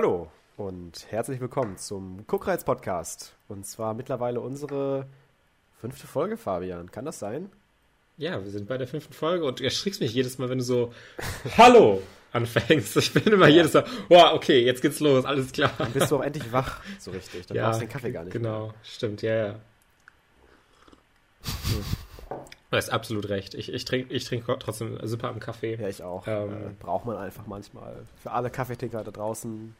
Hallo und herzlich willkommen zum Guckreiz Podcast. Und zwar mittlerweile unsere fünfte Folge, Fabian. Kann das sein? Ja, wir sind bei der fünften Folge und du erschrickst mich jedes Mal, wenn du so Hallo anfängst. Ich bin immer ja. jedes Mal, wow, okay, jetzt geht's los, alles klar. Dann bist du auch endlich wach, so richtig. Dann ja, brauchst du den Kaffee gar nicht. Genau, mehr. stimmt, ja, ja. Hm. Du hast absolut recht. Ich, ich trinke ich trink trotzdem super am Kaffee. Ja, ich auch. Ähm, äh, braucht man einfach manchmal. Für alle Kaffeetrinker da draußen,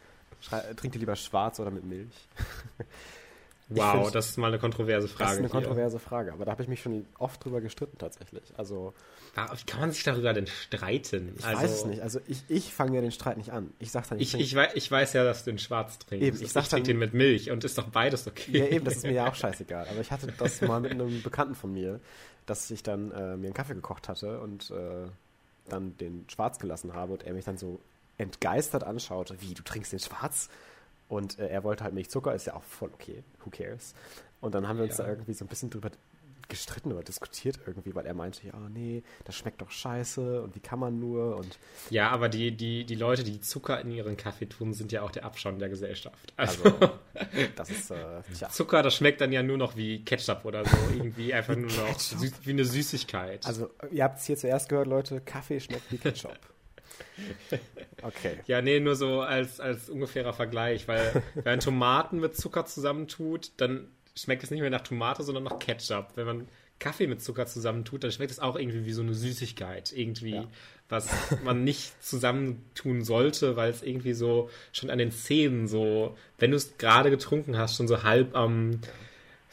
trinkt ihr lieber schwarz oder mit Milch? wow, find, das ist mal eine kontroverse Frage. Das ist eine kontroverse hier. Frage, aber da habe ich mich schon oft drüber gestritten tatsächlich. Also, wie kann man sich darüber denn streiten? Ich also, weiß es nicht. Also ich, ich fange ja den Streit nicht an. Ich sag dann, ich, ich, ich, weiß, ich weiß ja, dass du den schwarz trinkst. Eben, ich, sag ich trinke den mit Milch und ist doch beides okay. Ja, eben, das ist mir ja auch scheißegal. Aber ich hatte das mal mit einem Bekannten von mir, dass ich dann äh, mir einen Kaffee gekocht hatte und äh, dann den schwarz gelassen habe und er mich dann so entgeistert anschaute, wie, du trinkst den schwarz? Und äh, er wollte halt Milchzucker, ist ja auch voll okay, who cares? Und dann haben wir uns ja. da irgendwie so ein bisschen drüber gestritten oder diskutiert irgendwie, weil er meinte, ja, nee, das schmeckt doch scheiße und wie kann man nur und Ja, aber die, die, die Leute, die Zucker in ihren Kaffee tun, sind ja auch der Abschaum der Gesellschaft. Also, also das ist, äh, tja. Zucker, das schmeckt dann ja nur noch wie Ketchup oder so, irgendwie einfach nur noch süß, wie eine Süßigkeit. Also, ihr habt es hier zuerst gehört, Leute, Kaffee schmeckt wie Ketchup. Okay. Ja, nee, nur so als, als ungefährer Vergleich, weil wenn Tomaten mit Zucker zusammentut, dann schmeckt es nicht mehr nach Tomate, sondern nach Ketchup. Wenn man Kaffee mit Zucker zusammentut, dann schmeckt es auch irgendwie wie so eine Süßigkeit. Irgendwie, ja. was man nicht zusammentun sollte, weil es irgendwie so schon an den Zähnen so, wenn du es gerade getrunken hast, schon so halb am ähm,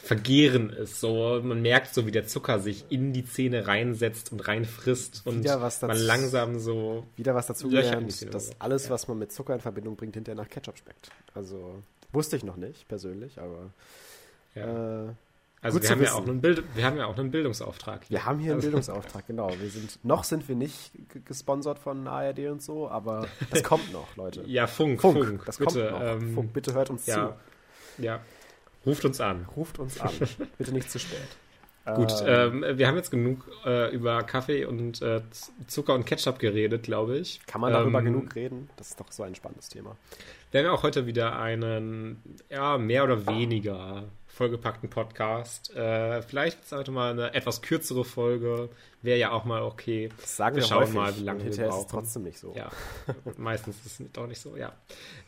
Vergehren ist. So, man merkt so, wie der Zucker sich in die Zähne reinsetzt und reinfrisst und dazu, man langsam so. Wieder was dazu gelernt, dass alles, ja. was man mit Zucker in Verbindung bringt, hinterher nach Ketchup schmeckt. Also, wusste ich noch nicht, persönlich, aber ja. Äh, also wir haben, ja auch einen Bild, wir haben ja auch einen Bildungsauftrag. Hier. Wir haben hier einen also Bildungsauftrag, genau. Wir sind, noch sind wir nicht gesponsert von ARD und so, aber das kommt noch, Leute. Ja, Funk, Funk, Funk das bitte, kommt noch. Ähm, Funk, bitte hört uns ja, zu. Ja, ruft uns an. Ruft uns an, bitte nicht zu spät. Gut, ähm, ähm, wir haben jetzt genug äh, über Kaffee und äh, Zucker und Ketchup geredet, glaube ich. Kann man darüber ähm, genug reden? Das ist doch so ein spannendes Thema. Wir haben ja auch heute wieder einen, ja, mehr oder weniger vollgepackten Podcast. Äh, vielleicht ist heute mal eine etwas kürzere Folge. Wäre ja auch mal okay. Das sagen wir, wir schauen häufig, mal, wie lange wir brauchen. ist trotzdem nicht so. Ja, meistens ist es doch nicht so, ja.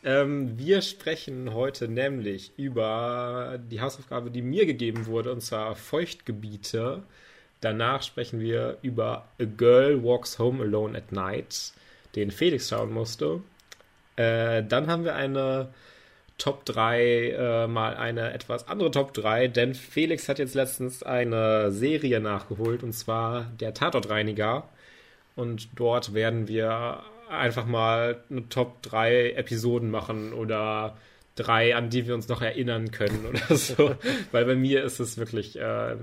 Ähm, wir sprechen heute nämlich über die Hausaufgabe, die mir gegeben wurde, und zwar Feuchtgebiete. Danach sprechen wir über A Girl Walks Home Alone at Night, den Felix schauen musste. Äh, dann haben wir eine Top 3 äh, mal eine etwas andere Top 3, denn Felix hat jetzt letztens eine Serie nachgeholt und zwar der Tatortreiniger. Und dort werden wir einfach mal eine Top 3 Episoden machen oder drei, an die wir uns noch erinnern können oder so. Weil bei mir ist es wirklich äh,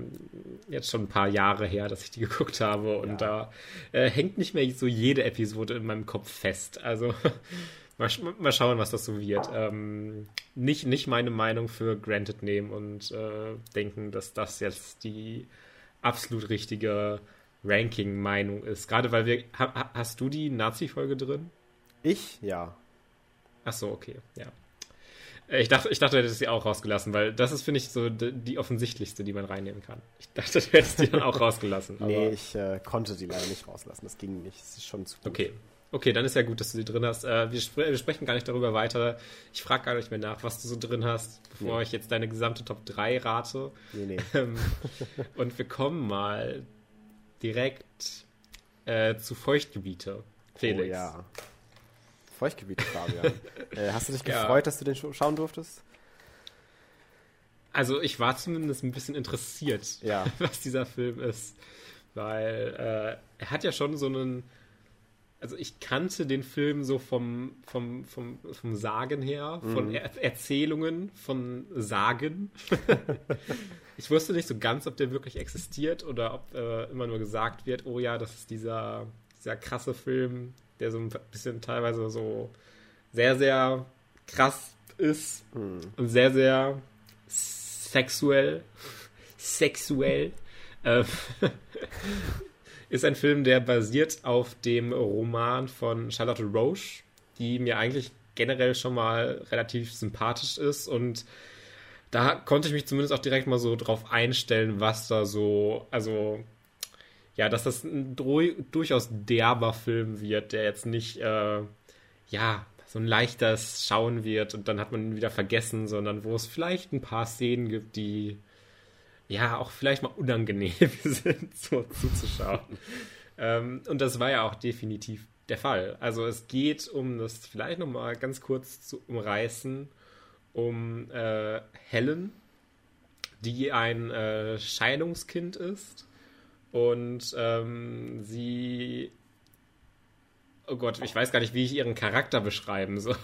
jetzt schon ein paar Jahre her, dass ich die geguckt habe und ja. da äh, hängt nicht mehr so jede Episode in meinem Kopf fest. Also Mal, mal schauen, was das so wird. Ähm, nicht, nicht meine Meinung für granted nehmen und äh, denken, dass das jetzt die absolut richtige Ranking-Meinung ist. Gerade weil wir. Ha, hast du die Nazi-Folge drin? Ich? Ja. Ach so, okay, ja. Äh, ich dachte, ich dachte, du hättest sie auch rausgelassen, weil das ist, finde ich, so die offensichtlichste, die man reinnehmen kann. Ich dachte, du hättest die dann auch rausgelassen. nee, ich äh, konnte die leider nicht rauslassen. Das ging nicht. Das ist schon zu gut. Okay, Okay, dann ist ja gut, dass du die drin hast. Äh, wir, spre wir, sprechen gar nicht darüber weiter. Ich frage gar nicht mehr nach, was du so drin hast, bevor nee. ich jetzt deine gesamte Top 3 rate. Nee, nee. Ähm, und wir kommen mal direkt äh, zu Feuchtgebiete. Felix. Oh ja. Feuchtgebiete, Fabian. äh, hast du dich gefreut, ja. dass du den schauen durftest? Also ich war zumindest ein bisschen interessiert, ja. was dieser Film ist. Weil äh, er hat ja schon so einen also ich kannte den Film so vom, vom, vom, vom Sagen her, von mhm. er Erzählungen, von Sagen. ich wusste nicht so ganz, ob der wirklich existiert oder ob äh, immer nur gesagt wird, oh ja, das ist dieser, dieser krasse Film, der so ein bisschen teilweise so sehr, sehr krass ist mhm. und sehr, sehr sexuell. Sexuell. Ist ein Film, der basiert auf dem Roman von Charlotte Roche, die mir eigentlich generell schon mal relativ sympathisch ist. Und da konnte ich mich zumindest auch direkt mal so drauf einstellen, was da so, also ja, dass das ein durchaus derber Film wird, der jetzt nicht, äh, ja, so ein leichtes Schauen wird und dann hat man ihn wieder vergessen, sondern wo es vielleicht ein paar Szenen gibt, die ja auch vielleicht mal unangenehm sind, so zuzuschauen. ähm, und das war ja auch definitiv der Fall. Also es geht um das vielleicht nochmal ganz kurz zu umreißen, um äh, Helen, die ein äh, Scheidungskind ist und ähm, sie oh Gott, ich weiß gar nicht, wie ich ihren Charakter beschreiben soll.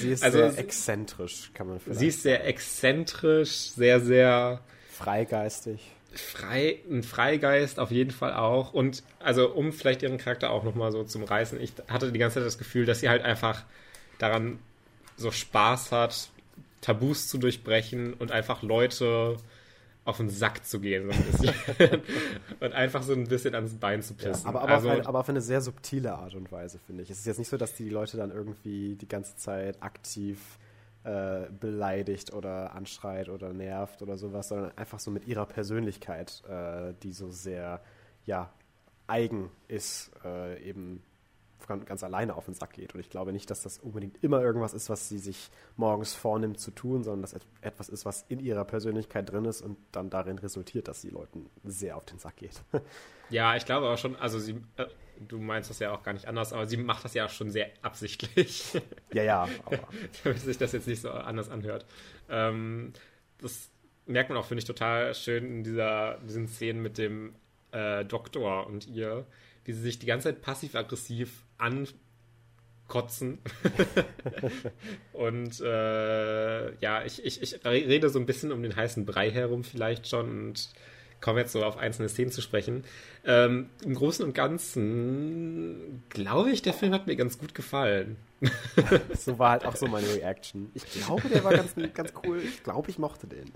Sie ist also, sehr exzentrisch, kann man vielleicht Sie ist sehr exzentrisch, sehr, sehr freigeistig. Frei, ein Freigeist auf jeden Fall auch. Und also, um vielleicht ihren Charakter auch nochmal so zum Reißen, ich hatte die ganze Zeit das Gefühl, dass sie halt einfach daran so Spaß hat, Tabus zu durchbrechen und einfach Leute auf den Sack zu gehen, so ein und einfach so ein bisschen ans Bein zu pissen. Ja, aber, aber, also, auf eine, aber auf eine sehr subtile Art und Weise, finde ich. Es ist jetzt nicht so, dass die Leute dann irgendwie die ganze Zeit aktiv äh, beleidigt oder anschreit oder nervt oder sowas, sondern einfach so mit ihrer Persönlichkeit, äh, die so sehr, ja, eigen ist, äh, eben ganz alleine auf den Sack geht. Und ich glaube nicht, dass das unbedingt immer irgendwas ist, was sie sich morgens vornimmt zu tun, sondern dass etwas ist, was in ihrer Persönlichkeit drin ist und dann darin resultiert, dass sie Leuten sehr auf den Sack geht. Ja, ich glaube auch schon, also sie, äh, du meinst das ja auch gar nicht anders, aber sie macht das ja auch schon sehr absichtlich. Ja, ja. Damit sich das jetzt nicht so anders anhört. Ähm, das merkt man auch, finde ich, total schön in dieser, diesen Szenen mit dem äh, Doktor und ihr, wie sie sich die ganze Zeit passiv-aggressiv ankotzen. und äh, ja, ich, ich, ich rede so ein bisschen um den heißen Brei herum vielleicht schon und komme jetzt so auf einzelne Szenen zu sprechen. Ähm, Im Großen und Ganzen glaube ich, der Film hat mir ganz gut gefallen. so war halt auch so meine Reaction. Ich glaube, der war ganz, ganz cool. Ich glaube, ich mochte den.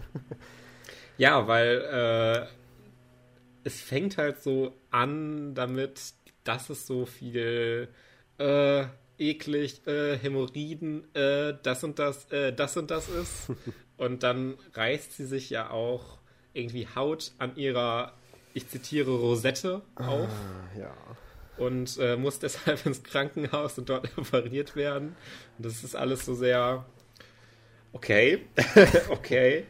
ja, weil äh, es fängt halt so an damit, dass es so viel äh, eklig, äh, Hämorrhoiden, äh, das und das, äh, das und das ist. und dann reißt sie sich ja auch irgendwie Haut an ihrer, ich zitiere, Rosette auf. Ah, ja. Und äh, muss deshalb ins Krankenhaus und dort operiert werden. Und das ist alles so sehr okay, okay.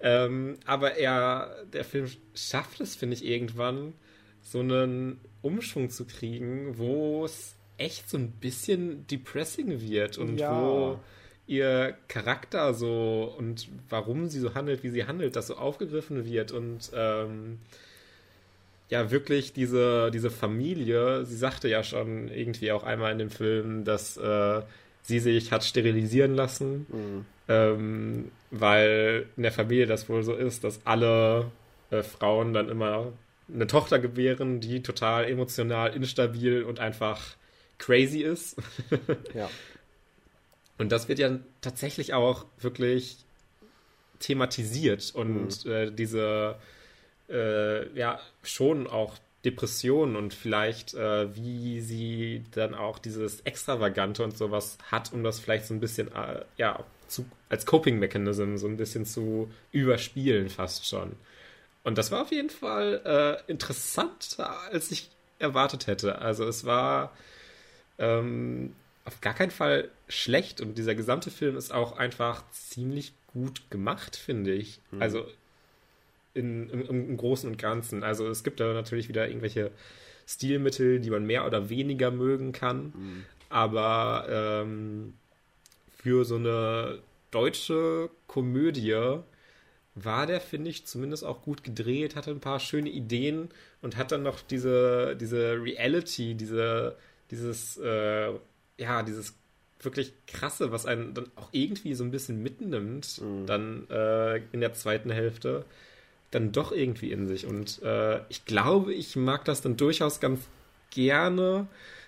Ähm, aber er, der Film schafft es, finde ich, irgendwann so einen Umschwung zu kriegen, wo es echt so ein bisschen depressing wird und ja. wo ihr Charakter so und warum sie so handelt, wie sie handelt, das so aufgegriffen wird und ähm, ja, wirklich diese, diese Familie, sie sagte ja schon irgendwie auch einmal in dem Film, dass äh, sie sich hat sterilisieren lassen, mhm. ähm, weil in der Familie das wohl so ist, dass alle äh, Frauen dann immer eine Tochter gebären, die total emotional instabil und einfach crazy ist. ja. Und das wird ja tatsächlich auch wirklich thematisiert und mhm. äh, diese äh, ja schon auch Depressionen und vielleicht äh, wie sie dann auch dieses Extravagante und sowas hat, um das vielleicht so ein bisschen äh, ja zu, als Coping Mechanism so ein bisschen zu überspielen fast schon. Und das war auf jeden Fall äh, interessanter, als ich erwartet hätte. Also es war ähm, auf gar keinen Fall schlecht und dieser gesamte Film ist auch einfach ziemlich gut gemacht, finde ich. Mhm. Also in, im, im, Großen und Ganzen. Also es gibt da natürlich wieder irgendwelche Stilmittel, die man mehr oder weniger mögen kann. Mhm. Aber ähm, für so eine deutsche Komödie war der, finde ich, zumindest auch gut gedreht, hatte ein paar schöne Ideen und hat dann noch diese, diese Reality, diese, dieses, äh, ja, dieses wirklich krasse, was einen dann auch irgendwie so ein bisschen mitnimmt, mhm. dann äh, in der zweiten Hälfte, dann doch irgendwie in sich. Und äh, ich glaube, ich mag das dann durchaus ganz gerne.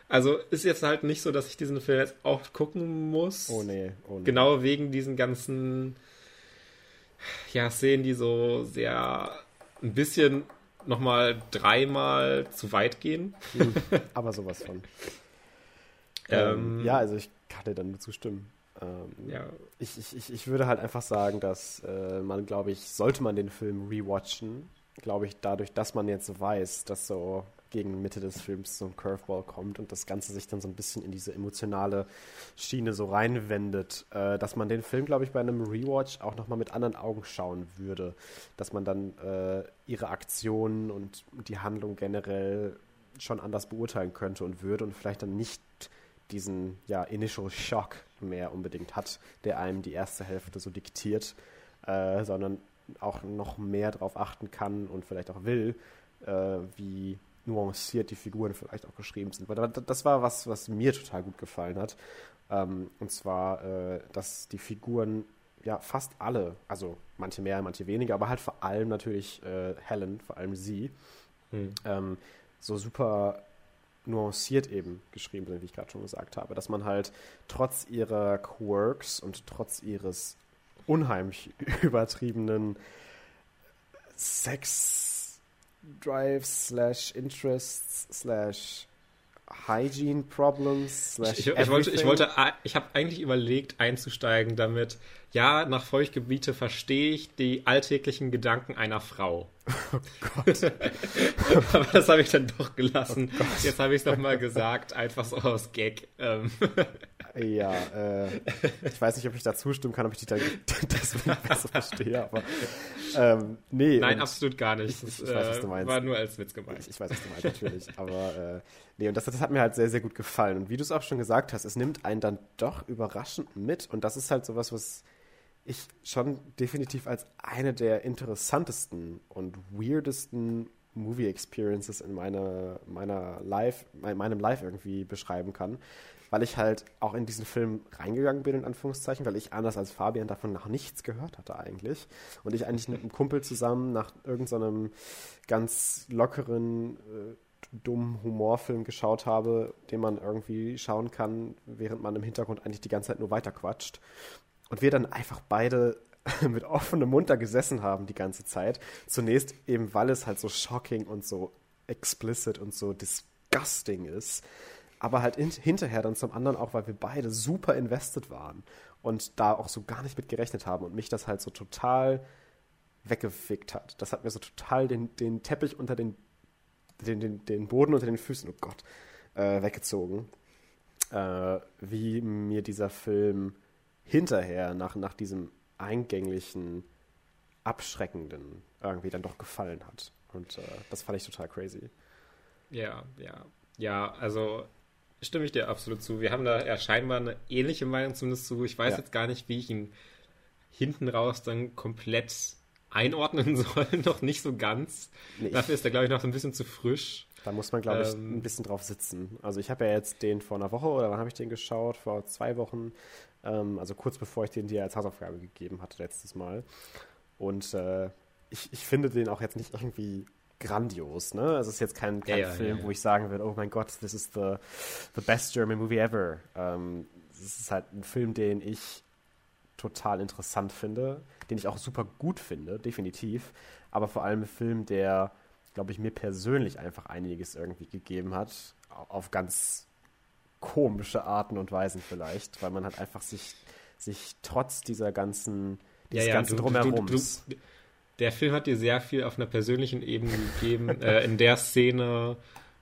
Also ist jetzt halt nicht so, dass ich diesen Film jetzt oft gucken muss. Oh nee, oh nee. Genau wegen diesen ganzen ja, Szenen, die so sehr ein bisschen nochmal dreimal zu weit gehen. Mhm. Aber sowas von. Ähm, ähm, ja, also ich kann dir dann nur zustimmen. Ähm, ja. ich, ich, ich würde halt einfach sagen, dass äh, man, glaube ich, sollte man den Film rewatchen, glaube ich, dadurch, dass man jetzt weiß, dass so gegen Mitte des Films so ein Curveball kommt und das Ganze sich dann so ein bisschen in diese emotionale Schiene so reinwendet, äh, dass man den Film, glaube ich, bei einem Rewatch auch nochmal mit anderen Augen schauen würde. Dass man dann äh, ihre Aktionen und die Handlung generell schon anders beurteilen könnte und würde und vielleicht dann nicht diesen ja, Initial Shock mehr unbedingt hat, der einem die erste Hälfte so diktiert, äh, sondern auch noch mehr darauf achten kann und vielleicht auch will, äh, wie nuanciert die Figuren vielleicht auch geschrieben sind. Weil das war was, was mir total gut gefallen hat. Ähm, und zwar, äh, dass die Figuren ja fast alle, also manche mehr, manche weniger, aber halt vor allem natürlich äh, Helen, vor allem sie, hm. ähm, so super nuanciert eben geschrieben sind, wie ich gerade schon gesagt habe. Dass man halt trotz ihrer Quirks und trotz ihres unheimlich übertriebenen Sex Drives slash Interests slash Hygiene Problems slash ich, ich, wollte, ich wollte, ich habe eigentlich überlegt einzusteigen damit, ja, nach Feuchtgebiete verstehe ich die alltäglichen Gedanken einer Frau. Oh Gott. Aber das habe ich dann doch gelassen. Oh Jetzt habe ich es nochmal gesagt, einfach so aus Gag. Ähm. Ja, äh, ich weiß nicht, ob ich da zustimmen kann, ob ich dich da deswegen besser verstehe, aber ähm, nee. Nein, absolut gar nicht. Ich, ich, weiß, was du äh, meinst. War nur als Witz gemeint. Ich, ich weiß, was du meinst, natürlich. aber äh, nee, und das, das hat mir halt sehr, sehr gut gefallen. Und wie du es auch schon gesagt hast, es nimmt einen dann doch überraschend mit und das ist halt sowas, was ich schon definitiv als eine der interessantesten und weirdesten Movie Experiences in meiner, meiner Live, meinem Live irgendwie beschreiben kann, weil ich halt auch in diesen Film reingegangen bin, in Anführungszeichen, weil ich anders als Fabian davon noch nichts gehört hatte eigentlich. Und ich eigentlich mit einem Kumpel zusammen nach irgendeinem so ganz lockeren, äh, dummen Humorfilm geschaut habe, den man irgendwie schauen kann, während man im Hintergrund eigentlich die ganze Zeit nur weiterquatscht. Und wir dann einfach beide mit offenem Mund da gesessen haben die ganze Zeit. Zunächst eben, weil es halt so shocking und so explicit und so disgusting ist. Aber halt in, hinterher dann zum anderen auch, weil wir beide super invested waren und da auch so gar nicht mit gerechnet haben und mich das halt so total weggefickt hat. Das hat mir so total den, den Teppich unter den, den, den, den Boden unter den Füßen, oh Gott, äh, weggezogen. Äh, wie mir dieser Film hinterher, nach, nach diesem eingänglichen, abschreckenden, irgendwie dann doch gefallen hat. Und äh, das fand ich total crazy. Ja, ja. Ja, also stimme ich dir absolut zu. Wir haben da ja scheinbar eine ähnliche Meinung zumindest zu. Ich weiß ja. jetzt gar nicht, wie ich ihn hinten raus dann komplett einordnen soll. noch nicht so ganz. Nee, Dafür ist er, glaube ich, noch so ein bisschen zu frisch. Da muss man, glaube ich, ähm, ein bisschen drauf sitzen. Also ich habe ja jetzt den vor einer Woche oder wann habe ich den geschaut? Vor zwei Wochen. Ähm, also kurz bevor ich den dir als Hausaufgabe gegeben hatte letztes Mal. Und äh, ich, ich finde den auch jetzt nicht irgendwie grandios, ne? Also es ist jetzt kein, kein ja, Film, ja, ja. wo ich sagen würde, oh mein Gott, this is the, the best German movie ever. Ähm, es ist halt ein Film, den ich total interessant finde, den ich auch super gut finde, definitiv. Aber vor allem ein Film, der, glaube ich, mir persönlich einfach einiges irgendwie gegeben hat, auf ganz komische Arten und Weisen vielleicht, weil man halt einfach sich, sich trotz dieser ganzen, dieses ja, ja, ganzen du, Drumherums. Du, du, der Film hat dir sehr viel auf einer persönlichen Ebene gegeben. äh, in der Szene,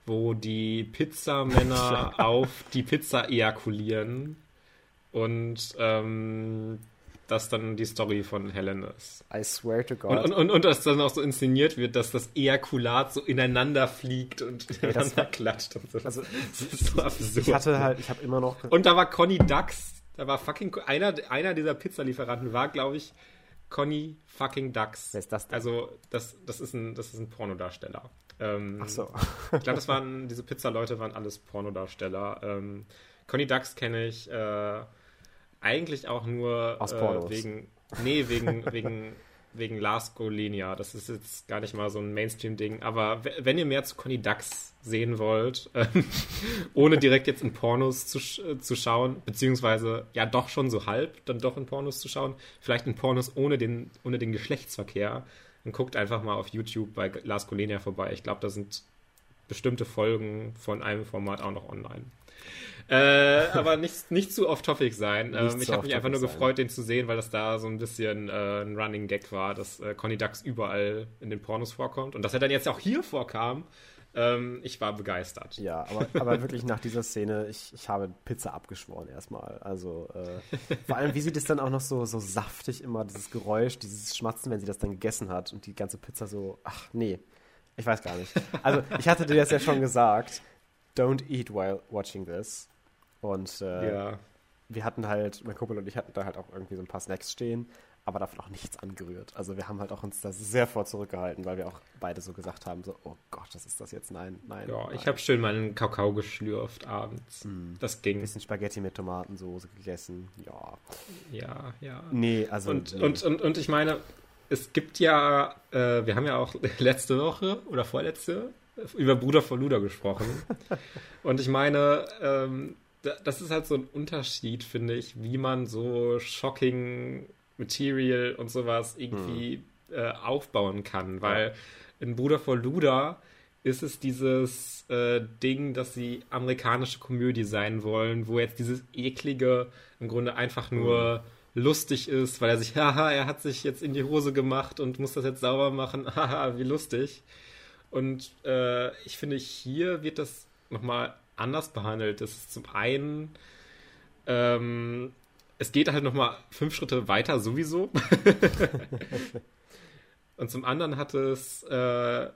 wo die Pizzamänner auf die Pizza ejakulieren und ähm, das dann die Story von Helen ist. I swear to God. Und, und, und, und dass dann auch so inszeniert wird, dass das Ejakulat so ineinander fliegt und ineinander ja, klatscht und so. Also, das ist so absurd. Ich hatte halt, ich habe immer noch. Und da war Conny Dax, da war fucking, einer, einer dieser Pizzalieferanten war, glaube ich, Conny fucking Dax. Wer ist das denn? Also, das, das, ist ein, das ist ein Pornodarsteller. Ähm, Ach so. ich glaube, das waren, diese Pizza-Leute waren alles Pornodarsteller. Ähm, Conny Dax kenne ich äh, eigentlich auch nur Aus äh, wegen, nee, wegen, wegen wegen Lars Golenia. Das ist jetzt gar nicht mal so ein Mainstream-Ding. Aber wenn ihr mehr zu Conny Dax sehen wollt, äh, ohne direkt jetzt in Pornos zu, äh, zu schauen, beziehungsweise ja doch schon so halb, dann doch in Pornos zu schauen, vielleicht in Pornos ohne den, ohne den Geschlechtsverkehr, dann guckt einfach mal auf YouTube bei Lars Golenia vorbei. Ich glaube, da sind bestimmte Folgen von einem Format auch noch online. Äh, aber nicht, nicht zu off-topic sein. Ähm, ich habe mich einfach nur sein. gefreut, den zu sehen, weil das da so ein bisschen äh, ein Running Gag war, dass äh, Conny Dax überall in den Pornos vorkommt. Und dass er dann jetzt auch hier vorkam, ähm, ich war begeistert. Ja, aber, aber wirklich nach dieser Szene, ich, ich habe Pizza abgeschworen erstmal. Also äh, vor allem, wie sie das dann auch noch so, so saftig immer, dieses Geräusch, dieses Schmatzen, wenn sie das dann gegessen hat und die ganze Pizza so, ach nee, ich weiß gar nicht. Also ich hatte dir das ja schon gesagt, don't eat while watching this. Und äh, ja. wir hatten halt, mein Kumpel und ich hatten da halt auch irgendwie so ein paar Snacks stehen, aber davon auch nichts angerührt. Also wir haben halt auch uns da sehr vor zurückgehalten, weil wir auch beide so gesagt haben, so, oh Gott, was ist das jetzt? Nein, nein. Ja, nein. ich habe schön meinen Kakao geschlürft abends. Mm. Das ging. Ein bisschen Spaghetti mit Tomatensoße gegessen. Ja. Ja, ja. Nee, also. Und, nee. und, und, und ich meine, es gibt ja, äh, wir haben ja auch letzte Woche oder vorletzte über Bruder von Luder gesprochen. und ich meine, ähm, das ist halt so ein Unterschied, finde ich, wie man so shocking Material und sowas irgendwie hm. äh, aufbauen kann. Weil in Bruder von Luda ist es dieses äh, Ding, dass sie amerikanische Komödie sein wollen, wo jetzt dieses eklige im Grunde einfach nur mhm. lustig ist, weil er sich, haha, er hat sich jetzt in die Hose gemacht und muss das jetzt sauber machen, haha, wie lustig. Und äh, ich finde, hier wird das nochmal anders behandelt. Das ist zum einen, ähm, es geht halt nochmal fünf Schritte weiter sowieso. Und zum anderen hat es, äh,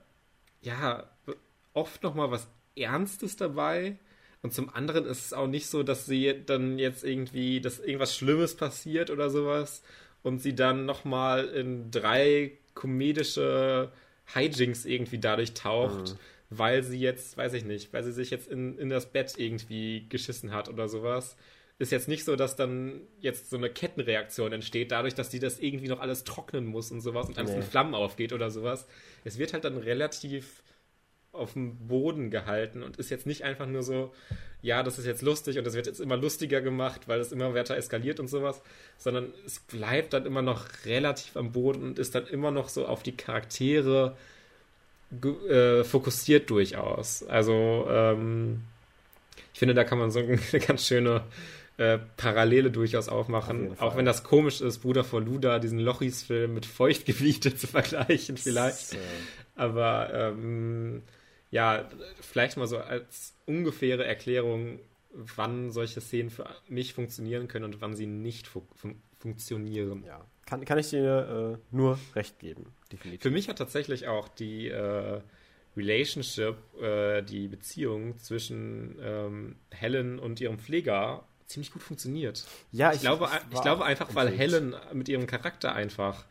ja, oft nochmal was Ernstes dabei. Und zum anderen ist es auch nicht so, dass sie dann jetzt irgendwie, dass irgendwas Schlimmes passiert oder sowas und sie dann nochmal in drei komedische Hijinks irgendwie dadurch taucht, mhm weil sie jetzt, weiß ich nicht, weil sie sich jetzt in, in das Bett irgendwie geschissen hat oder sowas. Ist jetzt nicht so, dass dann jetzt so eine Kettenreaktion entsteht, dadurch, dass die das irgendwie noch alles trocknen muss und sowas und dann nee. in Flammen aufgeht oder sowas. Es wird halt dann relativ auf dem Boden gehalten und ist jetzt nicht einfach nur so, ja, das ist jetzt lustig und das wird jetzt immer lustiger gemacht, weil es immer weiter eskaliert und sowas, sondern es bleibt dann immer noch relativ am Boden und ist dann immer noch so auf die Charaktere äh, fokussiert durchaus. Also ähm, ich finde, da kann man so eine ganz schöne äh, Parallele durchaus aufmachen. Auf auch wenn das komisch ist, Bruder von Luda, diesen Lochis-Film mit Feuchtgebiete zu vergleichen vielleicht. So. Aber ähm, ja, vielleicht mal so als ungefähre Erklärung, wann solche Szenen für mich funktionieren können und wann sie nicht fu fun funktionieren. Ja, kann, kann ich dir äh, nur recht geben definitiv. Für mich hat tatsächlich auch die äh, Relationship, äh, die Beziehung zwischen ähm, Helen und ihrem Pfleger ziemlich gut funktioniert. Ja, ich, ich glaube, ich, glaube einfach, weil Helen mit ihrem Charakter einfach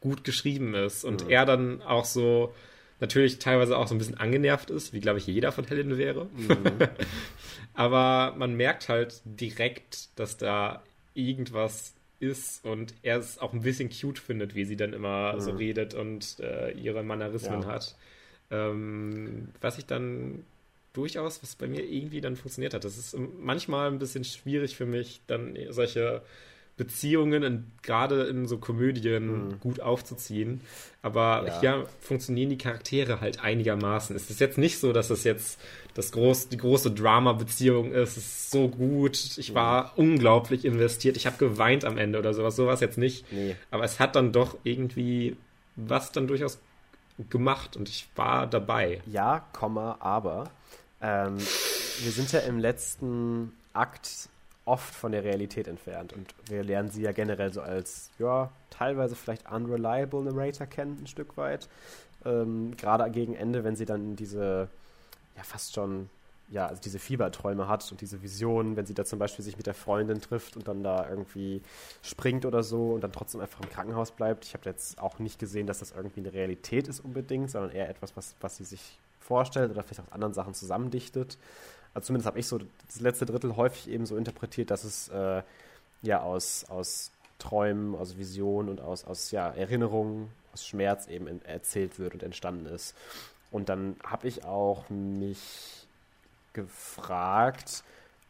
gut geschrieben ist und mhm. er dann auch so natürlich teilweise auch so ein bisschen angenervt ist, wie glaube ich jeder von Helen wäre. Mhm. Aber man merkt halt direkt, dass da irgendwas ist und er es auch ein bisschen cute findet, wie sie dann immer mhm. so redet und äh, ihre Mannerismen ja. hat. Ähm, was ich dann durchaus, was bei mir irgendwie dann funktioniert hat. Das ist manchmal ein bisschen schwierig für mich, dann solche Beziehungen gerade in so Komödien mhm. gut aufzuziehen. Aber ja. hier funktionieren die Charaktere halt einigermaßen. Es ist jetzt nicht so, dass es jetzt das groß, die große Drama-Beziehung ist. Es ist so gut. Ich war mhm. unglaublich investiert. Ich habe geweint am Ende oder sowas. Sowas jetzt nicht. Nee. Aber es hat dann doch irgendwie was dann durchaus gemacht und ich war dabei. Ja, Komma, aber ähm, wir sind ja im letzten Akt oft von der Realität entfernt. Und wir lernen sie ja generell so als, ja, teilweise vielleicht unreliable Narrator kennen, ein Stück weit. Ähm, Gerade gegen Ende, wenn sie dann diese, ja, fast schon, ja, also diese Fieberträume hat und diese Visionen, wenn sie da zum Beispiel sich mit der Freundin trifft und dann da irgendwie springt oder so und dann trotzdem einfach im Krankenhaus bleibt. Ich habe jetzt auch nicht gesehen, dass das irgendwie eine Realität ist unbedingt, sondern eher etwas, was, was sie sich vorstellt oder vielleicht auch anderen Sachen zusammendichtet also zumindest habe ich so das letzte Drittel häufig eben so interpretiert, dass es äh, ja aus, aus Träumen, aus Visionen und aus, aus ja, Erinnerungen, aus Schmerz eben in, erzählt wird und entstanden ist. Und dann habe ich auch mich gefragt,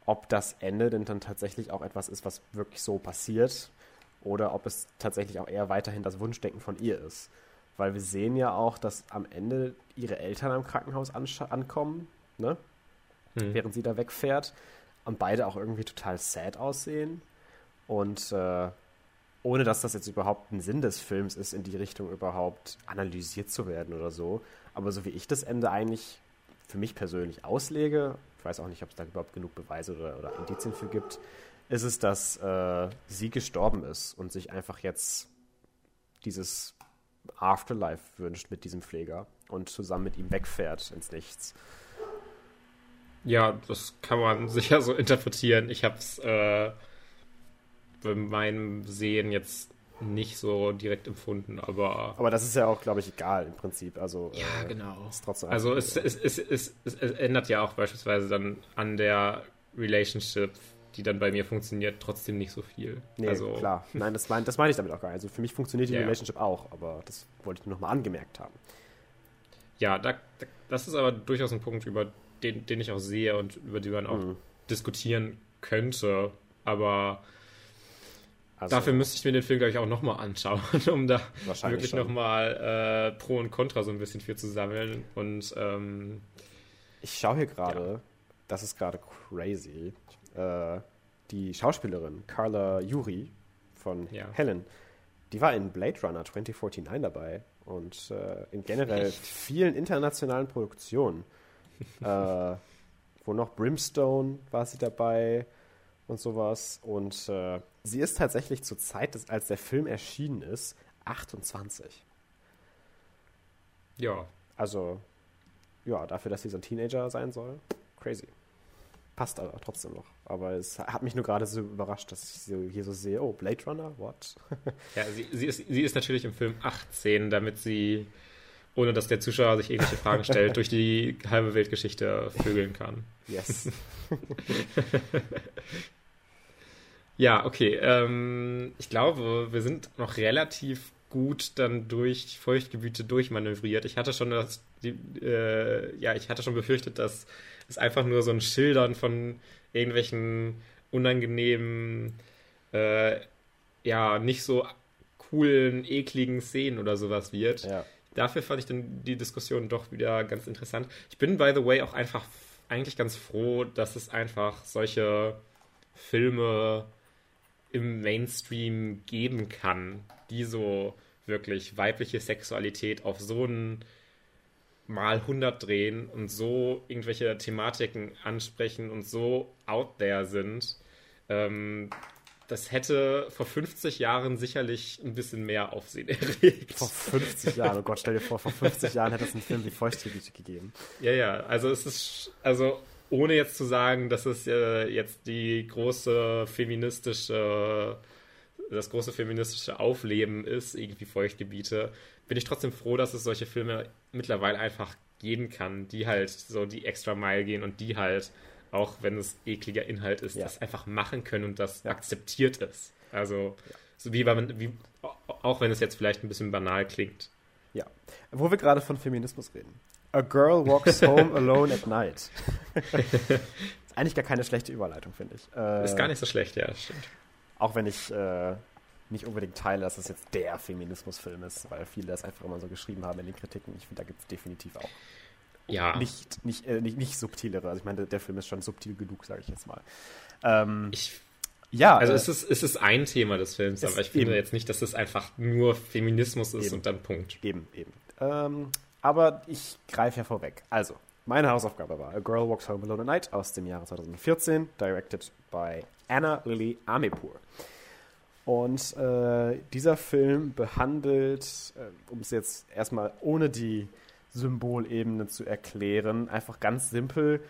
ob das Ende denn dann tatsächlich auch etwas ist, was wirklich so passiert oder ob es tatsächlich auch eher weiterhin das Wunschdenken von ihr ist. Weil wir sehen ja auch, dass am Ende ihre Eltern am Krankenhaus ankommen, ne? Mhm. während sie da wegfährt. Und beide auch irgendwie total sad aussehen. Und äh, ohne dass das jetzt überhaupt ein Sinn des Films ist, in die Richtung überhaupt analysiert zu werden oder so. Aber so wie ich das Ende eigentlich für mich persönlich auslege, ich weiß auch nicht, ob es da überhaupt genug Beweise oder, oder Indizien für gibt, ist es, dass äh, sie gestorben ist und sich einfach jetzt dieses Afterlife wünscht mit diesem Pfleger und zusammen mit ihm wegfährt ins Nichts. Ja, das kann man sicher so interpretieren. Ich habe es äh, bei meinem Sehen jetzt nicht so direkt empfunden, aber. Aber das ist ja auch, glaube ich, egal im Prinzip. Also, ja, äh, genau. Ist trotzdem also es, es, es, es, es ändert ja auch beispielsweise dann an der Relationship, die dann bei mir funktioniert, trotzdem nicht so viel. Nee, also, klar. Nein, das meine das mein ich damit auch gar nicht. Also für mich funktioniert die ja, Relationship auch, aber das wollte ich nur nochmal angemerkt haben. Ja, da, das ist aber durchaus ein Punkt, über den, den ich auch sehe und über den man auch mhm. diskutieren könnte. Aber also, Dafür müsste ich mir den Film, glaube ich, auch nochmal anschauen, um da wirklich nochmal äh, Pro und Contra so ein bisschen viel zu sammeln. Und ähm, ich schaue hier gerade, ja. das ist gerade crazy. Äh, die Schauspielerin Carla Yuri von ja. Helen, die war in Blade Runner 2049 dabei und äh, in generell vielen internationalen Produktionen. äh, wo noch Brimstone war sie dabei und sowas. Und äh, sie ist tatsächlich zur Zeit, des, als der Film erschienen ist, 28. Ja. Also, ja, dafür, dass sie so ein Teenager sein soll, crazy. Passt aber trotzdem noch. Aber es hat mich nur gerade so überrascht, dass ich sie hier so sehe, oh, Blade Runner, what? ja, sie, sie, ist, sie ist natürlich im Film 18, damit sie, ohne dass der Zuschauer sich irgendwelche Fragen stellt, durch die halbe Weltgeschichte vögeln kann. Yes. Ja, okay. Ähm, ich glaube, wir sind noch relativ gut dann durch Feuchtgebiete durchmanövriert. Ich hatte schon das, die, äh, ja, ich hatte schon befürchtet, dass es einfach nur so ein Schildern von irgendwelchen unangenehmen, äh, ja, nicht so coolen, ekligen Szenen oder sowas wird. Ja. Dafür fand ich dann die Diskussion doch wieder ganz interessant. Ich bin, by the way, auch einfach eigentlich ganz froh, dass es einfach solche Filme im Mainstream geben kann, die so wirklich weibliche Sexualität auf so ein mal 100 drehen und so irgendwelche Thematiken ansprechen und so out there sind. Ähm, das hätte vor 50 Jahren sicherlich ein bisschen mehr Aufsehen erregt. Vor 50 Jahren, oh Gott, stell dir vor, vor 50 Jahren hätte es einen Film wie Feuchtgebiete gegeben. Ja, ja, also es ist, also ohne jetzt zu sagen, dass es äh, jetzt die große feministische, das große feministische Aufleben ist, irgendwie Feuchtgebiete, bin ich trotzdem froh, dass es solche Filme mittlerweile einfach geben kann, die halt so die extra Mile gehen und die halt, auch wenn es ekliger Inhalt ist, ja. das einfach machen können und das ja. akzeptiert ist. Also, ja. so wie, wie, auch wenn es jetzt vielleicht ein bisschen banal klingt. Ja. Wo wir gerade von Feminismus reden. A Girl Walks Home Alone at Night. ist eigentlich gar keine schlechte Überleitung, finde ich. Äh, ist gar nicht so schlecht, ja, stimmt. Auch wenn ich äh, nicht unbedingt teile, dass das jetzt der Feminismusfilm ist, weil viele das einfach immer so geschrieben haben in den Kritiken. Ich finde, da gibt es definitiv auch ja. nicht, nicht, äh, nicht, nicht subtilere. Also ich meine, der Film ist schon subtil genug, sage ich jetzt mal. Ähm, ich ja. Also äh, es, ist, es ist ein Thema des Films, aber ich finde eben. jetzt nicht, dass es einfach nur Feminismus ist eben. und dann Punkt. Eben, eben. Ähm, aber ich greife ja vorweg. Also, meine Hausaufgabe war A Girl Walks Home Alone at Night aus dem Jahre 2014, directed by Anna Lily Amepur. Und äh, dieser Film behandelt, äh, um es jetzt erstmal ohne die Symbolebene zu erklären, einfach ganz simpel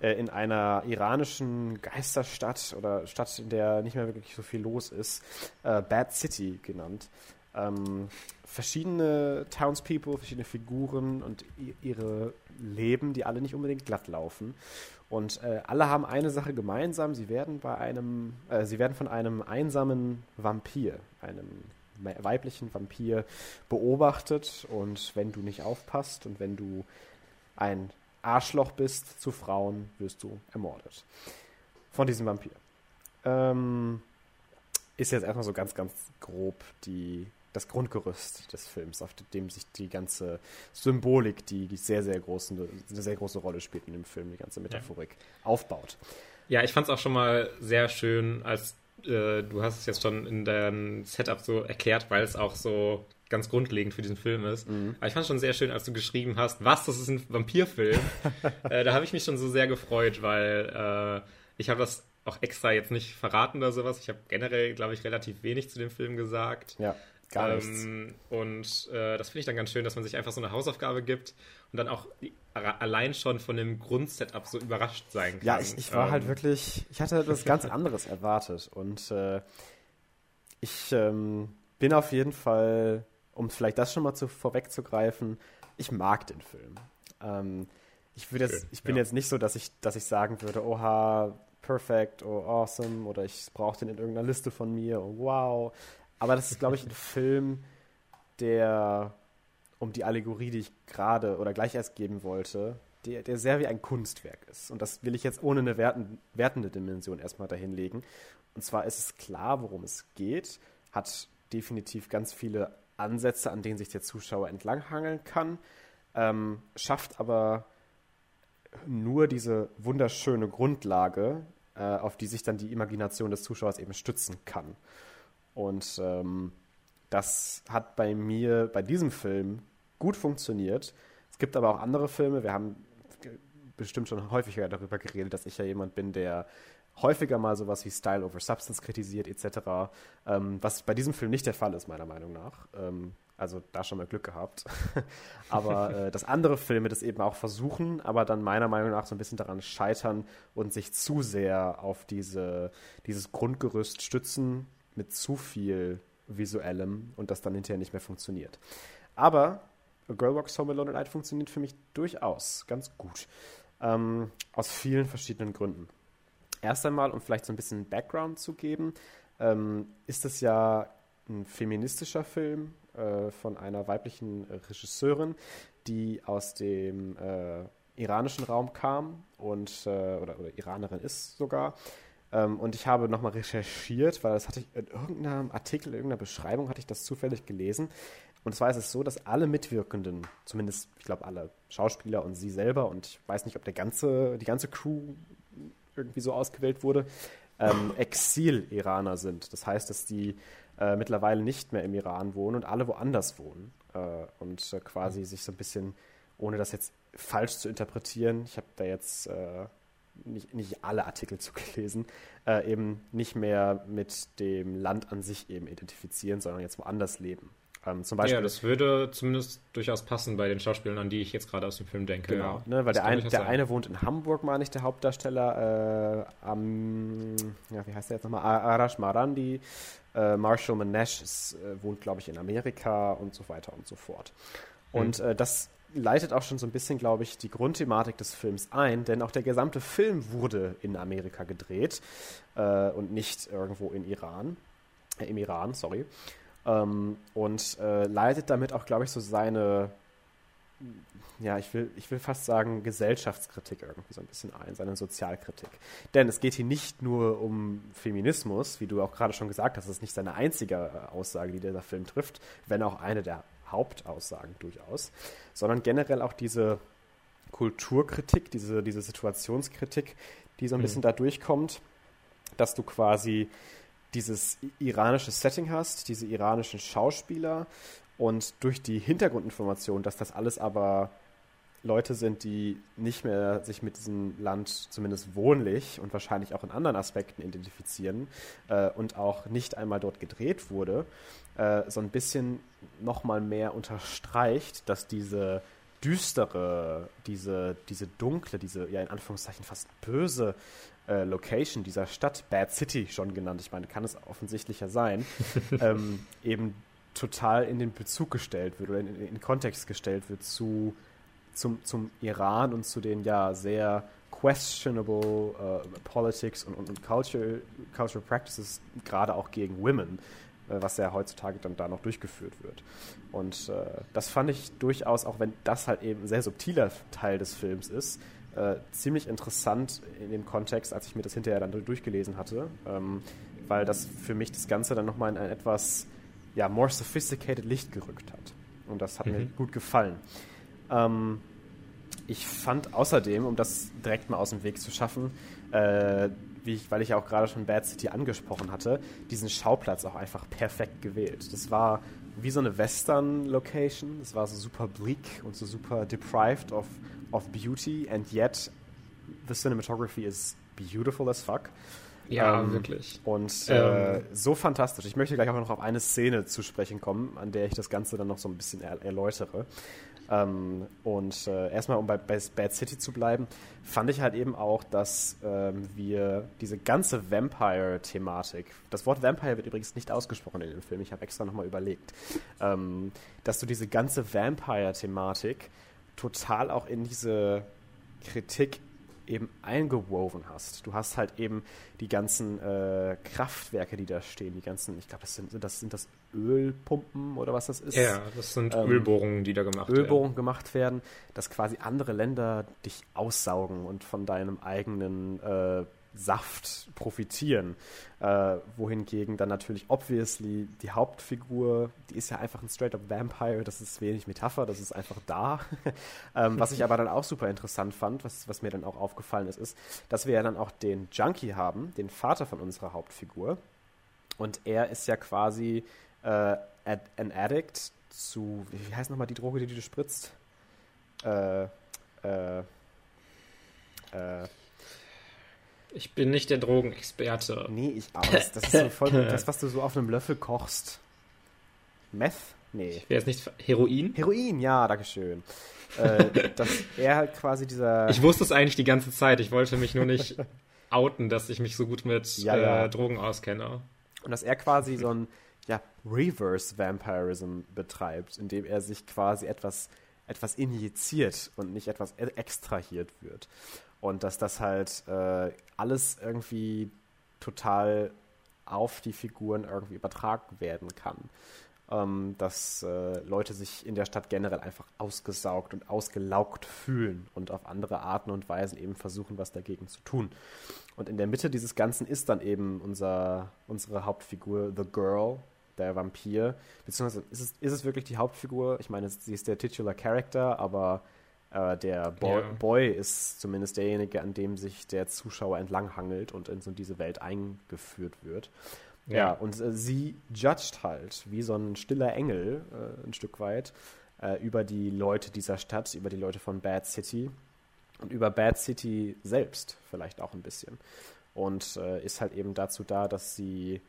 äh, in einer iranischen Geisterstadt oder Stadt, in der nicht mehr wirklich so viel los ist, äh, Bad City genannt, ähm, verschiedene Townspeople, verschiedene Figuren und ihre Leben, die alle nicht unbedingt glatt laufen. Und äh, alle haben eine Sache gemeinsam, sie werden bei einem, äh, sie werden von einem einsamen Vampir, einem weiblichen Vampir beobachtet und wenn du nicht aufpasst und wenn du ein Arschloch bist zu Frauen, wirst du ermordet. Von diesem Vampir. Ähm, ist jetzt erstmal so ganz, ganz grob die das Grundgerüst des Films, auf dem sich die ganze Symbolik, die, die sehr, sehr große, eine sehr große Rolle spielt in dem Film, die ganze Metaphorik, ja. aufbaut. Ja, ich fand es auch schon mal sehr schön, als äh, du hast es jetzt schon in deinem Setup so erklärt, weil es auch so ganz grundlegend für diesen Film ist. Mhm. Aber ich fand es schon sehr schön, als du geschrieben hast, was, das ist ein Vampirfilm. äh, da habe ich mich schon so sehr gefreut, weil äh, ich habe das auch extra jetzt nicht verraten oder sowas. Ich habe generell, glaube ich, relativ wenig zu dem Film gesagt. Ja. Gar nichts. Ähm, und äh, das finde ich dann ganz schön, dass man sich einfach so eine Hausaufgabe gibt und dann auch allein schon von dem Grundsetup so überrascht sein kann. Ja, ich, ich war halt ähm, halt wirklich, ich hatte etwas ganz anderes erwartet und äh, ich ähm, bin auf jeden Fall, um vielleicht das schon mal zu, vorwegzugreifen, ich mag den Film. Ähm, ich, jetzt, ich bin ja. jetzt nicht so, dass ich, dass ich sagen würde, oha, perfect, oh awesome, oder ich brauche den in irgendeiner Liste von mir, oh wow. Aber das ist, glaube ich, ein Film, der um die Allegorie, die ich gerade oder gleich erst geben wollte, der, der sehr wie ein Kunstwerk ist. Und das will ich jetzt ohne eine werten, wertende Dimension erstmal dahinlegen. Und zwar ist es klar, worum es geht, hat definitiv ganz viele Ansätze, an denen sich der Zuschauer entlanghangeln kann, ähm, schafft aber nur diese wunderschöne Grundlage, äh, auf die sich dann die Imagination des Zuschauers eben stützen kann. Und ähm, das hat bei mir, bei diesem Film, gut funktioniert. Es gibt aber auch andere Filme, wir haben bestimmt schon häufiger darüber geredet, dass ich ja jemand bin, der häufiger mal sowas wie Style over Substance kritisiert etc., ähm, was bei diesem Film nicht der Fall ist, meiner Meinung nach. Ähm, also da schon mal Glück gehabt. aber äh, dass andere Filme das eben auch versuchen, aber dann meiner Meinung nach so ein bisschen daran scheitern und sich zu sehr auf diese, dieses Grundgerüst stützen mit zu viel visuellem und das dann hinterher nicht mehr funktioniert. Aber Girl Walks Home Alone Night funktioniert für mich durchaus ganz gut. Ähm, aus vielen verschiedenen Gründen. Erst einmal, um vielleicht so ein bisschen Background zu geben, ähm, ist es ja ein feministischer Film äh, von einer weiblichen Regisseurin, die aus dem äh, iranischen Raum kam und äh, oder, oder, Iranerin ist sogar. Ähm, und ich habe nochmal recherchiert, weil das hatte ich in irgendeinem Artikel, in irgendeiner Beschreibung hatte ich das zufällig gelesen. Und zwar ist es so, dass alle Mitwirkenden, zumindest, ich glaube, alle Schauspieler und sie selber, und ich weiß nicht, ob der ganze, die ganze Crew irgendwie so ausgewählt wurde, ähm, Exil-Iraner sind. Das heißt, dass die äh, mittlerweile nicht mehr im Iran wohnen und alle woanders wohnen. Äh, und äh, quasi sich so ein bisschen, ohne das jetzt falsch zu interpretieren, ich habe da jetzt äh, nicht, nicht alle Artikel zugelesen, äh, eben nicht mehr mit dem Land an sich eben identifizieren, sondern jetzt woanders leben. Ähm, zum Beispiel, ja, das würde zumindest durchaus passen bei den Schauspielern, an die ich jetzt gerade aus dem Film denke. Genau, ja. ne, weil der, ein, der eine wohnt in Hamburg, meine ich, der Hauptdarsteller, äh, am, ja, wie heißt der jetzt nochmal, Arash Marandi, äh, Marshall Manesh ist, äh, wohnt, glaube ich, in Amerika und so weiter und so fort. Und mhm. das leitet auch schon so ein bisschen, glaube ich, die Grundthematik des Films ein, denn auch der gesamte Film wurde in Amerika gedreht äh, und nicht irgendwo in Iran, äh, im Iran, sorry. Ähm, und äh, leitet damit auch, glaube ich, so seine, ja, ich will, ich will fast sagen, Gesellschaftskritik irgendwie so ein bisschen ein, seine Sozialkritik. Denn es geht hier nicht nur um Feminismus, wie du auch gerade schon gesagt hast, das ist nicht seine einzige äh, Aussage, die dieser Film trifft, wenn auch eine der Hauptaussagen durchaus, sondern generell auch diese Kulturkritik, diese, diese Situationskritik, die so ein mhm. bisschen da durchkommt, dass du quasi dieses iranische Setting hast, diese iranischen Schauspieler und durch die Hintergrundinformation, dass das alles aber Leute sind, die nicht mehr sich mit diesem Land zumindest wohnlich und wahrscheinlich auch in anderen Aspekten identifizieren äh, und auch nicht einmal dort gedreht wurde, äh, so ein bisschen nochmal mehr unterstreicht, dass diese düstere, diese, diese dunkle, diese ja in Anführungszeichen fast böse äh, Location dieser Stadt, Bad City schon genannt, ich meine, kann es offensichtlicher sein, ähm, eben total in den Bezug gestellt wird oder in, in, in Kontext gestellt wird zu zum, zum Iran und zu den ja sehr questionable uh, Politics und, und, und Culture, Cultural Practices, gerade auch gegen Women, äh, was ja heutzutage dann da noch durchgeführt wird. Und äh, das fand ich durchaus, auch wenn das halt eben ein sehr subtiler Teil des Films ist, äh, ziemlich interessant in dem Kontext, als ich mir das hinterher dann durchgelesen hatte, ähm, weil das für mich das Ganze dann nochmal in ein etwas ja, more sophisticated Licht gerückt hat. Und das hat mhm. mir gut gefallen. Ähm, ich fand außerdem, um das direkt mal aus dem Weg zu schaffen, äh, ich, weil ich auch gerade schon Bad City angesprochen hatte, diesen Schauplatz auch einfach perfekt gewählt. Das war wie so eine Western-Location. Das war so super bleak und so super deprived of, of beauty and yet the cinematography is beautiful as fuck. Ja, ähm, wirklich. Und äh, ähm. so fantastisch. Ich möchte gleich auch noch auf eine Szene zu sprechen kommen, an der ich das Ganze dann noch so ein bisschen er erläutere. Ähm, und äh, erstmal, um bei, bei, Bad City zu bleiben, fand ich halt eben auch, dass ähm, wir diese ganze Vampire-Thematik, das Wort Vampire wird übrigens nicht ausgesprochen in dem Film, ich habe extra nochmal überlegt, ähm, dass du diese ganze Vampire-Thematik total auch in diese Kritik eben eingewoven hast. Du hast halt eben die ganzen äh, Kraftwerke, die da stehen, die ganzen, ich glaube, das sind, das sind das Ölpumpen oder was das ist. Ja, das sind ähm, Ölbohrungen, die da gemacht Ölbohrungen werden. Ölbohrungen gemacht werden, dass quasi andere Länder dich aussaugen und von deinem eigenen äh, Saft profitieren. Äh, wohingegen dann natürlich obviously die Hauptfigur, die ist ja einfach ein straight-up Vampire, das ist wenig Metapher, das ist einfach da. ähm, was ich aber dann auch super interessant fand, was, was mir dann auch aufgefallen ist, ist, dass wir ja dann auch den Junkie haben, den Vater von unserer Hauptfigur. Und er ist ja quasi äh, an Addict zu, wie heißt nochmal die Droge, die du spritzt? Äh, äh, äh, ich bin nicht der Drogenexperte. Nee, ich auch. Das, das ist so voll das, was du so auf einem Löffel kochst. Meth? Nee. Wäre es nicht Heroin? Heroin, ja, dankeschön. äh, dass er halt quasi dieser. Ich wusste es eigentlich die ganze Zeit. Ich wollte mich nur nicht outen, dass ich mich so gut mit ja, ja. Äh, Drogen auskenne. Und dass er quasi so ein ja, Reverse Vampirism betreibt, indem er sich quasi etwas, etwas injiziert und nicht etwas e-, extrahiert wird. Und dass das halt äh, alles irgendwie total auf die Figuren irgendwie übertragen werden kann. Ähm, dass äh, Leute sich in der Stadt generell einfach ausgesaugt und ausgelaugt fühlen und auf andere Arten und Weisen eben versuchen, was dagegen zu tun. Und in der Mitte dieses Ganzen ist dann eben unser, unsere Hauptfigur, The Girl, der Vampir. Beziehungsweise ist es, ist es wirklich die Hauptfigur? Ich meine, sie ist der Titular Character, aber äh, der Boy, ja. Boy, ist zumindest derjenige, an dem sich der Zuschauer entlanghangelt und in so diese Welt eingeführt wird. Ja, ja und äh, sie judgt halt wie so ein stiller Engel äh, ein Stück weit äh, über die Leute dieser Stadt, über die Leute von Bad City und über Bad City selbst vielleicht auch ein bisschen. Und äh, ist halt eben dazu da, dass sie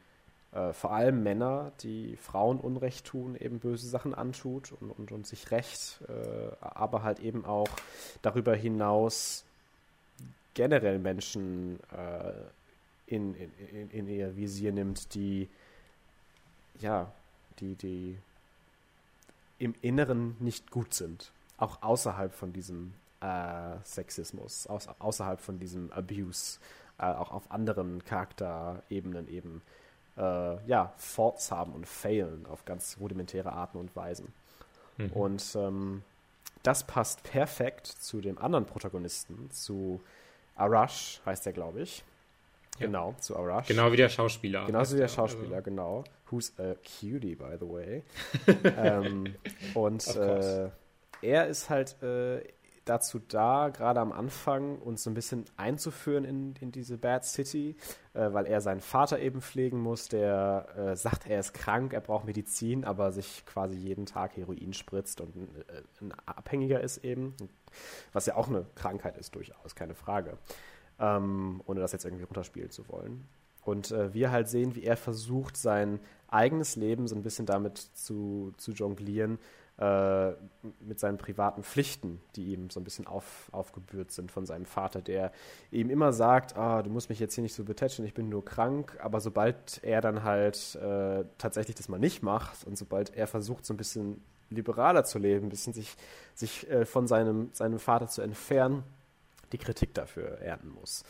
äh, vor allem Männer, die Frauen Unrecht tun, eben böse Sachen antut und, und, und sich Recht, äh, aber halt eben auch darüber hinaus generell Menschen äh, in, in, in ihr Visier nimmt, die ja, die, die im Inneren nicht gut sind. Auch außerhalb von diesem äh, Sexismus, aus, außerhalb von diesem Abuse, äh, auch auf anderen Charakterebenen eben äh, ja, Faults haben und failen auf ganz rudimentäre Arten und Weisen. Mhm. Und ähm, das passt perfekt zu dem anderen Protagonisten, zu Arash heißt er, glaube ich. Ja. Genau, zu Arash. Genau wie der Schauspieler. Genau wie der Schauspieler, also. genau. Who's a cutie, by the way. ähm, und äh, er ist halt äh, dazu da, gerade am Anfang uns so ein bisschen einzuführen in, in diese Bad City, äh, weil er seinen Vater eben pflegen muss, der äh, sagt, er ist krank, er braucht Medizin, aber sich quasi jeden Tag Heroin spritzt und ein, äh, ein Abhängiger ist eben, was ja auch eine Krankheit ist durchaus, keine Frage, ähm, ohne das jetzt irgendwie runterspielen zu wollen. Und äh, wir halt sehen, wie er versucht, sein eigenes Leben so ein bisschen damit zu, zu jonglieren, äh, mit seinen privaten Pflichten, die ihm so ein bisschen auf, aufgebührt sind von seinem Vater, der ihm immer sagt, ah, du musst mich jetzt hier nicht so betätschen, ich bin nur krank, aber sobald er dann halt äh, tatsächlich das mal nicht macht und sobald er versucht, so ein bisschen liberaler zu leben, ein bisschen sich, sich äh, von seinem, seinem Vater zu entfernen, die Kritik dafür ernten muss.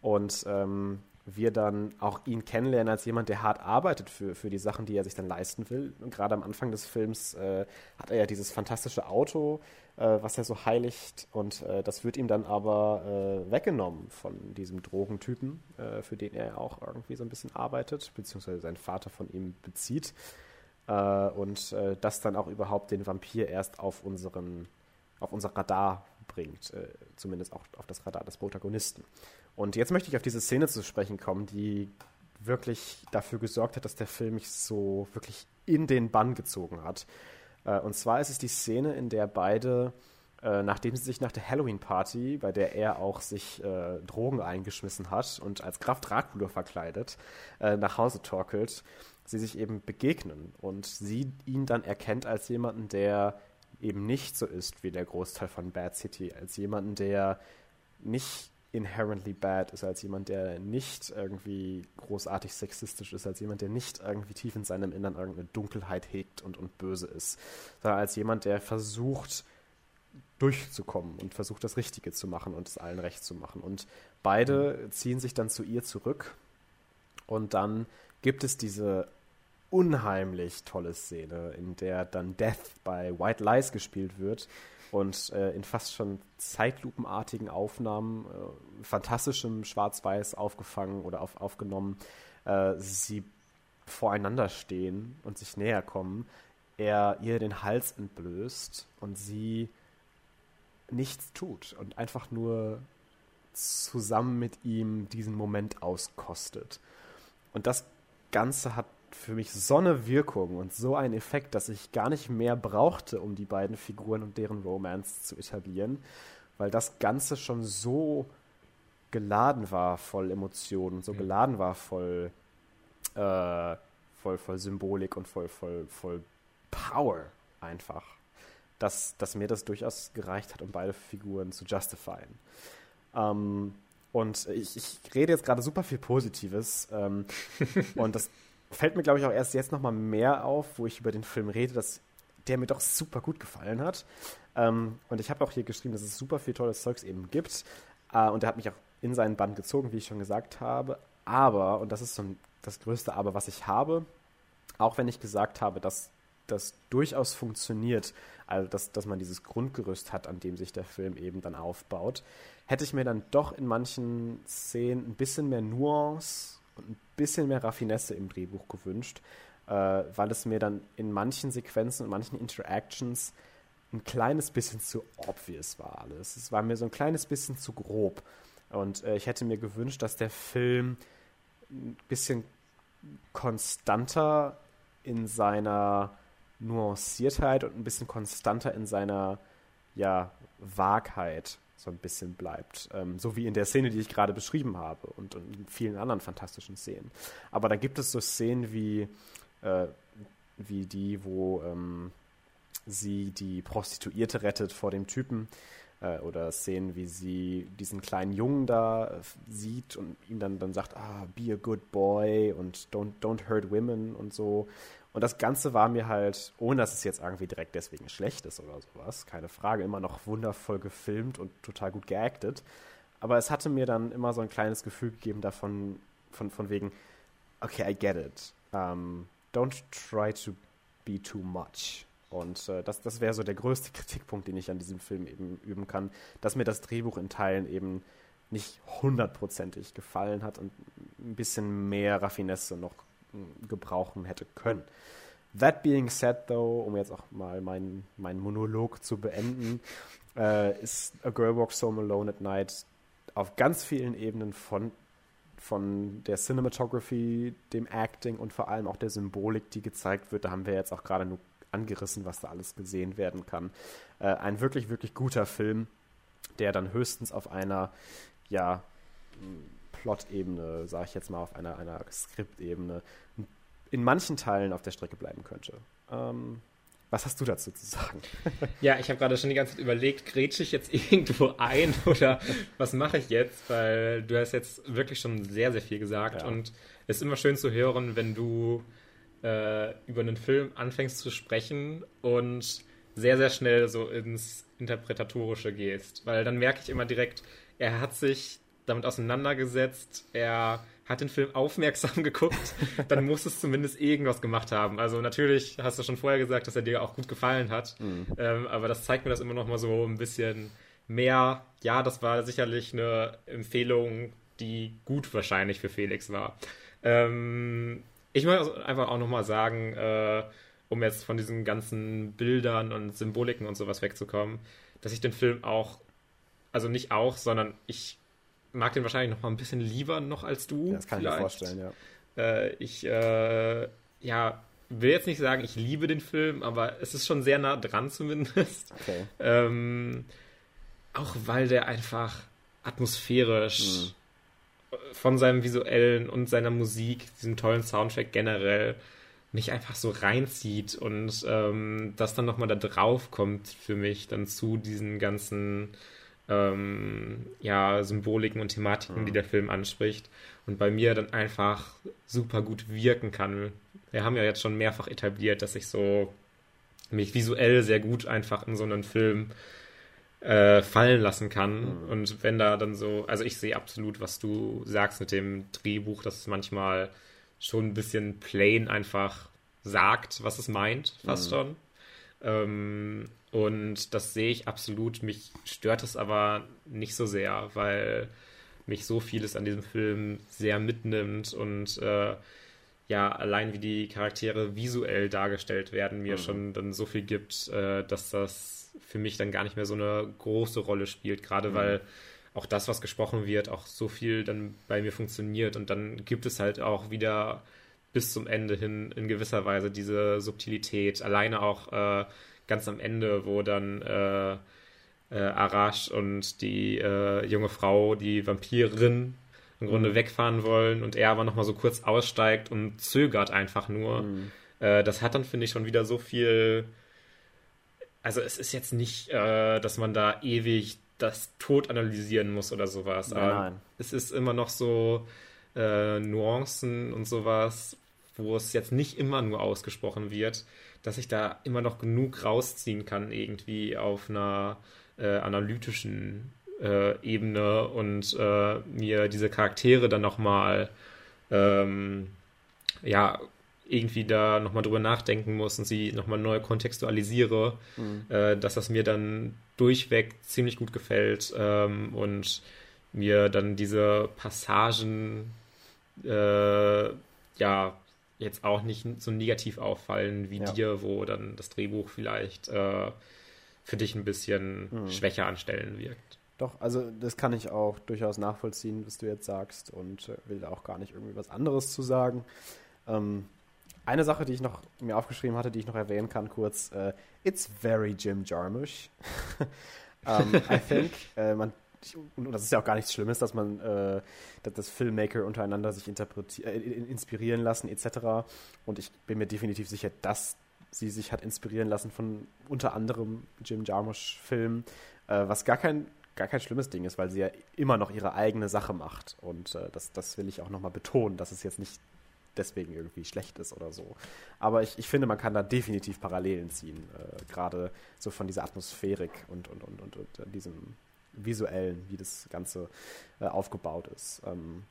Und ähm, wir dann auch ihn kennenlernen als jemand, der hart arbeitet für, für die Sachen, die er sich dann leisten will. Und gerade am Anfang des Films äh, hat er ja dieses fantastische Auto, äh, was er so heiligt. Und äh, das wird ihm dann aber äh, weggenommen von diesem Drogentypen, äh, für den er auch irgendwie so ein bisschen arbeitet, beziehungsweise sein Vater von ihm bezieht. äh, und das dann auch überhaupt den Vampir erst auf unseren, auf unser Radar bringt, zumindest auch auf das Radar des Protagonisten. Und jetzt möchte ich auf diese Szene zu sprechen kommen, die wirklich dafür gesorgt hat, dass der Film mich so wirklich in den Bann gezogen hat. Äh, und zwar ist es die Szene, in der beide, äh, nachdem sie sich nach der Halloween-Party, bei der er auch sich äh, Drogen eingeschmissen hat und als Graf Dracula verkleidet, nach Hause torkelt, sie sich eben begegnen und sie ihn dann erkennt als jemanden, der eben nicht so ist wie der Großteil von Bad City, als jemanden, der nicht inherently bad ist, als jemand, der nicht irgendwie großartig sexistisch ist, als jemand, der nicht irgendwie tief in seinem Innern irgendeine Dunkelheit hegt und, und böse ist, sondern als jemand, der versucht, durchzukommen und versucht, das Richtige zu machen und es allen recht zu machen. Und beide mhm. ziehen sich dann zu ihr zurück und dann gibt es diese unheimlich tolle Szene, in der dann Death bei White Lies gespielt wird und äh, in fast schon zeitlupenartigen Aufnahmen, äh, fantastischem Schwarz-Weiß aufgefangen oder auf, aufgenommen, äh, sie voreinander stehen und sich näher kommen, er ihr den Hals entblößt und sie nichts tut und einfach nur zusammen mit ihm diesen Moment auskostet. Und das Ganze hat für mich so eine Wirkung und so einen Effekt, dass ich gar nicht mehr brauchte, um die beiden Figuren und deren Romance zu etablieren, weil das Ganze schon so geladen war voll Emotionen, so mhm. geladen war voll, äh, voll, voll Symbolik und voll, voll, voll Power einfach, dass, dass mir das durchaus gereicht hat, um beide Figuren zu justifieren. Ähm, und ich, ich rede jetzt gerade super viel Positives ähm, und das fällt mir, glaube ich, auch erst jetzt nochmal mehr auf, wo ich über den Film rede, dass der mir doch super gut gefallen hat. Ähm, und ich habe auch hier geschrieben, dass es super viel tolles Zeugs eben gibt. Äh, und er hat mich auch in seinen Band gezogen, wie ich schon gesagt habe. Aber, und das ist so das größte Aber, was ich habe, auch wenn ich gesagt habe, dass das durchaus funktioniert, also dass, dass man dieses Grundgerüst hat, an dem sich der Film eben dann aufbaut, hätte ich mir dann doch in manchen Szenen ein bisschen mehr Nuance und ein bisschen mehr Raffinesse im Drehbuch gewünscht, äh, weil es mir dann in manchen Sequenzen und manchen Interactions ein kleines bisschen zu obvious war alles. Es war mir so ein kleines bisschen zu grob. Und äh, ich hätte mir gewünscht, dass der Film ein bisschen konstanter in seiner Nuanciertheit und ein bisschen konstanter in seiner ja, Wahrheit so ein bisschen bleibt. Ähm, so wie in der Szene, die ich gerade beschrieben habe und, und, in vielen anderen fantastischen Szenen. Aber dann gibt es so Szenen wie, äh, wie die, wo ähm, sie die Prostituierte rettet vor dem Typen. Äh, oder Szenen, wie sie diesen kleinen Jungen da äh, sieht und ihm dann, dann sagt, ah, be a good boy und don't, don't hurt women und so. Und das Ganze war mir halt, ohne dass es jetzt irgendwie direkt deswegen schlecht ist oder sowas, keine Frage, immer noch wundervoll gefilmt und total gut geactet. Aber es hatte mir dann immer so ein kleines Gefühl gegeben davon, von, von wegen, okay, I get it. Um, don't try to be too much. Und äh, das, das wäre so der größte Kritikpunkt, den ich an diesem Film eben üben kann, dass mir das Drehbuch in Teilen eben nicht hundertprozentig gefallen hat und ein bisschen mehr Raffinesse noch gebrauchen hätte können. That being said, though, um jetzt auch mal meinen mein Monolog zu beenden, äh, ist A Girl Walks Home Alone at Night auf ganz vielen Ebenen von, von der Cinematography, dem Acting und vor allem auch der Symbolik, die gezeigt wird. Da haben wir jetzt auch gerade nur angerissen, was da alles gesehen werden kann. Äh, ein wirklich, wirklich guter Film, der dann höchstens auf einer, ja, Plot-Ebene, sage ich jetzt mal, auf einer, einer Skript-Ebene, in manchen Teilen auf der Strecke bleiben könnte. Ähm, was hast du dazu zu sagen? ja, ich habe gerade schon die ganze Zeit überlegt, grätsche ich jetzt irgendwo ein oder was mache ich jetzt? Weil du hast jetzt wirklich schon sehr, sehr viel gesagt ja. und es ist immer schön zu hören, wenn du äh, über einen Film anfängst zu sprechen und sehr, sehr schnell so ins Interpretatorische gehst. Weil dann merke ich immer direkt, er hat sich damit auseinandergesetzt, er hat den Film aufmerksam geguckt, dann muss es zumindest irgendwas gemacht haben. Also natürlich hast du schon vorher gesagt, dass er dir auch gut gefallen hat, mhm. ähm, aber das zeigt mir das immer noch mal so ein bisschen mehr. Ja, das war sicherlich eine Empfehlung, die gut wahrscheinlich für Felix war. Ähm, ich möchte einfach auch noch mal sagen, äh, um jetzt von diesen ganzen Bildern und Symboliken und sowas wegzukommen, dass ich den Film auch, also nicht auch, sondern ich mag den wahrscheinlich noch mal ein bisschen lieber noch als du. Das kann vielleicht. ich mir vorstellen, ja. Äh, ich, äh, ja, will jetzt nicht sagen, ich liebe den Film, aber es ist schon sehr nah dran zumindest. Okay. Ähm, auch weil der einfach atmosphärisch mhm. von seinem visuellen und seiner Musik, diesem tollen Soundtrack generell, mich einfach so reinzieht und ähm, das dann nochmal da drauf kommt für mich dann zu diesen ganzen ähm, ja, Symboliken und Thematiken, mhm. die der Film anspricht und bei mir dann einfach super gut wirken kann. Wir haben ja jetzt schon mehrfach etabliert, dass ich so mich visuell sehr gut einfach in so einen Film äh, fallen lassen kann. Mhm. Und wenn da dann so, also ich sehe absolut, was du sagst mit dem Drehbuch, dass es manchmal schon ein bisschen plain einfach sagt, was es meint, fast mhm. schon. Ähm, und das sehe ich absolut. Mich stört es aber nicht so sehr, weil mich so vieles an diesem Film sehr mitnimmt und äh, ja, allein wie die Charaktere visuell dargestellt werden, mir mhm. schon dann so viel gibt, äh, dass das für mich dann gar nicht mehr so eine große Rolle spielt, gerade mhm. weil auch das, was gesprochen wird, auch so viel dann bei mir funktioniert und dann gibt es halt auch wieder bis zum Ende hin in gewisser Weise diese Subtilität. Alleine auch äh, ganz am Ende, wo dann äh, äh, Arash und die äh, junge Frau, die Vampirin, im Grunde mhm. wegfahren wollen und er aber nochmal so kurz aussteigt und zögert einfach nur. Mhm. Äh, das hat dann, finde ich, schon wieder so viel. Also, es ist jetzt nicht, äh, dass man da ewig das Tod analysieren muss oder sowas. Nein, aber nein. es ist immer noch so äh, Nuancen und sowas, wo es jetzt nicht immer nur ausgesprochen wird, dass ich da immer noch genug rausziehen kann, irgendwie auf einer äh, analytischen äh, Ebene und äh, mir diese Charaktere dann nochmal ähm, ja, irgendwie da nochmal drüber nachdenken muss und sie nochmal neu kontextualisiere, mhm. äh, dass das mir dann durchweg ziemlich gut gefällt ähm, und mir dann diese Passagen äh, ja jetzt auch nicht so negativ auffallen wie ja. dir, wo dann das Drehbuch vielleicht äh, für dich ein bisschen mhm. schwächer anstellen wirkt. Doch, also das kann ich auch durchaus nachvollziehen, was du jetzt sagst und äh, will da auch gar nicht irgendwie was anderes zu sagen. Ähm, eine Sache, die ich noch mir aufgeschrieben hatte, die ich noch erwähnen kann, kurz, äh, it's very Jim Jarmusch. um, I think, äh, man und das ist ja auch gar nichts Schlimmes, dass man, äh, dass das Filmmaker untereinander sich äh, inspirieren lassen etc. Und ich bin mir definitiv sicher, dass sie sich hat inspirieren lassen von unter anderem Jim Jarmusch-Filmen, äh, was gar kein gar kein schlimmes Ding ist, weil sie ja immer noch ihre eigene Sache macht. Und äh, das, das will ich auch nochmal betonen, dass es jetzt nicht deswegen irgendwie schlecht ist oder so. Aber ich, ich finde, man kann da definitiv Parallelen ziehen, äh, gerade so von dieser Atmosphärik und, und, und, und, und äh, diesem visuellen, wie das Ganze äh, aufgebaut ist. Ähm,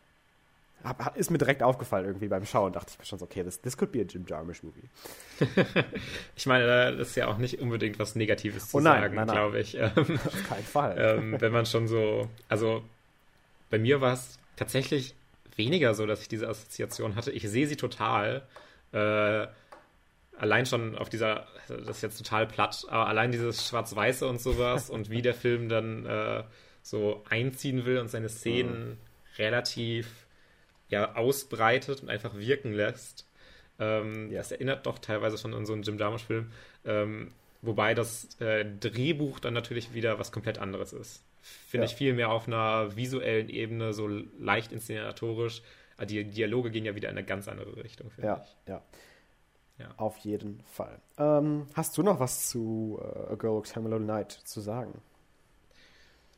hab, ist mir direkt aufgefallen irgendwie beim Schauen. Dachte ich mir schon so, okay, this, this could be a Jim Jarmusch-Movie. ich meine, das ist ja auch nicht unbedingt was Negatives zu oh nein, sagen, glaube ich. Ähm, Auf keinen Fall. Ähm, wenn man schon so, also bei mir war es tatsächlich weniger so, dass ich diese Assoziation hatte. Ich sehe sie total. Äh, allein schon auf dieser, das ist jetzt total platt, aber allein dieses Schwarz-Weiße und sowas und wie der Film dann äh, so einziehen will und seine Szenen mhm. relativ ja ausbreitet und einfach wirken lässt. Ähm, ja. Das erinnert doch teilweise schon an so einen Jim Jarmusch-Film. Ähm, wobei das äh, Drehbuch dann natürlich wieder was komplett anderes ist. Finde ja. ich viel mehr auf einer visuellen Ebene, so leicht inszenatorisch. Die Dialoge gehen ja wieder in eine ganz andere Richtung, finde ja, ich. Ja, ja. Auf jeden Fall. Ähm, hast du noch was zu uh, A Girl Hello Night zu sagen?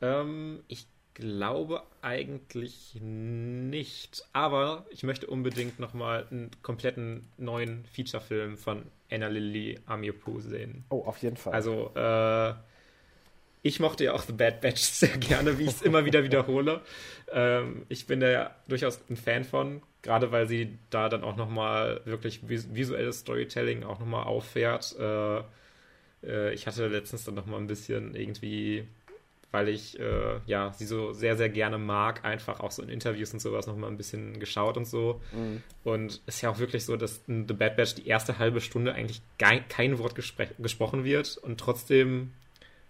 Ähm, ich glaube eigentlich nicht. Aber ich möchte unbedingt nochmal einen kompletten neuen Feature-Film von Anna Lily Amirpour sehen. Oh, auf jeden Fall. Also, äh, ich mochte ja auch The Bad Batch sehr gerne, wie ich es immer wieder wiederhole. Ähm, ich bin da ja durchaus ein Fan von, gerade weil sie da dann auch nochmal wirklich visuelles Storytelling auch nochmal auffährt. Äh, äh, ich hatte letztens dann nochmal ein bisschen irgendwie weil ich äh, ja sie so sehr, sehr gerne mag, einfach auch so in Interviews und sowas nochmal ein bisschen geschaut und so. Mhm. Und es ist ja auch wirklich so, dass in The Bad Batch die erste halbe Stunde eigentlich kein Wort gesprochen wird und trotzdem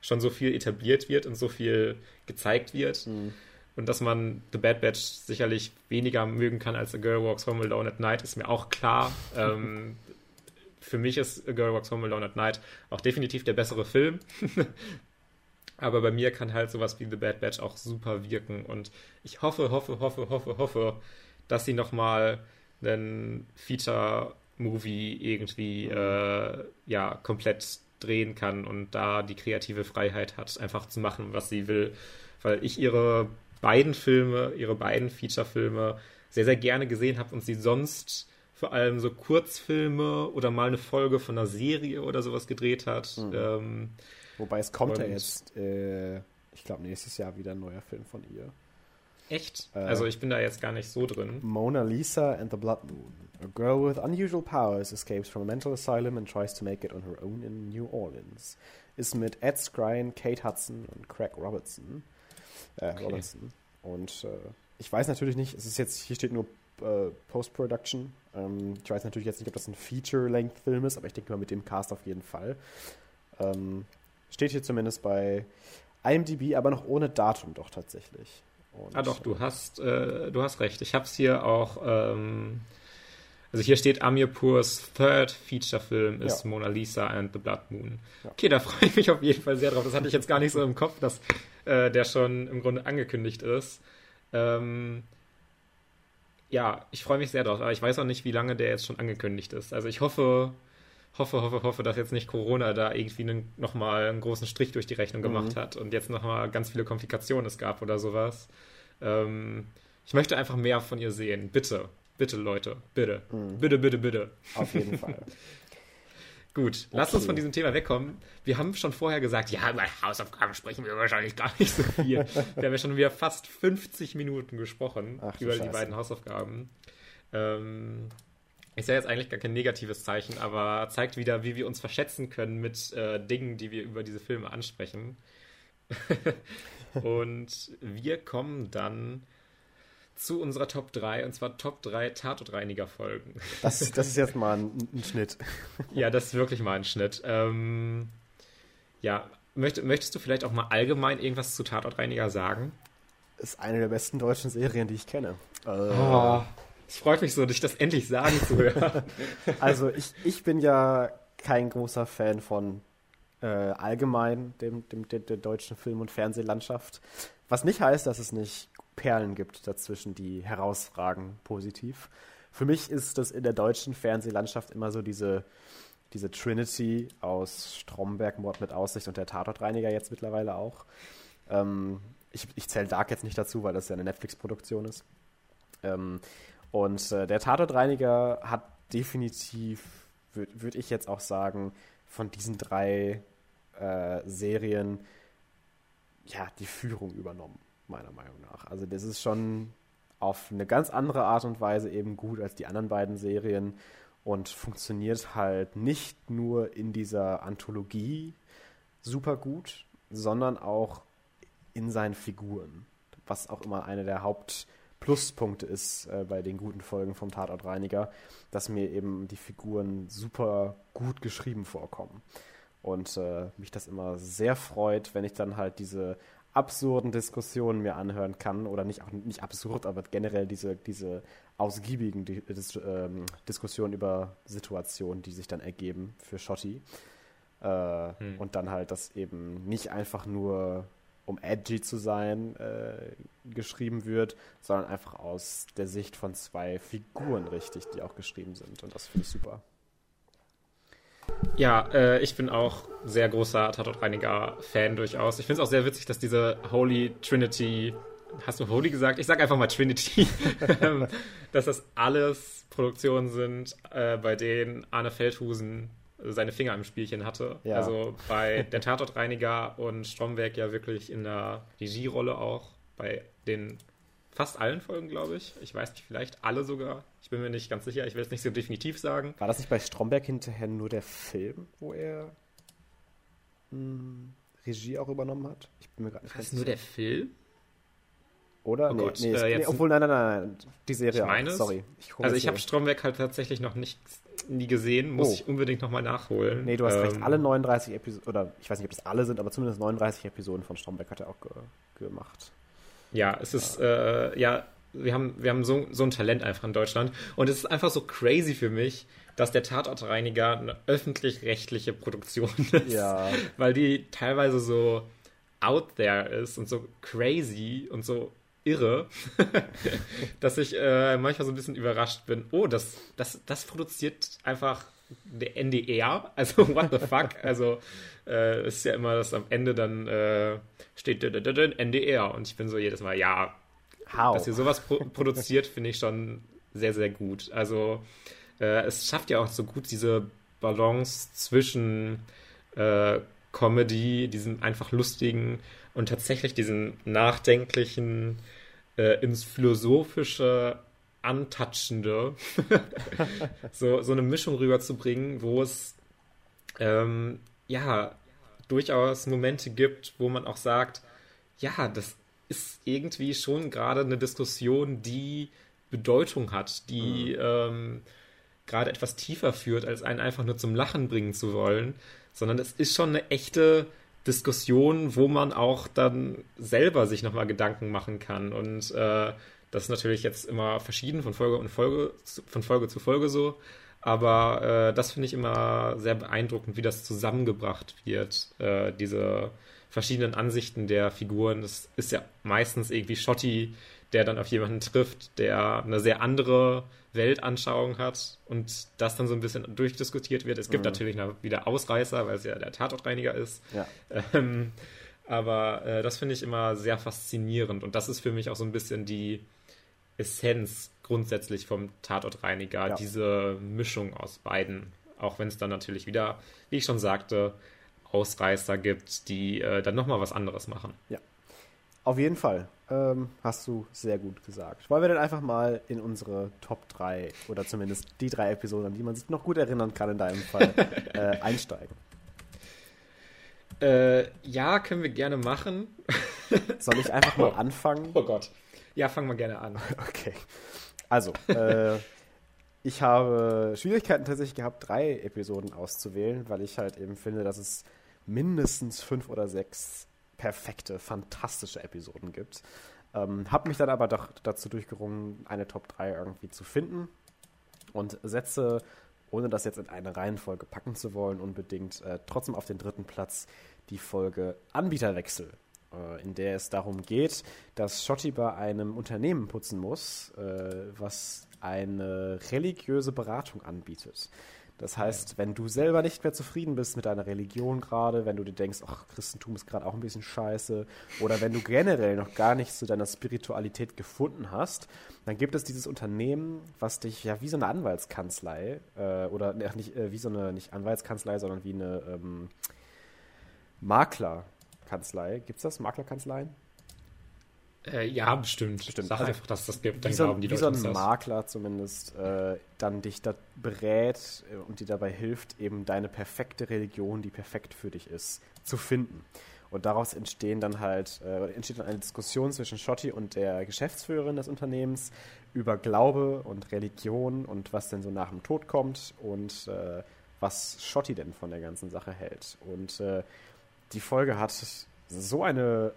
schon so viel etabliert wird und so viel gezeigt wird. Mhm. Und dass man The Bad Batch sicherlich weniger mögen kann als A Girl Walks Home Alone at Night, ist mir auch klar. ähm, für mich ist A Girl Walks Home Alone at Night auch definitiv der bessere Film. Aber bei mir kann halt sowas wie The Bad Batch auch super wirken. Und ich hoffe, hoffe, hoffe, hoffe, hoffe, dass sie nochmal einen Feature-Movie irgendwie äh, ja, komplett drehen kann und da die kreative Freiheit hat, einfach zu machen, was sie will. Weil ich ihre beiden Filme, ihre beiden Feature-Filme sehr, sehr gerne gesehen habe und sie sonst vor allem so Kurzfilme oder mal eine Folge von einer Serie oder sowas gedreht hat. Mhm. Ähm, Wobei es kommt ja jetzt, äh, ich glaube, nächstes Jahr wieder ein neuer Film von ihr. Echt? Äh, also ich bin da jetzt gar nicht so drin. Mona Lisa and the Blood Moon. A girl with unusual powers escapes from a mental asylum and tries to make it on her own in New Orleans. Ist mit Ed Skrein, Kate Hudson und Craig Robertson. Äh, okay. Robinson. Und äh, ich weiß natürlich nicht, es ist jetzt, hier steht nur äh, Post-Production. Ähm, ich weiß natürlich jetzt nicht, ob das ein Feature-Length-Film ist, aber ich denke mal mit dem Cast auf jeden Fall. Ähm, Steht hier zumindest bei IMDb, aber noch ohne Datum doch tatsächlich. Und, ah doch, du hast, äh, du hast recht. Ich habe es hier auch. Ähm, also hier steht Amirpurs Third Feature-Film ist ja. Mona Lisa and the Blood Moon. Ja. Okay, da freue ich mich auf jeden Fall sehr drauf. Das hatte ich jetzt gar nicht so im Kopf, dass äh, der schon im Grunde angekündigt ist. Ähm, ja, ich freue mich sehr drauf, aber ich weiß auch nicht, wie lange der jetzt schon angekündigt ist. Also ich hoffe, hoffe, hoffe, hoffe, dass jetzt nicht Corona da irgendwie nochmal einen großen Strich durch die Rechnung gemacht mhm. hat und jetzt nochmal ganz viele Komplikationen es gab oder sowas. Ähm, ich möchte einfach mehr von ihr sehen. Bitte, bitte, Leute, bitte. Mhm. Bitte, bitte, bitte. Auf jeden Fall. Gut, okay. lasst uns von diesem Thema wegkommen. Wir haben schon vorher gesagt, ja, über Hausaufgaben sprechen wir wahrscheinlich gar nicht so viel. wir haben ja schon wieder fast 50 Minuten gesprochen Ach, über die beiden Hausaufgaben. Ähm, ist ja jetzt eigentlich gar kein negatives Zeichen, aber zeigt wieder, wie wir uns verschätzen können mit äh, Dingen, die wir über diese Filme ansprechen. und wir kommen dann zu unserer Top 3, und zwar Top 3 Tatortreiniger-Folgen. Das, das ist jetzt mal ein, ein, Schnitt. ja, das ist wirklich mal ein Schnitt. Ähm, ja, möcht, möchtest du vielleicht auch mal allgemein irgendwas zu Tatortreiniger sagen? Ist eine der besten deutschen Serien, die ich kenne. Äh, oh, es freut mich so, dich das endlich sagen zu hören. also ich, ich bin ja kein großer Fan von äh, allgemein dem, dem, dem, der deutschen Film- und Fernsehlandschaft. Was nicht heißt, dass es nicht Perlen gibt dazwischen, die herausragen positiv. Für mich ist das in der deutschen Fernsehlandschaft immer so diese, diese Trinity aus Stromberg, Mord mit Aussicht und der Tatortreiniger jetzt mittlerweile auch. Ähm, ich ich zähle Dark jetzt nicht dazu, weil das ja eine Netflix-Produktion ist. Ähm, und äh, der Tatortreiniger hat definitiv, würde würd ich jetzt auch sagen, von diesen drei äh, Serien ja die Führung übernommen, meiner Meinung nach. Also das ist schon auf eine ganz andere Art und Weise eben gut als die anderen beiden Serien und funktioniert halt nicht nur in dieser Anthologie super gut, sondern auch in seinen Figuren, was auch immer eine der Haupt Pluspunkte ist äh, bei den guten Folgen vom Tatortreiniger, dass mir eben die Figuren super gut geschrieben vorkommen. Und äh, mich das immer sehr freut, wenn ich dann halt diese absurden Diskussionen mir anhören kann, oder nicht auch nicht absurd, aber generell diese, diese ausgiebigen Dis ähm, Diskussionen über Situationen, die sich dann ergeben für Schotti. Äh, hm. Und dann halt das eben nicht einfach nur um edgy zu sein, äh, geschrieben wird, sondern einfach aus der Sicht von zwei Figuren richtig, die auch geschrieben sind. Und das finde ich super. Ja, äh, ich bin auch sehr großer Tatortreiniger-Fan durchaus. Ich finde es auch sehr witzig, dass diese Holy Trinity, hast du Holy gesagt? Ich sage einfach mal Trinity, ähm, dass das alles Produktionen sind, äh, bei denen Arne Feldhusen seine Finger im Spielchen hatte. Ja. Also bei der Tatortreiniger und Stromberg ja wirklich in der Regierolle auch. Bei den fast allen Folgen, glaube ich. Ich weiß nicht, vielleicht alle sogar. Ich bin mir nicht ganz sicher. Ich will es nicht so definitiv sagen. War das nicht bei Stromberg hinterher nur der Film, wo er. Hm, Regie auch übernommen hat. Ich bin mir gerade nicht ganz nur der Film? Oder? Oh nee, Gott, nee, äh, nee, obwohl, nein, nein, nein, die Serie ich meine auch. Sorry. Ich also ich habe Stromberg halt tatsächlich noch nicht nie gesehen, muss oh. ich unbedingt nochmal nachholen. Nee, du hast ähm, recht, alle 39 Episoden, oder ich weiß nicht, ob das alle sind, aber zumindest 39 Episoden von Stromberg hat er auch ge gemacht. Ja, es ist, ja, äh, ja wir haben, wir haben so, so ein Talent einfach in Deutschland und es ist einfach so crazy für mich, dass der Tatortreiniger eine öffentlich-rechtliche Produktion ist. Ja. Weil die teilweise so out there ist und so crazy und so irre, dass ich äh, manchmal so ein bisschen überrascht bin. Oh, das, das, das produziert einfach der NDR. Also, what the fuck? Also, äh, ist ja immer, dass am Ende dann äh, steht NDR. Und ich bin so jedes Mal, ja, How? dass ihr sowas pro produziert, finde ich schon sehr, sehr gut. Also, äh, es schafft ja auch so gut diese Balance zwischen äh, Comedy, diesem einfach lustigen und tatsächlich diesen nachdenklichen, äh, ins Philosophische antatschende, so, so eine Mischung rüberzubringen, wo es ähm, ja durchaus Momente gibt, wo man auch sagt, ja, das ist irgendwie schon gerade eine Diskussion, die Bedeutung hat, die mhm. ähm, gerade etwas tiefer führt, als einen einfach nur zum Lachen bringen zu wollen, sondern es ist schon eine echte Diskussion, wo man auch dann selber sich nochmal Gedanken machen kann. Und äh, das ist natürlich jetzt immer verschieden von Folge und Folge, von Folge zu Folge so. Aber äh, das finde ich immer sehr beeindruckend, wie das zusammengebracht wird, äh, diese verschiedenen Ansichten der Figuren. Das ist ja meistens irgendwie Schotti, der dann auf jemanden trifft, der eine sehr andere Weltanschauung hat und das dann so ein bisschen durchdiskutiert wird. Es gibt mhm. natürlich wieder Ausreißer, weil es ja der Tatortreiniger ist. Ja. Ähm, aber äh, das finde ich immer sehr faszinierend und das ist für mich auch so ein bisschen die Essenz grundsätzlich vom Tatortreiniger, ja. diese Mischung aus beiden. Auch wenn es dann natürlich wieder, wie ich schon sagte, Ausreißer gibt, die äh, dann nochmal was anderes machen. Ja. Auf jeden Fall. Ähm, hast du sehr gut gesagt. Wollen wir dann einfach mal in unsere Top 3 oder zumindest die drei Episoden, an die man sich noch gut erinnern kann in deinem Fall, äh, einsteigen? Äh, ja, können wir gerne machen. Soll ich einfach mal anfangen? Oh Gott. Ja, fangen wir gerne an. Okay. Also, äh, ich habe Schwierigkeiten tatsächlich gehabt, drei Episoden auszuwählen, weil ich halt eben finde, dass es mindestens fünf oder sechs perfekte, fantastische Episoden gibt. Ähm, habe mich dann aber doch dazu durchgerungen, eine Top 3 irgendwie zu finden und setze, ohne das jetzt in eine Reihenfolge packen zu wollen, unbedingt äh, trotzdem auf den dritten Platz die Folge Anbieterwechsel, äh, in der es darum geht, dass Schotti bei einem Unternehmen putzen muss, äh, was eine religiöse Beratung anbietet. Das heißt, wenn du selber nicht mehr zufrieden bist mit deiner Religion gerade, wenn du dir denkst, ach, Christentum ist gerade auch ein bisschen scheiße, oder wenn du generell noch gar nichts zu deiner Spiritualität gefunden hast, dann gibt es dieses Unternehmen, was dich ja wie so eine Anwaltskanzlei, äh, oder ne, nicht äh, wie so eine, nicht Anwaltskanzlei, sondern wie eine ähm, Maklerkanzlei. Gibt es das? Maklerkanzleien? Äh, ja, bestimmt. bestimmt. Sag also, einfach, dass das gibt. Dann so, glauben die wie Leute so ein Makler zumindest äh, dann dich da berät äh, und dir dabei hilft, eben deine perfekte Religion, die perfekt für dich ist, zu finden. Und daraus entstehen dann halt, äh, entsteht dann eine Diskussion zwischen Schotti und der Geschäftsführerin des Unternehmens über Glaube und Religion und was denn so nach dem Tod kommt und äh, was Schotti denn von der ganzen Sache hält. Und äh, die Folge hat so eine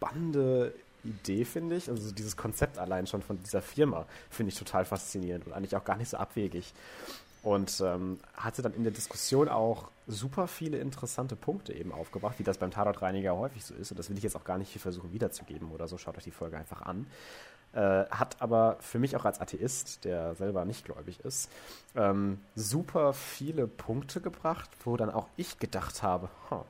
spannende Idee, finde ich. Also dieses Konzept allein schon von dieser Firma finde ich total faszinierend und eigentlich auch gar nicht so abwegig. Und ähm, hatte dann in der Diskussion auch super viele interessante Punkte eben aufgebracht, wie das beim Tatortreiniger häufig so ist. Und das will ich jetzt auch gar nicht hier versuchen wiederzugeben oder so. Schaut euch die Folge einfach an. Äh, hat aber für mich auch als Atheist, der selber nicht gläubig ist, ähm, super viele Punkte gebracht, wo dann auch ich gedacht habe, huh,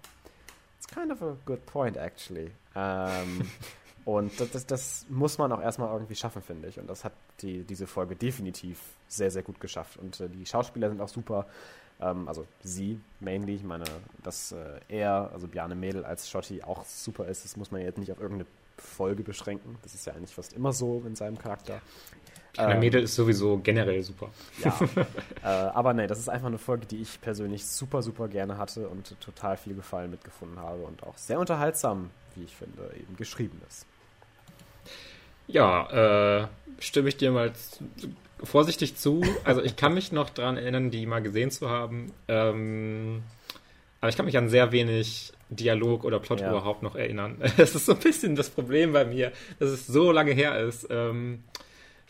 it's kind of a good point actually. Ähm, und das, das, das, muss man auch erstmal irgendwie schaffen, finde ich. Und das hat die, diese Folge definitiv sehr, sehr gut geschafft. Und äh, die Schauspieler sind auch super. Ähm, also sie mainly. Ich meine, dass äh, er, also Bjarne Mädel als Schotti auch super ist, das muss man jetzt nicht auf irgendeine Folge beschränken. Das ist ja eigentlich fast immer so in seinem Charakter. Kleiner ähm, Mädel ist sowieso generell super. Ja. äh, aber nee, das ist einfach eine Folge, die ich persönlich super, super gerne hatte und total viel Gefallen mitgefunden habe und auch sehr unterhaltsam, wie ich finde, eben geschrieben ist. Ja, äh, stimme ich dir mal vorsichtig zu. Also ich kann mich noch daran erinnern, die mal gesehen zu haben. Ähm, aber ich kann mich an sehr wenig Dialog oder Plot ja. überhaupt noch erinnern. Das ist so ein bisschen das Problem bei mir, dass es so lange her ist. Ähm,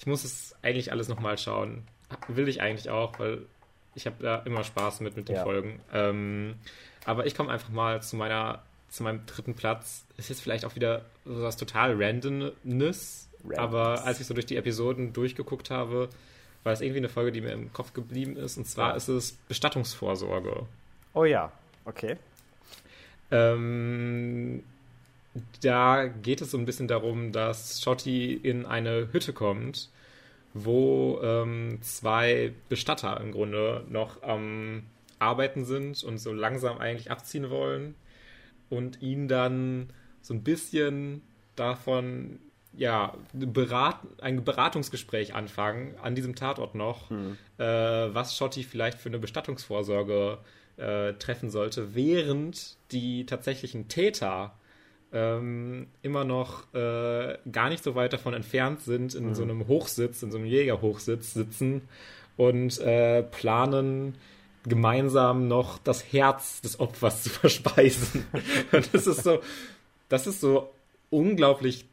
ich muss es eigentlich alles nochmal schauen. Will ich eigentlich auch, weil ich habe da immer Spaß mit mit den ja. Folgen. Ähm, aber ich komme einfach mal zu meiner zu meinem dritten Platz. Ist jetzt vielleicht auch wieder so was total Randomness, aber als ich so durch die Episoden durchgeguckt habe, war es irgendwie eine Folge, die mir im Kopf geblieben ist. Und zwar ja. ist es Bestattungsvorsorge. Oh ja, okay. Ähm, da geht es so ein bisschen darum, dass Shotty in eine Hütte kommt, wo ähm, zwei Bestatter im Grunde noch am Arbeiten sind und so langsam eigentlich abziehen wollen und ihn dann so ein bisschen davon ja, Berat, ein Beratungsgespräch anfangen, an diesem Tatort noch, hm. äh, was Schotti vielleicht für eine Bestattungsvorsorge äh, treffen sollte, während die tatsächlichen Täter ähm, immer noch äh, gar nicht so weit davon entfernt sind, in hm. so einem Hochsitz, in so einem Jägerhochsitz sitzen und äh, planen, gemeinsam noch das Herz des Opfers zu verspeisen. und das ist so, das ist so unglaublich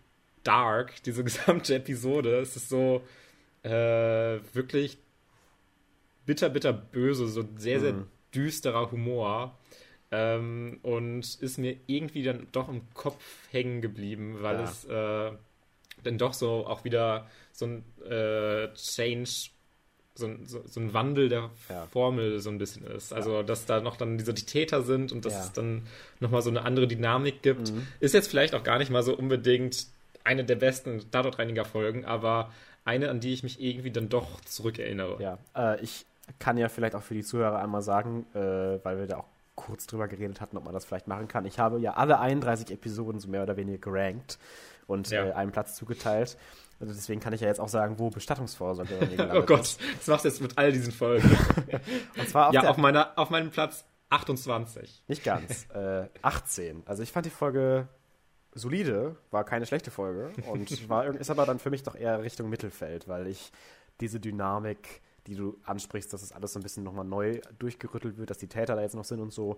dark, diese gesamte Episode. Es ist so äh, wirklich bitter, bitter böse, so sehr, sehr mhm. düsterer Humor. Ähm, und ist mir irgendwie dann doch im Kopf hängen geblieben, weil ja. es äh, dann doch so auch wieder so ein äh, Change, so ein, so, so, ein Wandel der ja. Formel so ein bisschen ist. Also, ja. dass da noch dann diese Täter sind und dass es dann nochmal so eine andere Dynamik gibt. Mhm. Ist jetzt vielleicht auch gar nicht mal so unbedingt eine der besten Tatortreiniger-Folgen, aber eine, an die ich mich irgendwie dann doch zurückerinnere. Ja, äh, ich kann ja vielleicht auch für die Zuhörer einmal sagen, äh, weil wir da auch kurz drüber geredet hatten, ob man das vielleicht machen kann. Ich habe ja alle 31 Episoden so mehr oder weniger gerankt und ja. äh, einen Platz zugeteilt. Also deswegen kann ich ja jetzt auch sagen, wo Bestattungsvorsorge Oh Gott, ist. das machst du jetzt mit all diesen Folgen. und zwar auf ja, auf, meiner, auf meinem Platz 28. Nicht ganz. äh, 18. Also ich fand die Folge solide, war keine schlechte Folge und war, ist aber dann für mich doch eher Richtung Mittelfeld, weil ich diese Dynamik, die du ansprichst, dass es alles so ein bisschen nochmal neu durchgerüttelt wird, dass die Täter da jetzt noch sind und so,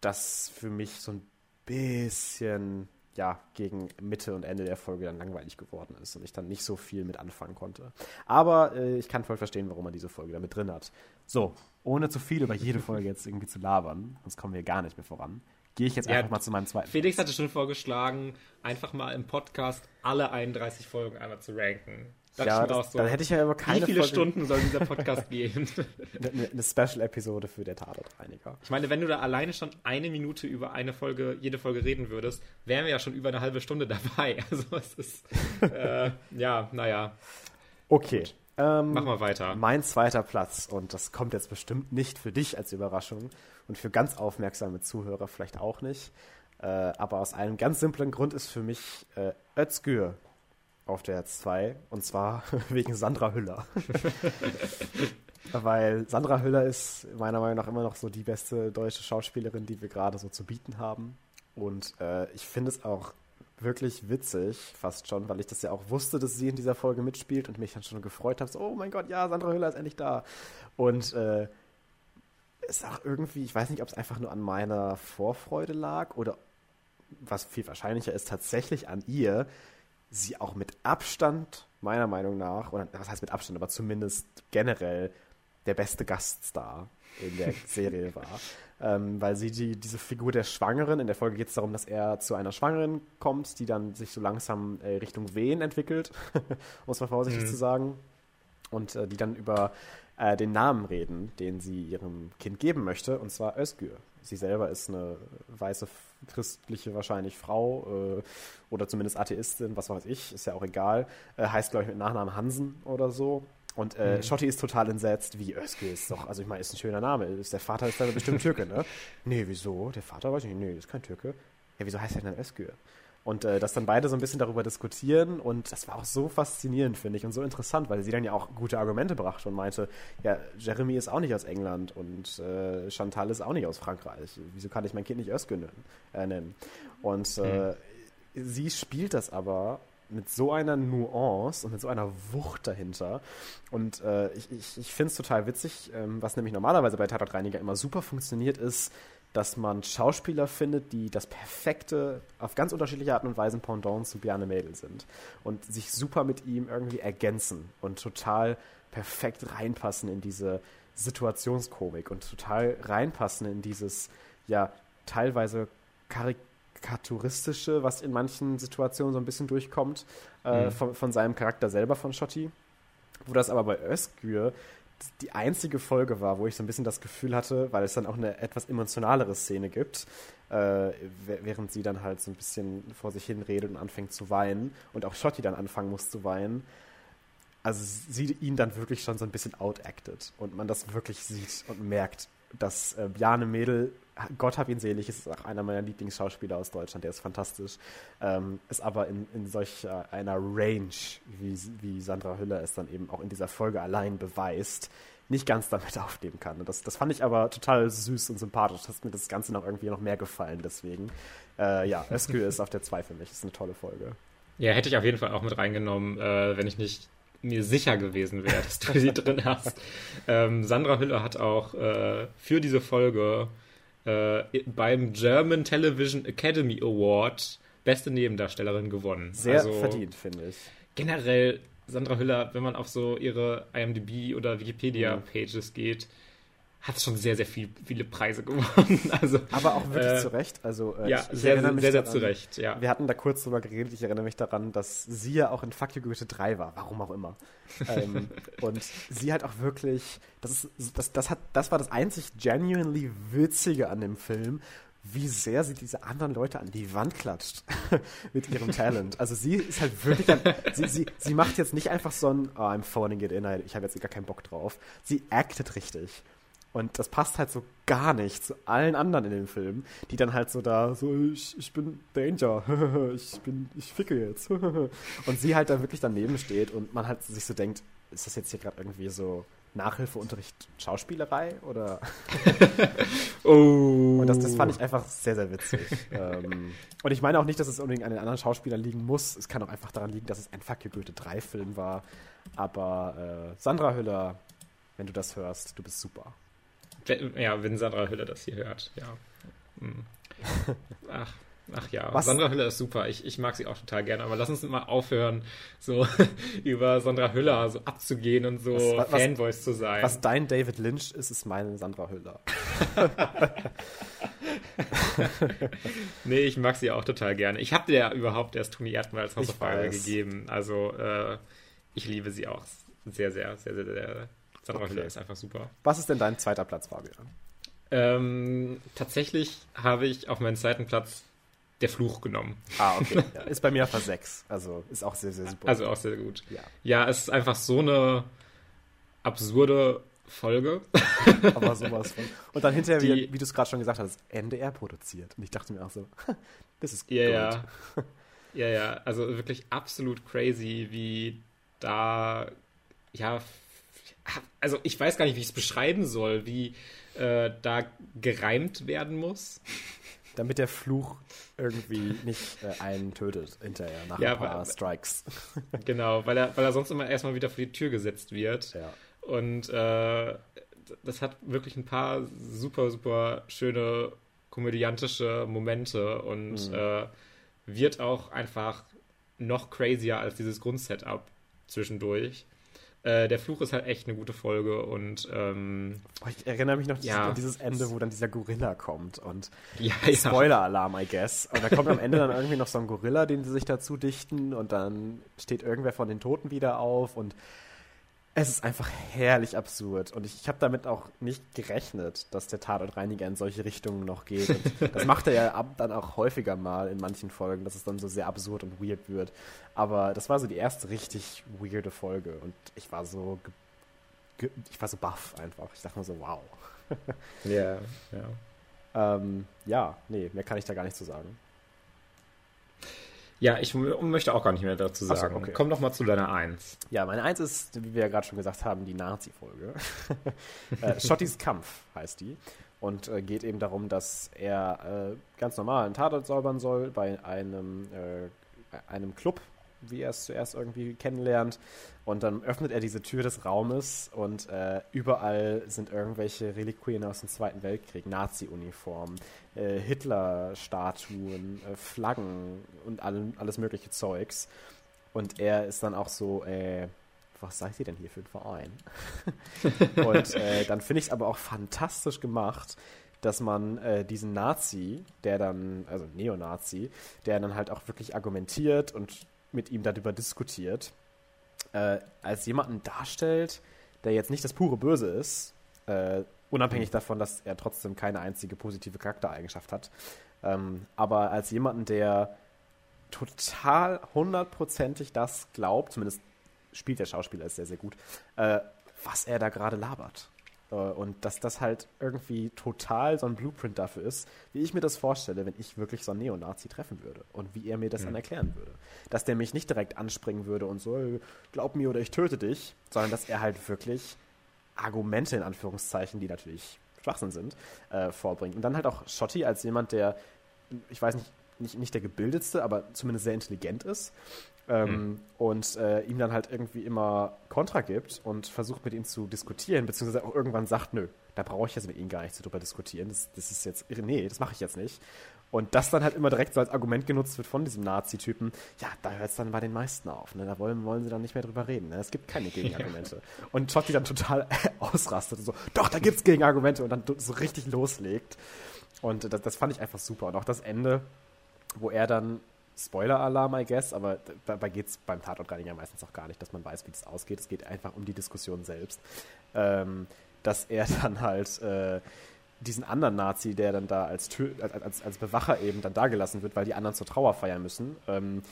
das für mich so ein bisschen ja, gegen Mitte und Ende der Folge dann langweilig geworden ist und ich dann nicht so viel mit anfangen konnte. Aber äh, ich kann voll verstehen, warum man diese Folge damit drin hat. So, ohne zu viel über jede Folge jetzt irgendwie zu labern, sonst kommen wir gar nicht mehr voran gehe ich jetzt ja, einfach mal zu meinem zweiten. Felix hatte schon vorgeschlagen, einfach mal im Podcast alle 31 Folgen einmal zu ranken. Das ja, das, so, dann hätte ich ja aber keine Wie viele Folge... Stunden soll dieser Podcast gehen? eine, eine Special-Episode für der Tatortreiniger. Ich meine, wenn du da alleine schon eine Minute über eine Folge, jede Folge reden würdest, wären wir ja schon über eine halbe Stunde dabei. Also es ist, äh, ja, naja. Okay. Ähm, Mach mal weiter. Mein zweiter Platz, und das kommt jetzt bestimmt nicht für dich als Überraschung und für ganz aufmerksame Zuhörer vielleicht auch nicht, äh, aber aus einem ganz simplen Grund ist für mich äh, Özgür auf der 2 und zwar wegen Sandra Hüller. Weil Sandra Hüller ist meiner Meinung nach immer noch so die beste deutsche Schauspielerin, die wir gerade so zu bieten haben. Und äh, ich finde es auch wirklich witzig, fast schon, weil ich das ja auch wusste, dass sie in dieser Folge mitspielt und mich dann schon gefreut habe, so, oh mein Gott, ja, Sandra Hüller ist endlich da. Und äh, ist auch irgendwie, ich weiß nicht, ob es einfach nur an meiner Vorfreude lag oder was viel wahrscheinlicher ist, tatsächlich an ihr, sie auch mit Abstand, meiner Meinung nach, oder was heißt mit Abstand, aber zumindest generell der beste Gaststar in der Serie war. Ähm, weil sie die, diese Figur der Schwangeren, in der Folge geht es darum, dass er zu einer Schwangeren kommt, die dann sich so langsam äh, Richtung Wehen entwickelt, muss man vorsichtig mhm. zu sagen. Und äh, die dann über äh, den Namen reden, den sie ihrem Kind geben möchte, und zwar Özgür. Sie selber ist eine weiße christliche wahrscheinlich Frau äh, oder zumindest Atheistin, was weiß ich, ist ja auch egal. Äh, heißt, glaube ich, mit Nachnamen Hansen oder so. Und äh, mhm. Schotti ist total entsetzt, wie Özgür ist doch, also ich meine, ist ein schöner Name. Ist, der Vater ist dann bestimmt Türke, ne? nee, wieso? Der Vater weiß ich nicht, nee, ist kein Türke. Ja, wieso heißt er denn Özgür? Und äh, dass dann beide so ein bisschen darüber diskutieren und das war auch so faszinierend, finde ich, und so interessant, weil sie dann ja auch gute Argumente brachte und meinte, ja, Jeremy ist auch nicht aus England und äh, Chantal ist auch nicht aus Frankreich. Wieso kann ich mein Kind nicht Özgün äh, nennen? Und äh, mhm. sie spielt das aber mit so einer Nuance und mit so einer Wucht dahinter. Und äh, ich, ich, ich finde es total witzig, ähm, was nämlich normalerweise bei Tatortreiniger immer super funktioniert, ist, dass man Schauspieler findet, die das perfekte, auf ganz unterschiedliche Arten und Weisen Pendant zu Bjarne Mädel sind und sich super mit ihm irgendwie ergänzen und total perfekt reinpassen in diese Situationskomik und total reinpassen in dieses, ja, teilweise karikaturistische, was in manchen Situationen so ein bisschen durchkommt, äh, mhm. von, von, seinem Charakter selber von Schotti. Wo das aber bei Özgür die einzige Folge war, wo ich so ein bisschen das Gefühl hatte, weil es dann auch eine etwas emotionalere Szene gibt, äh, während sie dann halt so ein bisschen vor sich hin redet und anfängt zu weinen und auch Schotti dann anfangen muss zu weinen. Also sie ihn dann wirklich schon so ein bisschen outacted und man das wirklich sieht und merkt, dass äh, Bjane Mädel, Gott hab ihn selig, ist auch einer meiner Lieblingsschauspieler aus Deutschland, der ist fantastisch, ähm, ist aber in, in solch äh, einer Range, wie, wie Sandra Hüller es dann eben auch in dieser Folge allein beweist, nicht ganz damit aufnehmen kann. Und das, das fand ich aber total süß und sympathisch. Das hat mir das Ganze noch irgendwie noch mehr gefallen, deswegen. Äh, ja, Özgür ist auf der 2 für mich. Ist eine tolle Folge. Ja, hätte ich auf jeden Fall auch mit reingenommen, äh, wenn ich nicht mir sicher gewesen wäre, dass du sie drin hast. Ähm, Sandra Hüller hat auch äh, für diese Folge äh, beim German Television Academy Award beste Nebendarstellerin gewonnen. Sehr also, verdient, finde ich. Generell Sandra Hüller, wenn man auf so ihre IMDb oder Wikipedia-Pages mhm. geht, hat schon sehr, sehr viel, viele Preise gewonnen. Also, Aber auch wirklich äh, zu Recht. Also, äh, ja, ich, ich sehr, sehr, sehr, daran, zu Recht, ja. Wir hatten da kurz drüber geredet. Ich erinnere mich daran, dass sie ja auch in Fuck You Goethe 3 war. Warum auch immer. ähm, und sie hat auch wirklich, das, ist, das, das, hat, das war das einzig genuinely Witzige an dem Film, wie sehr sie diese anderen Leute an die Wand klatscht mit ihrem Talent. Also sie ist halt wirklich, ein, sie, sie, sie macht jetzt nicht einfach so ein, oh, I'm phoning it in, ich habe jetzt gar keinen Bock drauf. Sie actet richtig. Und das passt halt so gar nicht zu allen anderen in dem Film, die dann halt so da, so, ich, ich bin Danger, ich bin, ich ficke jetzt. und sie halt da wirklich daneben steht und man halt sich so denkt, ist das jetzt hier gerade irgendwie so Nachhilfeunterricht Schauspielerei oder? oh. Und das, das fand ich einfach sehr, sehr witzig. ähm, und ich meine auch nicht, dass es unbedingt an den anderen Schauspielern liegen muss. Es kann auch einfach daran liegen, dass es ein Fuck You Goethe 3 Film war. Aber äh, Sandra Hüller, wenn du das hörst, du bist super. Ja, wenn Sandra Hüller das hier hört, ja. Hm. Ach, ach ja, was? Sandra Hüller ist super. Ich, ich mag sie auch total gerne. Aber lass uns mal aufhören, so über Sandra Hüller so abzugehen und so was, was, Fanboys zu sein. Was dein David Lynch ist, ist meine Sandra Hüller. nee, ich mag sie auch total gerne. Ich habe dir ja überhaupt erst Toni Erdmann als Hausaufgabe gegeben. Also äh, ich liebe sie auch sehr, sehr, sehr, sehr, sehr Sandra okay. Ist einfach super. Was ist denn dein zweiter Platz, Fabian? Ähm, tatsächlich habe ich auf meinen zweiten Platz der Fluch genommen. Ah, okay. Ja, ist bei mir auf 6. Also ist auch sehr, sehr super. Also auch sehr gut. Ja. ja, es ist einfach so eine absurde Folge. Aber sowas von. Und dann hinterher, Die, wie, wie du es gerade schon gesagt hast, NDR produziert. Und ich dachte mir auch so, das ist ja, ja. ja, ja. Also wirklich absolut crazy, wie da ja also ich weiß gar nicht, wie ich es beschreiben soll, wie äh, da gereimt werden muss. Damit der Fluch irgendwie nicht äh, einen tötet hinterher nach ja, ein paar weil, Strikes. Genau, weil er, weil er sonst immer erstmal wieder vor die Tür gesetzt wird. Ja. Und äh, das hat wirklich ein paar super, super schöne komödiantische Momente und mhm. äh, wird auch einfach noch crazier als dieses Grundsetup zwischendurch. Äh, der Fluch ist halt echt eine gute Folge und ähm, oh, ich erinnere mich noch ja. an dieses Ende, wo dann dieser Gorilla kommt und ja, ja. Spoiler-Alarm, I guess. Und da kommt am Ende dann irgendwie noch so ein Gorilla, den sie sich dazu dichten und dann steht irgendwer von den Toten wieder auf und es ist einfach herrlich absurd und ich, ich habe damit auch nicht gerechnet, dass der Tatortreiniger in solche Richtungen noch geht. Und das macht er ja ab, dann auch häufiger mal in manchen Folgen, dass es dann so sehr absurd und weird wird. Aber das war so die erste richtig weirde Folge und ich war so, ich war so baff einfach. Ich dachte mir so, wow. Ja, ja. Ähm, ja, nee, mehr kann ich da gar nicht zu sagen. Ja, ich möchte auch gar nicht mehr dazu sagen. So, okay. Komm doch mal zu deiner Eins. Ja, meine Eins ist, wie wir ja gerade schon gesagt haben, die Nazi-Folge. äh, Schottys Kampf heißt die. Und äh, geht eben darum, dass er äh, ganz normal einen Tatort säubern soll bei einem, äh, einem Club, wie er es zuerst irgendwie kennenlernt. Und dann öffnet er diese Tür des Raumes und äh, überall sind irgendwelche Reliquien aus dem Zweiten Weltkrieg, Nazi-Uniformen, äh, Hitler-Statuen, äh, Flaggen und all, alles mögliche Zeugs. Und er ist dann auch so, äh, was seid ihr denn hier für ein Verein? und äh, dann finde ich es aber auch fantastisch gemacht, dass man äh, diesen Nazi, der dann, also Neonazi, der dann halt auch wirklich argumentiert und mit ihm darüber diskutiert, äh, als jemanden darstellt, der jetzt nicht das pure Böse ist, äh, unabhängig davon, dass er trotzdem keine einzige positive Charaktereigenschaft hat, ähm, aber als jemanden, der total hundertprozentig das glaubt, zumindest spielt der Schauspieler ist sehr, sehr gut, äh, was er da gerade labert. Äh, und dass das halt irgendwie total so ein Blueprint dafür ist, wie ich mir das vorstelle, wenn ich wirklich so einen Neonazi treffen würde und wie er mir das mhm. dann erklären würde. Dass der mich nicht direkt anspringen würde und so, glaub mir oder ich töte dich, sondern dass er halt wirklich Argumente in Anführungszeichen, die natürlich Schwachsinn sind, äh, vorbringt. Und dann halt auch Schotti als jemand, der, ich weiß nicht, nicht, nicht der gebildetste, aber zumindest sehr intelligent ist ähm, mhm. und äh, ihm dann halt irgendwie immer Kontra gibt und versucht mit ihm zu diskutieren, beziehungsweise auch irgendwann sagt, nö, da brauche ich jetzt mit ihm gar nicht drüber diskutieren. Das, das ist jetzt, nee, das mache ich jetzt nicht. Und das dann halt immer direkt so als Argument genutzt wird von diesem Nazi-Typen, ja, da hört es dann bei den meisten auf. Ne? Da wollen, wollen sie dann nicht mehr drüber reden. Ne? Es gibt keine Gegenargumente. Ja. Und Totti dann total ausrastet und so, doch, da gibt es Gegenargumente und dann so richtig loslegt. Und das, das fand ich einfach super. Und auch das Ende, wo er dann Spoiler-Alarm, I guess, aber dabei geht es beim Tatortreiniger meistens auch gar nicht, dass man weiß, wie das ausgeht. Es geht einfach um die Diskussion selbst. Ähm, dass er dann halt äh, diesen anderen Nazi, der dann da als, als, als Bewacher eben dann da gelassen wird, weil die anderen zur Trauer feiern müssen, ähm,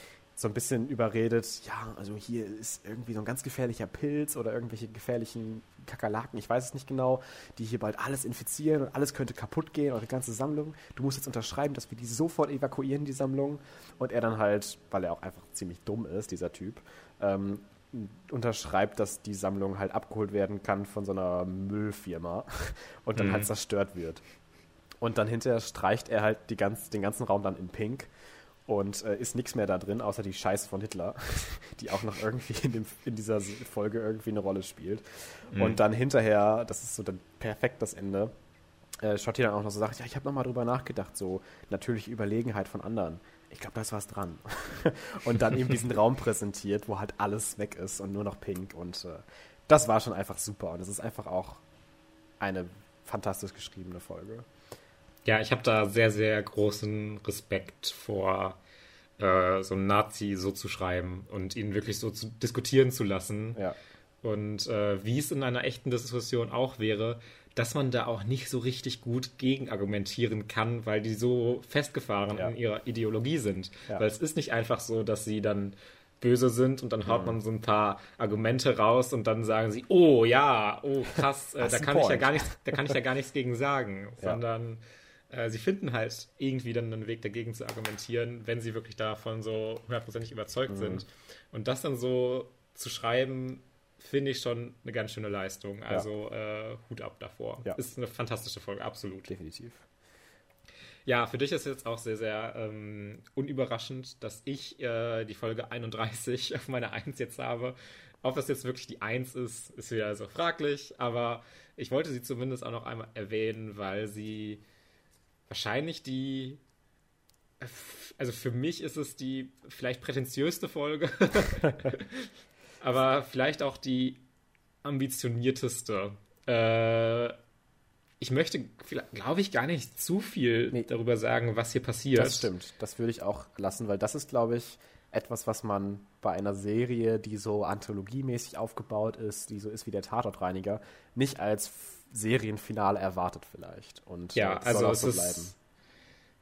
so ein bisschen überredet, ja, also hier ist irgendwie so ein ganz gefährlicher Pilz oder irgendwelche gefährlichen Kakerlaken, ich weiß es nicht genau, die hier bald alles infizieren und alles könnte kaputt gehen, eure ganze Sammlung. Du musst jetzt unterschreiben, dass wir die sofort evakuieren, die Sammlung. Und er dann halt, weil er auch einfach ziemlich dumm ist, dieser Typ, ähm, unterschreibt, dass die Sammlung halt abgeholt werden kann von so einer Müllfirma und dann mhm. halt zerstört wird. Und dann hinterher streicht er halt die ganz, den ganzen Raum dann in Pink und äh, ist nichts mehr da drin, außer die Scheiße von Hitler, die auch noch irgendwie in, dem, in dieser Folge irgendwie eine Rolle spielt. Mhm. Und dann hinterher, das ist so dann perfekt das Ende, äh, Schotti dann auch noch so sagt, ja, ich habe nochmal drüber nachgedacht, so natürliche Überlegenheit von anderen. Ich glaube, da ist was dran. und dann eben diesen Raum präsentiert, wo halt alles weg ist und nur noch pink. Und äh, das war schon einfach super. Und es ist einfach auch eine fantastisch geschriebene Folge. Ja, ich habe da sehr, sehr großen Respekt vor äh, so einem Nazi so zu schreiben und ihn wirklich so zu diskutieren zu lassen. Ja. Und äh, wie es in einer echten Diskussion auch wäre, dass man da auch nicht so richtig gut gegen argumentieren kann, weil die so festgefahren ja. in ihrer Ideologie sind. Ja. Weil es ist nicht einfach so, dass sie dann böse sind und dann haut mhm. man so ein paar Argumente raus und dann sagen sie, oh ja, oh krass, äh, da kann ich ja gar nichts, da kann ich ja gar nichts gegen sagen, sondern äh, sie finden halt irgendwie dann einen Weg dagegen zu argumentieren, wenn sie wirklich davon so hundertprozentig überzeugt mhm. sind. Und das dann so zu schreiben, finde ich schon eine ganz schöne Leistung. Also ja. äh, Hut ab davor. Ja. Ist eine fantastische Folge, absolut. Definitiv. Ja, für dich ist jetzt auch sehr, sehr ähm, unüberraschend, dass ich äh, die Folge 31 auf meiner 1 jetzt habe. Ob das jetzt wirklich die 1 ist, ist wieder so fraglich, aber ich wollte sie zumindest auch noch einmal erwähnen, weil sie wahrscheinlich die. Also für mich ist es die vielleicht prätentiöste Folge, aber vielleicht auch die ambitionierteste. Äh, ich möchte, glaube ich, gar nicht zu viel nee, darüber sagen, was hier passiert. Das stimmt. Das würde ich auch lassen, weil das ist, glaube ich, etwas, was man bei einer Serie, die so anthologiemäßig aufgebaut ist, die so ist wie der Tatortreiniger, nicht als Serienfinale erwartet vielleicht. Und ja, äh, also es so ist, bleiben.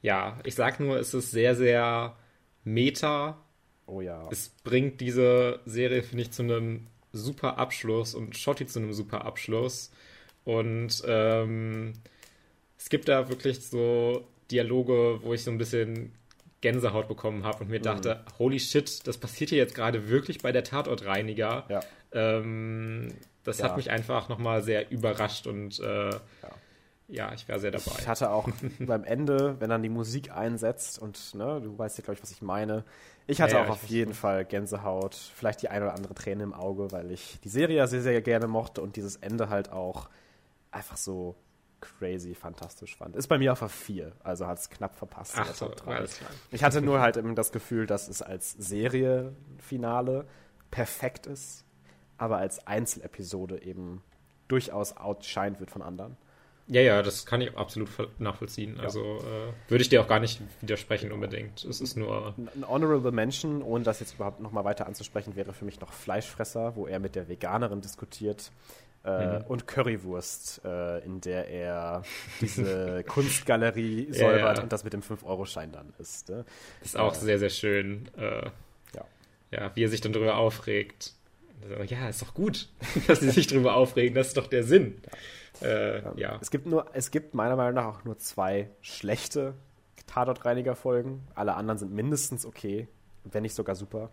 Ja, ich sag nur, es ist sehr, sehr meta. Oh ja. Es bringt diese Serie, finde ich, zu einem super Abschluss und Shotty zu einem super Abschluss. Und ähm, es gibt da wirklich so Dialoge, wo ich so ein bisschen Gänsehaut bekommen habe und mir mhm. dachte, holy shit, das passiert hier jetzt gerade wirklich bei der Tatortreiniger. Ja. Ähm, das ja. hat mich einfach nochmal sehr überrascht und äh, ja. ja. ich wäre sehr dabei. Ich hatte auch beim Ende, wenn dann die Musik einsetzt und ne, du weißt ja, glaube ich, was ich meine. Ich hatte ja, auch auf jeden Fall Gänsehaut, vielleicht die ein oder andere Träne im Auge, weil ich die Serie sehr, sehr gerne mochte und dieses Ende halt auch einfach so crazy fantastisch fand. Ist bei mir auf der 4, also hat es knapp verpasst. Ach so, Ich hatte nur halt eben das Gefühl, dass es als Serie-Finale perfekt ist, aber als Einzelepisode eben durchaus outshine wird von anderen. Ja, ja, das kann ich absolut nachvollziehen. Ja. Also äh, würde ich dir auch gar nicht widersprechen unbedingt. Es ist nur. Ein Honorable Mention, ohne das jetzt überhaupt nochmal weiter anzusprechen, wäre für mich noch Fleischfresser, wo er mit der Veganerin diskutiert äh, mhm. und Currywurst, äh, in der er diese Kunstgalerie säubert ja, ja. und das mit dem 5-Euro-Schein dann ist. Ne? Ist auch äh, sehr, sehr schön. Äh, ja. ja, wie er sich dann darüber aufregt. Ja, ist doch gut, dass sie sich darüber aufregen. Das ist doch der Sinn. Äh, ja. Es gibt nur, es gibt meiner Meinung nach auch nur zwei schlechte Tatortreiniger-Folgen. Alle anderen sind mindestens okay, wenn nicht sogar super.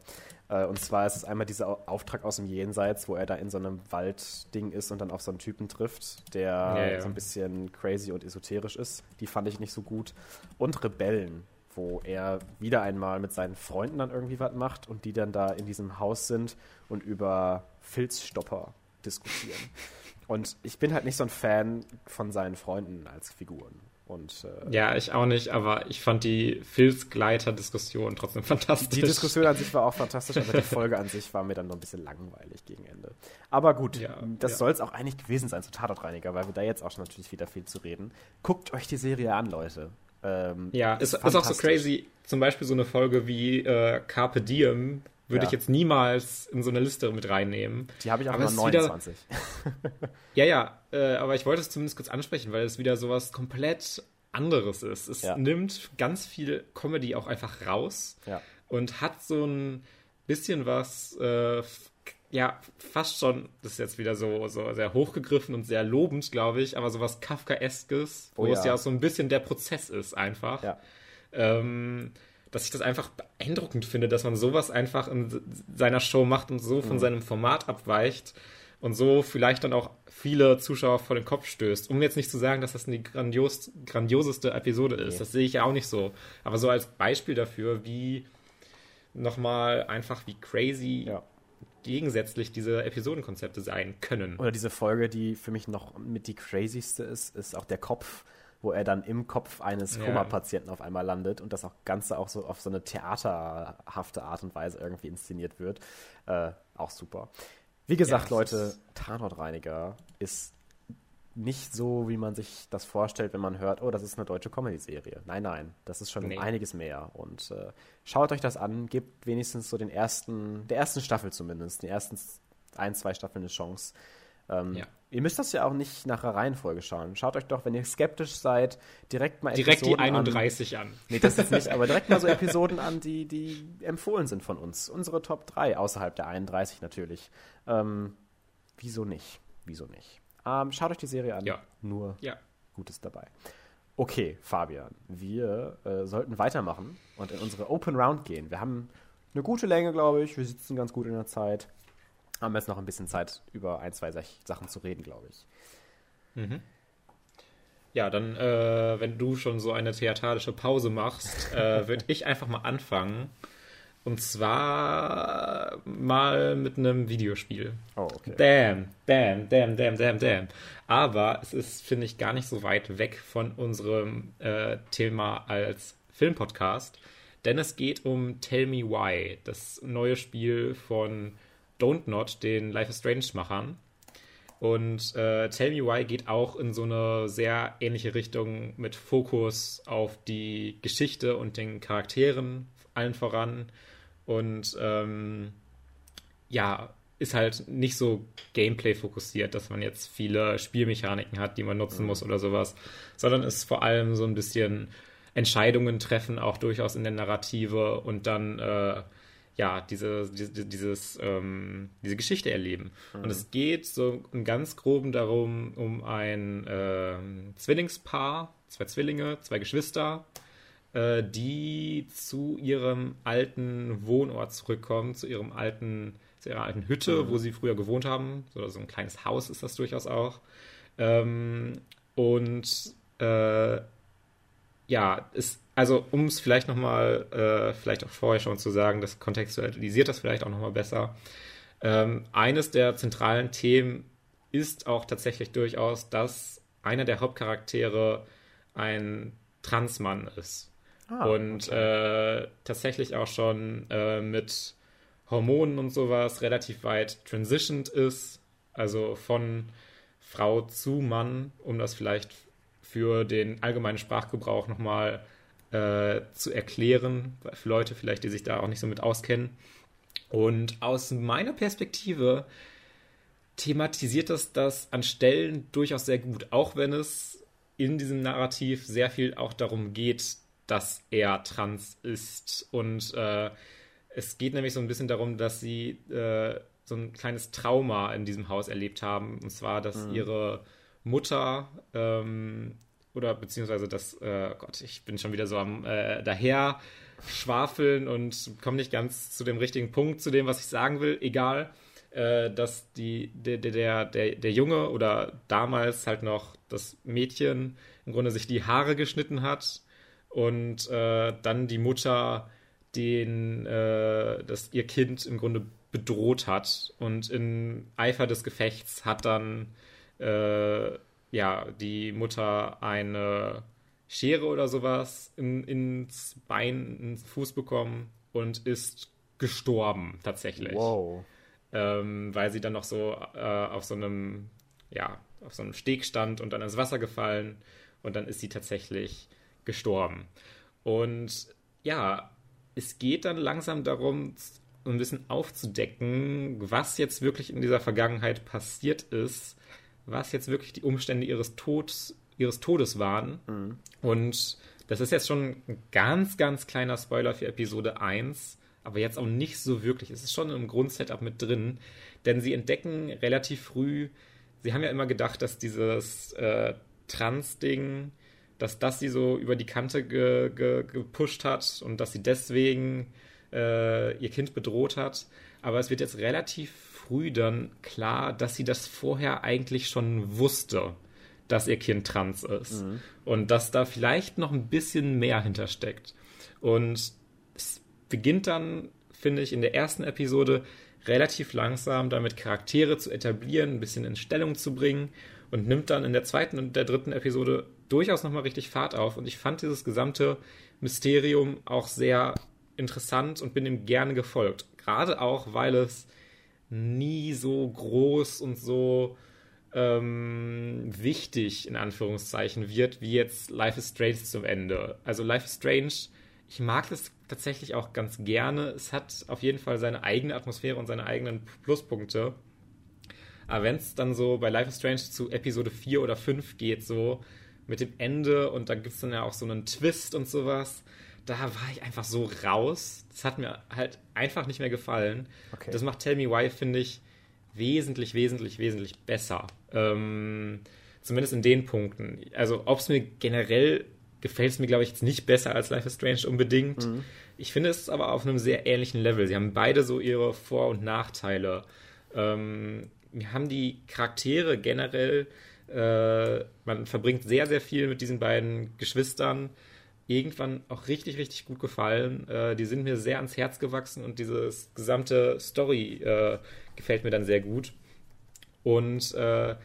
Äh, und zwar ist es einmal dieser Auftrag aus dem Jenseits, wo er da in so einem Waldding ist und dann auf so einen Typen trifft, der ja, ja. so ein bisschen crazy und esoterisch ist. Die fand ich nicht so gut. Und Rebellen, wo er wieder einmal mit seinen Freunden dann irgendwie was macht und die dann da in diesem Haus sind und über Filzstopper diskutieren. Und ich bin halt nicht so ein Fan von seinen Freunden als Figuren. Und, äh, ja, ich auch nicht, aber ich fand die Filzgleiter-Diskussion trotzdem fantastisch. Die Diskussion an sich war auch fantastisch, aber die Folge an sich war mir dann noch ein bisschen langweilig gegen Ende. Aber gut, ja, das ja. soll es auch eigentlich gewesen sein zu Tatortreiniger, weil wir da jetzt auch schon natürlich wieder viel zu reden. Guckt euch die Serie an, Leute. Ähm, ja, ist, ist, auch so crazy. Zum Beispiel so eine Folge wie äh, Carpe Diem würde ja. ich jetzt niemals in so eine Liste mit reinnehmen. Die habe ich auch nur 29. Wieder, ja, ja, äh, aber ich wollte es zumindest kurz ansprechen, weil es wieder sowas komplett anderes ist. Es ja. nimmt ganz viel Comedy auch einfach raus ja. und hat so ein bisschen was, äh, ja, fast schon, das ist jetzt wieder so, so sehr hochgegriffen und sehr lobend, glaube ich, aber sowas Kafkaeskes, wo oh, es ja auch so ein bisschen der Prozess ist einfach. Ja. Ähm, dass ich das einfach beeindruckend finde, dass man sowas einfach in seiner Show macht und so von mhm. seinem Format abweicht und so vielleicht dann auch viele Zuschauer vor den Kopf stößt. Um jetzt nicht zu sagen, dass das die grandios, grandioseste Episode ist. Nee. Das sehe ich ja auch nicht so. Aber so als Beispiel dafür, wie nochmal einfach wie crazy ja. gegensätzlich diese Episodenkonzepte sein können. Oder diese Folge, die für mich noch mit die crazyste ist, ist auch der Kopf wo er dann im Kopf eines Koma-Patienten auf einmal landet und das auch Ganze auch so auf so eine theaterhafte Art und Weise irgendwie inszeniert wird. Äh, auch super. Wie gesagt, ja, Leute, Tatortreiniger ist nicht so, wie man sich das vorstellt, wenn man hört, oh, das ist eine deutsche Comedy-Serie. Nein, nein, das ist schon nee. einiges mehr. Und äh, schaut euch das an, gebt wenigstens so den ersten, der ersten Staffel zumindest, die ersten ein, zwei Staffeln eine Chance. Ähm, ja. Ihr müsst das ja auch nicht nach der Reihenfolge schauen. Schaut euch doch, wenn ihr skeptisch seid, direkt mal direkt Episoden die 31 an. an. Nee, das ist nicht, aber direkt mal so Episoden an, die, die empfohlen sind von uns. Unsere Top 3, außerhalb der 31 natürlich. Ähm, wieso nicht? Wieso nicht? Ähm, schaut euch die Serie an. Ja. Nur ja. Gutes dabei. Okay, Fabian, wir äh, sollten weitermachen und in unsere Open Round gehen. Wir haben eine gute Länge, glaube ich. Wir sitzen ganz gut in der Zeit haben wir jetzt noch ein bisschen Zeit, über ein, zwei Sachen zu reden, glaube ich. Mhm. Ja, dann, äh, wenn du schon so eine theatralische Pause machst, äh, würde ich einfach mal anfangen. Und zwar mal mit einem Videospiel. Oh, okay. Damn, damn, damn, damn, damn, damn. Aber es ist, finde ich, gar nicht so weit weg von unserem äh, Thema als Filmpodcast. Denn es geht um Tell Me Why, das neue Spiel von Don't Not, den Life is Strange-Machern. Und äh, Tell Me Why geht auch in so eine sehr ähnliche Richtung mit Fokus auf die Geschichte und den Charakteren allen voran. Und ähm, ja, ist halt nicht so Gameplay fokussiert, dass man jetzt viele Spielmechaniken hat, die man nutzen mhm. muss oder sowas, sondern ist vor allem so ein bisschen Entscheidungen treffen, auch durchaus in der Narrative und dann äh, ja, diese, diese, dieses, ähm, diese Geschichte erleben. Mhm. Und es geht so im ganz groben darum, um ein äh, Zwillingspaar, zwei Zwillinge, zwei Geschwister, äh, die zu ihrem alten Wohnort zurückkommen, zu ihrem alten, zu ihrer alten Hütte, mhm. wo sie früher gewohnt haben. Oder so ein kleines Haus ist das durchaus auch. Ähm, und äh, ja, ist, also um es vielleicht nochmal, äh, vielleicht auch vorher schon zu sagen, das kontextualisiert das vielleicht auch nochmal besser. Ähm, eines der zentralen Themen ist auch tatsächlich durchaus, dass einer der Hauptcharaktere ein Transmann ist. Ah, und okay. äh, tatsächlich auch schon äh, mit Hormonen und sowas relativ weit transitioned ist. Also von Frau zu Mann, um das vielleicht für den allgemeinen Sprachgebrauch nochmal äh, zu erklären, für Leute vielleicht, die sich da auch nicht so mit auskennen. Und aus meiner Perspektive thematisiert das das an Stellen durchaus sehr gut, auch wenn es in diesem Narrativ sehr viel auch darum geht, dass er trans ist. Und äh, es geht nämlich so ein bisschen darum, dass sie äh, so ein kleines Trauma in diesem Haus erlebt haben. Und zwar, dass mhm. ihre Mutter ähm, oder beziehungsweise das, äh, Gott, ich bin schon wieder so am äh, daher schwafeln und komme nicht ganz zu dem richtigen Punkt, zu dem, was ich sagen will. Egal, äh, dass die, der, der, der, der Junge oder damals halt noch das Mädchen im Grunde sich die Haare geschnitten hat und äh, dann die Mutter den, äh, das ihr Kind im Grunde bedroht hat und in Eifer des Gefechts hat dann äh, ja, die Mutter eine Schere oder sowas in, ins Bein, ins Fuß bekommen und ist gestorben tatsächlich. Wow. Ähm, weil sie dann noch so äh, auf so einem, ja, auf so einem Steg stand und dann ins Wasser gefallen und dann ist sie tatsächlich gestorben. Und ja, es geht dann langsam darum, ein bisschen aufzudecken, was jetzt wirklich in dieser Vergangenheit passiert ist was jetzt wirklich die Umstände ihres Todes, ihres Todes waren. Mhm. Und das ist jetzt schon ein ganz, ganz kleiner Spoiler für Episode 1, aber jetzt auch nicht so wirklich. Es ist schon im Grundsetup mit drin, denn sie entdecken relativ früh, sie haben ja immer gedacht, dass dieses äh, Trans-Ding, dass das sie so über die Kante ge, ge, gepusht hat und dass sie deswegen äh, ihr Kind bedroht hat. Aber es wird jetzt relativ früh dann klar, dass sie das vorher eigentlich schon wusste, dass ihr Kind trans ist. Mhm. Und dass da vielleicht noch ein bisschen mehr hintersteckt. Und es beginnt dann, finde ich, in der ersten Episode relativ langsam damit Charaktere zu etablieren, ein bisschen in Stellung zu bringen und nimmt dann in der zweiten und der dritten Episode durchaus nochmal richtig Fahrt auf. Und ich fand dieses gesamte Mysterium auch sehr interessant und bin ihm gerne gefolgt. Gerade auch, weil es nie so groß und so ähm, wichtig, in Anführungszeichen, wird, wie jetzt Life is Strange zum Ende. Also Life is Strange, ich mag das tatsächlich auch ganz gerne. Es hat auf jeden Fall seine eigene Atmosphäre und seine eigenen Pluspunkte. Aber wenn es dann so bei Life is Strange zu Episode 4 oder 5 geht, so mit dem Ende und da gibt es dann ja auch so einen Twist und sowas, da war ich einfach so raus. Das hat mir halt einfach nicht mehr gefallen. Okay. Das macht Tell Me Why, finde ich, wesentlich, wesentlich, wesentlich besser. Ähm, zumindest in den Punkten. Also, ob es mir generell gefällt es mir, glaube ich, jetzt nicht besser als Life is Strange unbedingt. Mhm. Ich finde es aber auf einem sehr ähnlichen Level. Sie haben beide so ihre Vor- und Nachteile. Ähm, wir haben die Charaktere generell, äh, man verbringt sehr, sehr viel mit diesen beiden Geschwistern irgendwann auch richtig, richtig gut gefallen. Äh, die sind mir sehr ans Herz gewachsen und dieses gesamte Story äh, gefällt mir dann sehr gut. Und äh,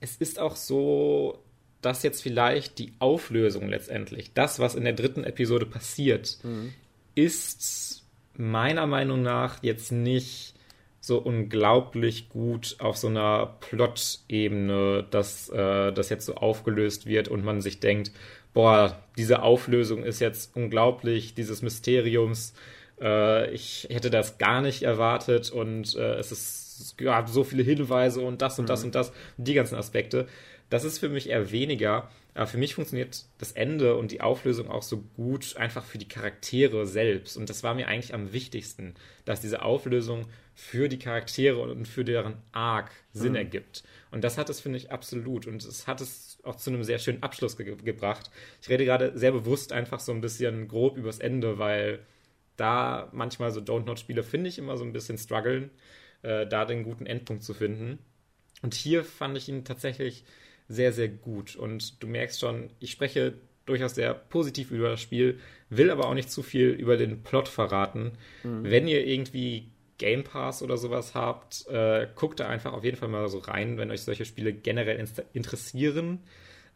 es ist auch so, dass jetzt vielleicht die Auflösung letztendlich, das, was in der dritten Episode passiert, mhm. ist meiner Meinung nach jetzt nicht so unglaublich gut auf so einer Plot-Ebene, dass äh, das jetzt so aufgelöst wird und man sich denkt, boah, diese Auflösung ist jetzt unglaublich, dieses Mysteriums. Äh, ich hätte das gar nicht erwartet und äh, es ist gab so viele Hinweise und das und das mhm. und das und die ganzen Aspekte. Das ist für mich eher weniger. Aber für mich funktioniert das Ende und die Auflösung auch so gut einfach für die Charaktere selbst. Und das war mir eigentlich am wichtigsten, dass diese Auflösung für die Charaktere und für deren Arc Sinn mhm. ergibt. Und das hat es, finde ich, absolut. Und es hat es auch zu einem sehr schönen Abschluss ge gebracht. Ich rede gerade sehr bewusst einfach so ein bisschen grob übers Ende, weil da manchmal so Don't Not-Spiele, finde ich, immer so ein bisschen strugglen, äh, da den guten Endpunkt zu finden. Und hier fand ich ihn tatsächlich sehr, sehr gut. Und du merkst schon, ich spreche durchaus sehr positiv über das Spiel, will aber auch nicht zu viel über den Plot verraten. Mhm. Wenn ihr irgendwie Game Pass oder sowas habt, äh, guckt da einfach auf jeden Fall mal so rein, wenn euch solche Spiele generell interessieren.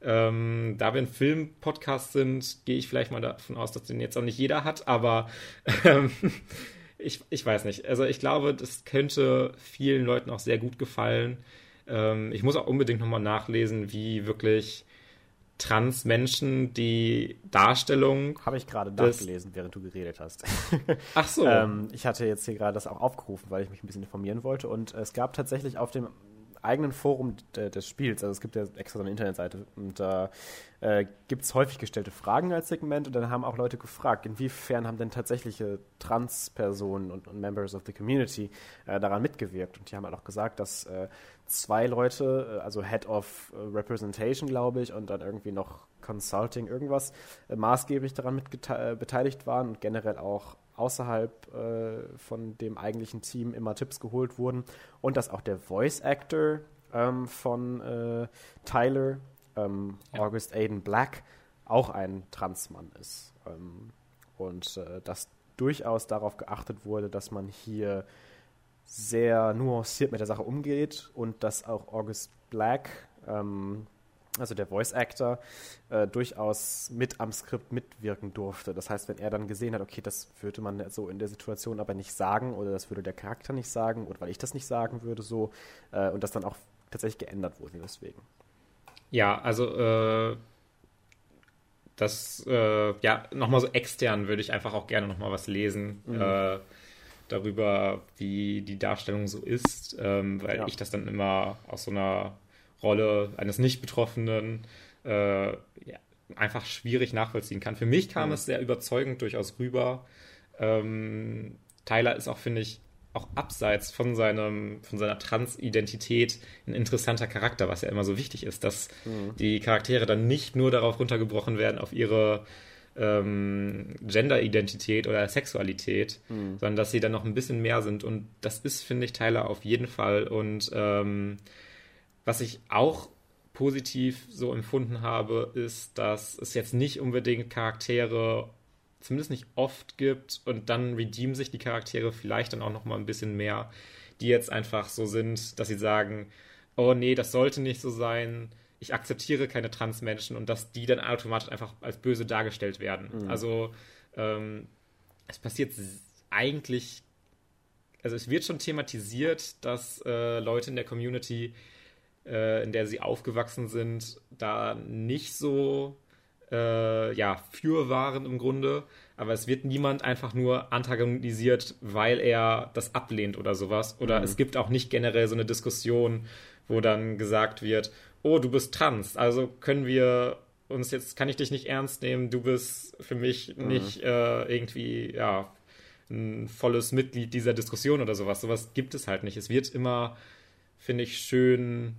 Ähm, da wir ein Film-Podcast sind, gehe ich vielleicht mal davon aus, dass den jetzt auch nicht jeder hat, aber ähm, ich, ich weiß nicht. Also ich glaube, das könnte vielen Leuten auch sehr gut gefallen. Ähm, ich muss auch unbedingt nochmal nachlesen, wie wirklich Trans-Menschen die Darstellung. Habe ich gerade nachgelesen, während du geredet hast. Ach so. ähm, ich hatte jetzt hier gerade das auch aufgerufen, weil ich mich ein bisschen informieren wollte. Und es gab tatsächlich auf dem eigenen Forum des Spiels, also es gibt ja extra so eine Internetseite. Und da äh, gibt es häufig gestellte Fragen als Segment und dann haben auch Leute gefragt, inwiefern haben denn tatsächliche Trans-Personen und, und, Members of the Community äh, daran mitgewirkt? Und die haben halt auch gesagt, dass äh, zwei Leute, äh, also Head of äh, Representation, glaube ich, und dann irgendwie noch Consulting irgendwas, äh, maßgeblich daran mit beteiligt waren und generell auch außerhalb äh, von dem eigentlichen Team immer Tipps geholt wurden und dass auch der Voice Actor ähm, von äh, Tyler, ähm, ja. August Aiden Black, auch ein Transmann ist. Ähm, und äh, dass durchaus darauf geachtet wurde, dass man hier sehr nuanciert mit der Sache umgeht und dass auch August Black ähm, also der Voice Actor, äh, durchaus mit am Skript mitwirken durfte. Das heißt, wenn er dann gesehen hat, okay, das würde man so in der Situation aber nicht sagen oder das würde der Charakter nicht sagen oder weil ich das nicht sagen würde, so äh, und das dann auch tatsächlich geändert wurde deswegen. Ja, also äh, das, äh, ja, nochmal so extern würde ich einfach auch gerne nochmal was lesen. Mhm. Äh, darüber, wie die Darstellung so ist, ähm, weil ja. ich das dann immer aus so einer Rolle eines Nicht-Betroffenen äh, ja, einfach schwierig nachvollziehen kann. Für mich kam mhm. es sehr überzeugend durchaus rüber. Ähm, Tyler ist auch, finde ich, auch abseits von, seinem, von seiner Transidentität ein interessanter Charakter, was ja immer so wichtig ist, dass mhm. die Charaktere dann nicht nur darauf runtergebrochen werden, auf ihre ähm, Genderidentität oder Sexualität, mhm. sondern dass sie dann noch ein bisschen mehr sind. Und das ist, finde ich, Tyler auf jeden Fall. Und ähm, was ich auch positiv so empfunden habe, ist, dass es jetzt nicht unbedingt Charaktere, zumindest nicht oft gibt und dann redeemen sich die Charaktere vielleicht dann auch noch mal ein bisschen mehr, die jetzt einfach so sind, dass sie sagen, oh nee, das sollte nicht so sein, ich akzeptiere keine Transmenschen und dass die dann automatisch einfach als böse dargestellt werden. Mhm. Also ähm, es passiert eigentlich, also es wird schon thematisiert, dass äh, Leute in der Community äh, in der sie aufgewachsen sind, da nicht so äh, ja, für waren im Grunde. Aber es wird niemand einfach nur antagonisiert, weil er das ablehnt oder sowas. Oder mhm. es gibt auch nicht generell so eine Diskussion, wo dann gesagt wird, oh, du bist trans, also können wir uns jetzt, kann ich dich nicht ernst nehmen, du bist für mich mhm. nicht äh, irgendwie, ja, ein volles Mitglied dieser Diskussion oder sowas. Sowas gibt es halt nicht. Es wird immer, finde ich, schön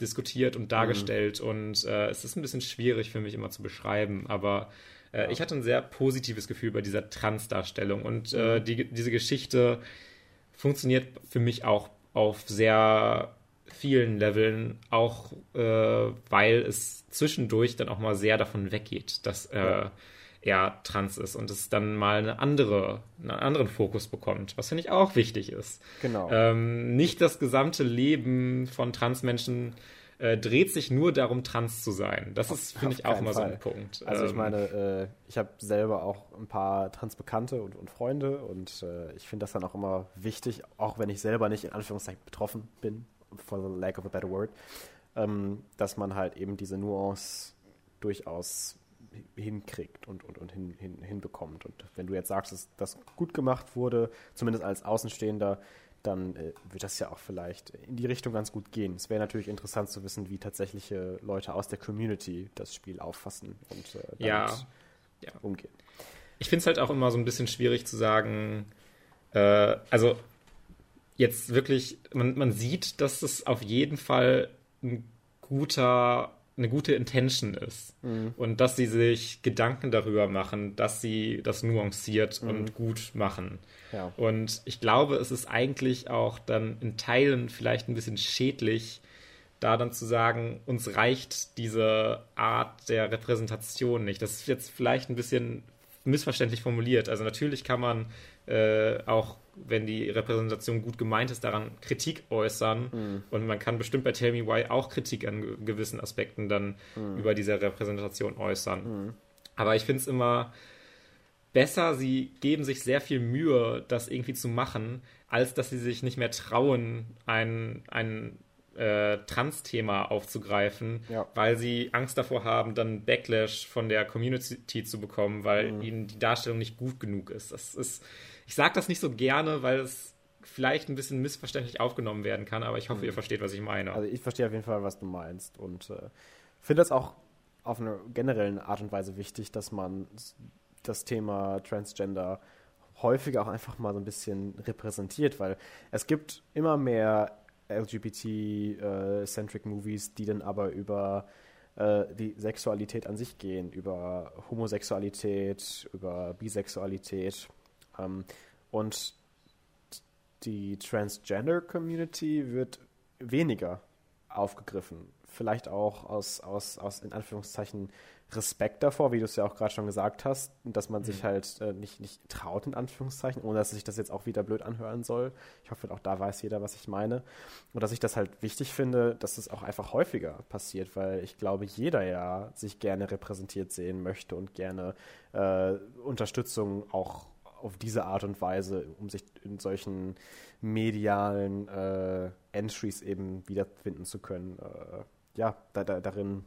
diskutiert und dargestellt mhm. und äh, es ist ein bisschen schwierig für mich immer zu beschreiben, aber äh, ja. ich hatte ein sehr positives Gefühl bei dieser Trans-Darstellung und äh, mhm. die, diese Geschichte funktioniert für mich auch auf sehr vielen Leveln, auch äh, weil es zwischendurch dann auch mal sehr davon weggeht, dass äh, ja. Er trans ist und es dann mal eine andere, einen anderen Fokus bekommt, was finde ich auch wichtig ist. Genau. Ähm, nicht das gesamte Leben von Transmenschen äh, dreht sich nur darum, trans zu sein. Das ist, finde ich, auch immer Fall. so ein Punkt. Also ich ähm, meine, äh, ich habe selber auch ein paar Transbekannte und, und Freunde und äh, ich finde das dann auch immer wichtig, auch wenn ich selber nicht in Anführungszeichen betroffen bin, for the lack of a better word, ähm, dass man halt eben diese Nuance durchaus hinkriegt und, und, und hin, hin, hinbekommt. Und wenn du jetzt sagst, dass das gut gemacht wurde, zumindest als Außenstehender, dann äh, wird das ja auch vielleicht in die Richtung ganz gut gehen. Es wäre natürlich interessant zu wissen, wie tatsächliche Leute aus der Community das Spiel auffassen und äh, damit ja, ja. umgehen. Ich finde es halt auch immer so ein bisschen schwierig zu sagen, äh, also jetzt wirklich, man, man sieht, dass es auf jeden Fall ein guter, eine gute Intention ist. Mhm. Und dass sie sich Gedanken darüber machen, dass sie das nuanciert mhm. und gut machen. Ja. Und ich glaube, es ist eigentlich auch dann in Teilen vielleicht ein bisschen schädlich, da dann zu sagen, uns reicht diese Art der Repräsentation nicht. Das ist jetzt vielleicht ein bisschen missverständlich formuliert. Also natürlich kann man äh, auch wenn die Repräsentation gut gemeint ist, daran Kritik äußern. Mhm. Und man kann bestimmt bei Tell Me Why auch Kritik an gewissen Aspekten dann mhm. über diese Repräsentation äußern. Mhm. Aber ich finde es immer besser, sie geben sich sehr viel Mühe, das irgendwie zu machen, als dass sie sich nicht mehr trauen, ein, ein äh, Trans-Thema aufzugreifen, ja. weil sie Angst davor haben, dann Backlash von der Community zu bekommen, weil mhm. ihnen die Darstellung nicht gut genug ist. Das ist ich sage das nicht so gerne, weil es vielleicht ein bisschen missverständlich aufgenommen werden kann, aber ich hoffe, ihr hm. versteht, was ich meine. Also ich verstehe auf jeden Fall, was du meinst und äh, finde das auch auf eine generelle Art und Weise wichtig, dass man das Thema Transgender häufiger auch einfach mal so ein bisschen repräsentiert, weil es gibt immer mehr LGBT-centric äh, Movies, die dann aber über äh, die Sexualität an sich gehen, über Homosexualität, über Bisexualität und die Transgender-Community wird weniger aufgegriffen. Vielleicht auch aus, aus, aus in Anführungszeichen Respekt davor, wie du es ja auch gerade schon gesagt hast, dass man sich mhm. halt äh, nicht, nicht traut, in Anführungszeichen, ohne dass sich das jetzt auch wieder blöd anhören soll. Ich hoffe, auch da weiß jeder, was ich meine. Und dass ich das halt wichtig finde, dass es auch einfach häufiger passiert, weil ich glaube, jeder ja sich gerne repräsentiert sehen möchte und gerne äh, Unterstützung auch auf diese Art und Weise, um sich in solchen medialen äh, Entries eben wiederfinden zu können, äh, ja, da, da, darin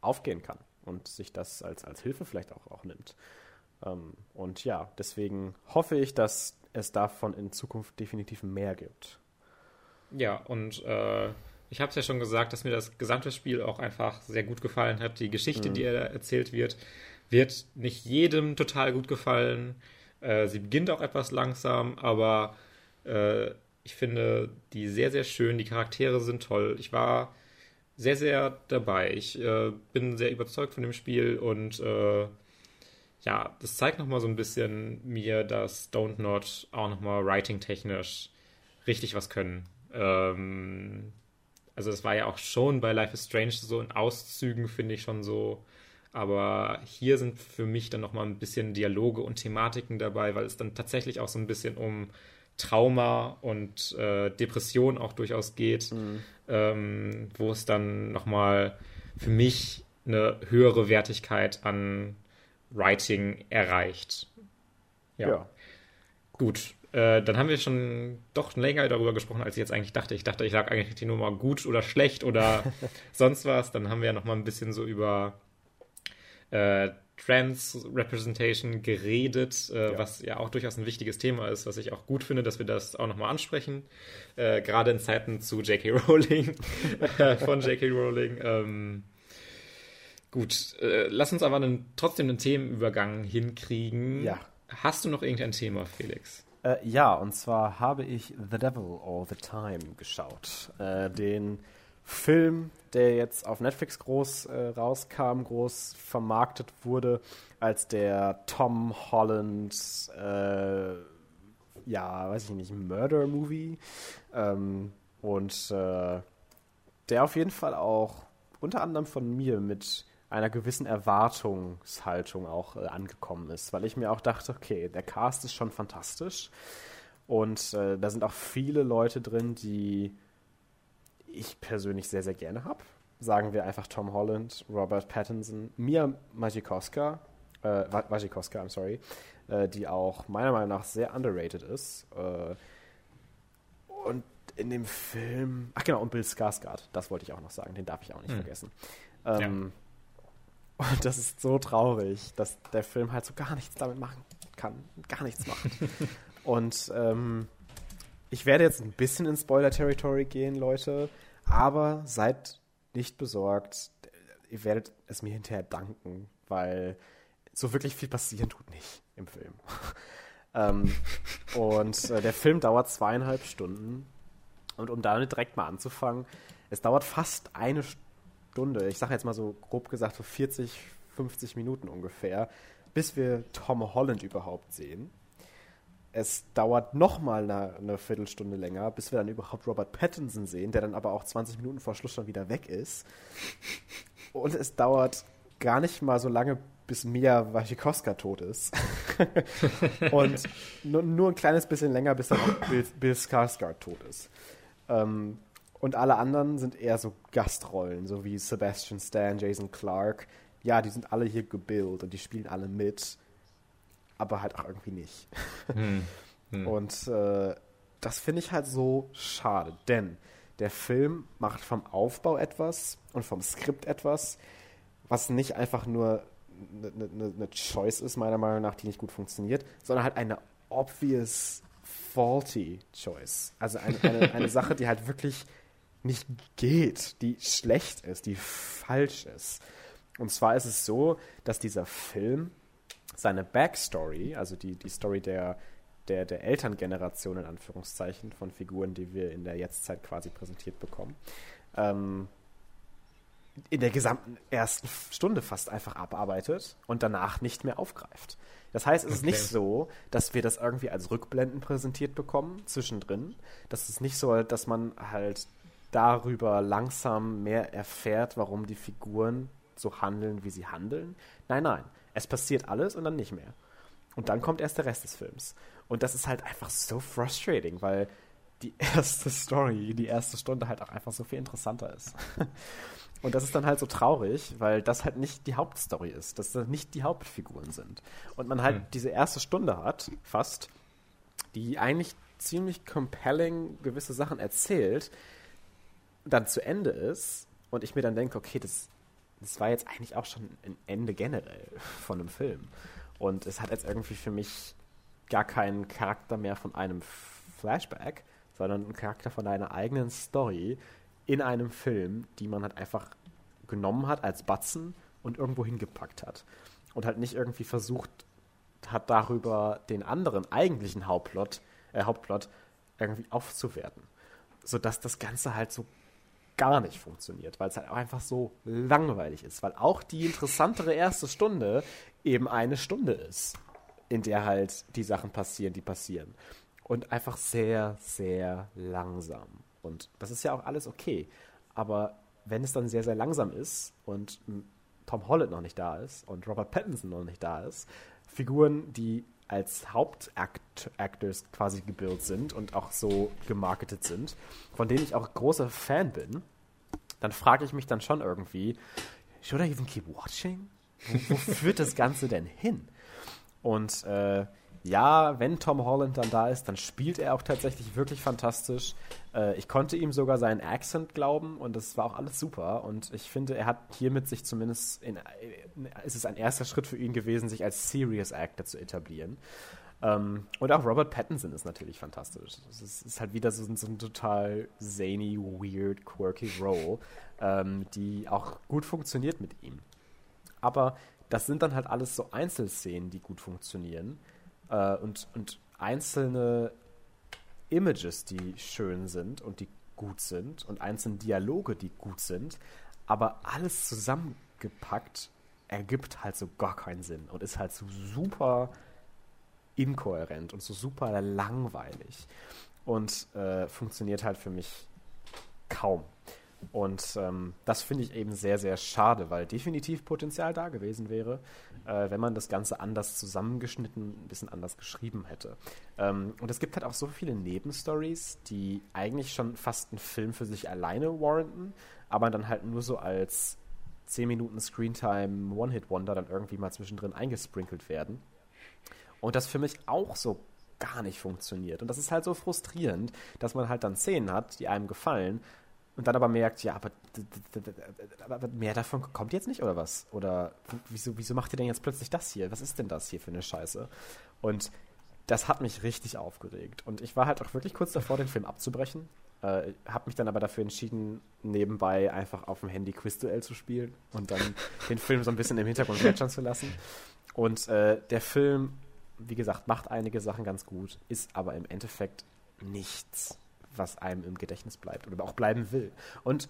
aufgehen kann und sich das als, als Hilfe vielleicht auch, auch nimmt. Ähm, und ja, deswegen hoffe ich, dass es davon in Zukunft definitiv mehr gibt. Ja, und äh, ich habe es ja schon gesagt, dass mir das gesamte Spiel auch einfach sehr gut gefallen hat. Die Geschichte, mhm. die er erzählt wird, wird nicht jedem total gut gefallen. Äh, sie beginnt auch etwas langsam, aber äh, ich finde die sehr, sehr schön. Die Charaktere sind toll. Ich war sehr, sehr dabei. Ich äh, bin sehr überzeugt von dem Spiel und äh, ja, das zeigt nochmal so ein bisschen mir, dass Don't Not auch nochmal writing-technisch richtig was können. Ähm, also das war ja auch schon bei Life is Strange so in Auszügen, finde ich schon so aber hier sind für mich dann nochmal ein bisschen Dialoge und Thematiken dabei, weil es dann tatsächlich auch so ein bisschen um Trauma und äh, Depression auch durchaus geht, mhm. ähm, wo es dann nochmal für mich eine höhere Wertigkeit an Writing erreicht. Ja. ja. Gut, äh, dann haben wir schon doch länger darüber gesprochen, als ich jetzt eigentlich dachte. Ich dachte, ich sage eigentlich die Nummer gut oder schlecht oder sonst was. Dann haben wir ja nochmal ein bisschen so über äh, Trans-Representation geredet, äh, ja. was ja auch durchaus ein wichtiges Thema ist, was ich auch gut finde, dass wir das auch nochmal ansprechen. Äh, Gerade in Zeiten zu J.K. Rowling, äh, von J.K. Rowling. Ähm, gut, äh, lass uns aber einen, trotzdem einen Themenübergang hinkriegen. Ja. Hast du noch irgendein Thema, Felix? Äh, ja, und zwar habe ich The Devil All the Time geschaut. Äh, den Film, der jetzt auf Netflix groß äh, rauskam, groß vermarktet wurde, als der Tom Holland, äh, ja, weiß ich nicht, Murder-Movie. Ähm, und äh, der auf jeden Fall auch unter anderem von mir mit einer gewissen Erwartungshaltung auch äh, angekommen ist, weil ich mir auch dachte, okay, der Cast ist schon fantastisch und äh, da sind auch viele Leute drin, die ich persönlich sehr, sehr gerne habe. Sagen wir einfach Tom Holland, Robert Pattinson, Mia Majikowska, äh, Majikowska, I'm sorry, äh, die auch meiner Meinung nach sehr underrated ist. Äh, und in dem Film, ach genau, und Bill Skarsgård, das wollte ich auch noch sagen, den darf ich auch nicht hm. vergessen. Ähm, ja. Und das ist so traurig, dass der Film halt so gar nichts damit machen kann, gar nichts macht. und ähm, ich werde jetzt ein bisschen in Spoiler-Territory gehen, Leute. Aber seid nicht besorgt. Ihr werdet es mir hinterher danken, weil so wirklich viel passieren tut nicht im Film. Ähm, und äh, der Film dauert zweieinhalb Stunden. Und um damit direkt mal anzufangen, es dauert fast eine Stunde, ich sage jetzt mal so grob gesagt so 40, 50 Minuten ungefähr, bis wir Tom Holland überhaupt sehen. Es dauert nochmal eine, eine Viertelstunde länger, bis wir dann überhaupt Robert Pattinson sehen, der dann aber auch 20 Minuten vor Schluss schon wieder weg ist. Und es dauert gar nicht mal so lange, bis Mia Wasikowska tot ist. und nur, nur, ein kleines bisschen länger, bis dann auch Bill, Bill Skarsgård tot ist. Ähm, und alle anderen sind eher so Gastrollen, so wie Sebastian Stan, Jason Clark. Ja, die sind alle hier gebildet und die spielen alle mit, aber halt auch irgendwie nicht. Hm. Hm. Und äh, das finde ich halt so schade, denn der Film macht vom Aufbau etwas und vom Skript etwas, was nicht einfach nur eine, eine, eine Choice ist, meiner Meinung nach, die nicht gut funktioniert, sondern halt eine obvious faulty choice. Also eine, eine, eine Sache, die halt wirklich nicht geht, die schlecht ist, die falsch ist. Und zwar ist es so, dass dieser Film seine Backstory, also die, die Story der, der, der Elterngeneration in Anführungszeichen von Figuren, die wir in der Jetztzeit quasi präsentiert bekommen, ähm, in der gesamten ersten Stunde fast einfach abarbeitet und danach nicht mehr aufgreift. Das heißt, es okay. ist nicht so, dass wir das irgendwie als Rückblenden präsentiert bekommen, zwischendrin. Das ist nicht so, dass man halt darüber langsam mehr erfährt, warum die Figuren so handeln, wie sie handeln. Nein, nein. Es passiert alles und dann nicht mehr. Und dann kommt erst der Rest des Films. Und das ist halt einfach so frustrating, weil die erste Story, die erste Stunde halt auch einfach so viel interessanter ist. Und das ist dann halt so traurig, weil das halt nicht die Hauptstory ist, dass das nicht die Hauptfiguren sind. Und man halt mhm. diese erste Stunde hat, fast, die eigentlich ziemlich compelling gewisse Sachen erzählt, dann zu Ende ist und ich mir dann denke, okay, das, das war jetzt eigentlich auch schon ein Ende generell von einem Film. Und es hat jetzt irgendwie für mich gar keinen Charakter mehr von einem Flashback, sondern einen Charakter von einer eigenen Story, in einem Film, die man halt einfach genommen hat als Batzen und irgendwo hingepackt hat. Und halt nicht irgendwie versucht hat, darüber den anderen eigentlichen Hauptplot, äh, Hauptplot irgendwie aufzuwerten. Sodass das Ganze halt so gar nicht funktioniert, weil es halt auch einfach so langweilig ist. Weil auch die interessantere erste Stunde eben eine Stunde ist, in der halt die Sachen passieren, die passieren. Und einfach sehr, sehr langsam. Und das ist ja auch alles okay. Aber wenn es dann sehr, sehr langsam ist und Tom Holland noch nicht da ist und Robert Pattinson noch nicht da ist, Figuren, die als Hauptactors quasi gebildet sind und auch so gemarketet sind, von denen ich auch großer Fan bin, dann frage ich mich dann schon irgendwie, should I even keep watching? Wo, wo führt das Ganze denn hin? Und äh, ja, wenn Tom Holland dann da ist, dann spielt er auch tatsächlich wirklich fantastisch. Äh, ich konnte ihm sogar seinen Accent glauben und das war auch alles super. Und ich finde, er hat hiermit sich zumindest, in, in, ist es ein erster Schritt für ihn gewesen, sich als Serious Actor zu etablieren. Ähm, und auch Robert Pattinson ist natürlich fantastisch. Es ist, ist, halt wieder so, so ein total zany, weird, quirky Role, ähm, die auch gut funktioniert mit ihm. Aber das sind dann halt alles so Einzelszenen, die gut funktionieren äh, und, und einzelne Images, die schön sind und die gut sind und einzelne Dialoge, die gut sind, aber alles zusammengepackt ergibt halt so gar keinen Sinn und ist halt so super inkohärent und so super langweilig und äh, funktioniert halt für mich kaum. Und ähm, das finde ich eben sehr, sehr schade, weil definitiv Potenzial da gewesen wäre, äh, wenn man das Ganze anders zusammengeschnitten, ein bisschen anders geschrieben hätte. Ähm, und es gibt halt auch so viele Nebenstories, die eigentlich schon fast einen Film für sich alleine warranten, aber dann halt nur so als 10 Minuten Screentime One-Hit-Wonder dann irgendwie mal zwischendrin eingesprinkelt werden. Und das für mich auch so gar nicht funktioniert. Und das ist halt so frustrierend, dass man halt dann Szenen hat, die einem gefallen, und dann aber merkt, ja, aber, aber, mehr davon kommt jetzt nicht oder was? Oder wieso, wieso macht ihr denn jetzt plötzlich das hier? Was ist denn das hier für eine Scheiße? Und das hat mich richtig aufgeregt. Und ich war halt auch wirklich kurz davor, den Film abzubrechen. Äh, habe mich dann aber dafür entschieden, nebenbei einfach auf dem Handy Quizduell zu spielen und dann den Film so ein bisschen im Hintergrund plätschern zu lassen. Und äh, der Film wie gesagt, macht einige Sachen ganz gut, ist aber im Endeffekt nichts, was einem im Gedächtnis bleibt oder auch bleiben will. Und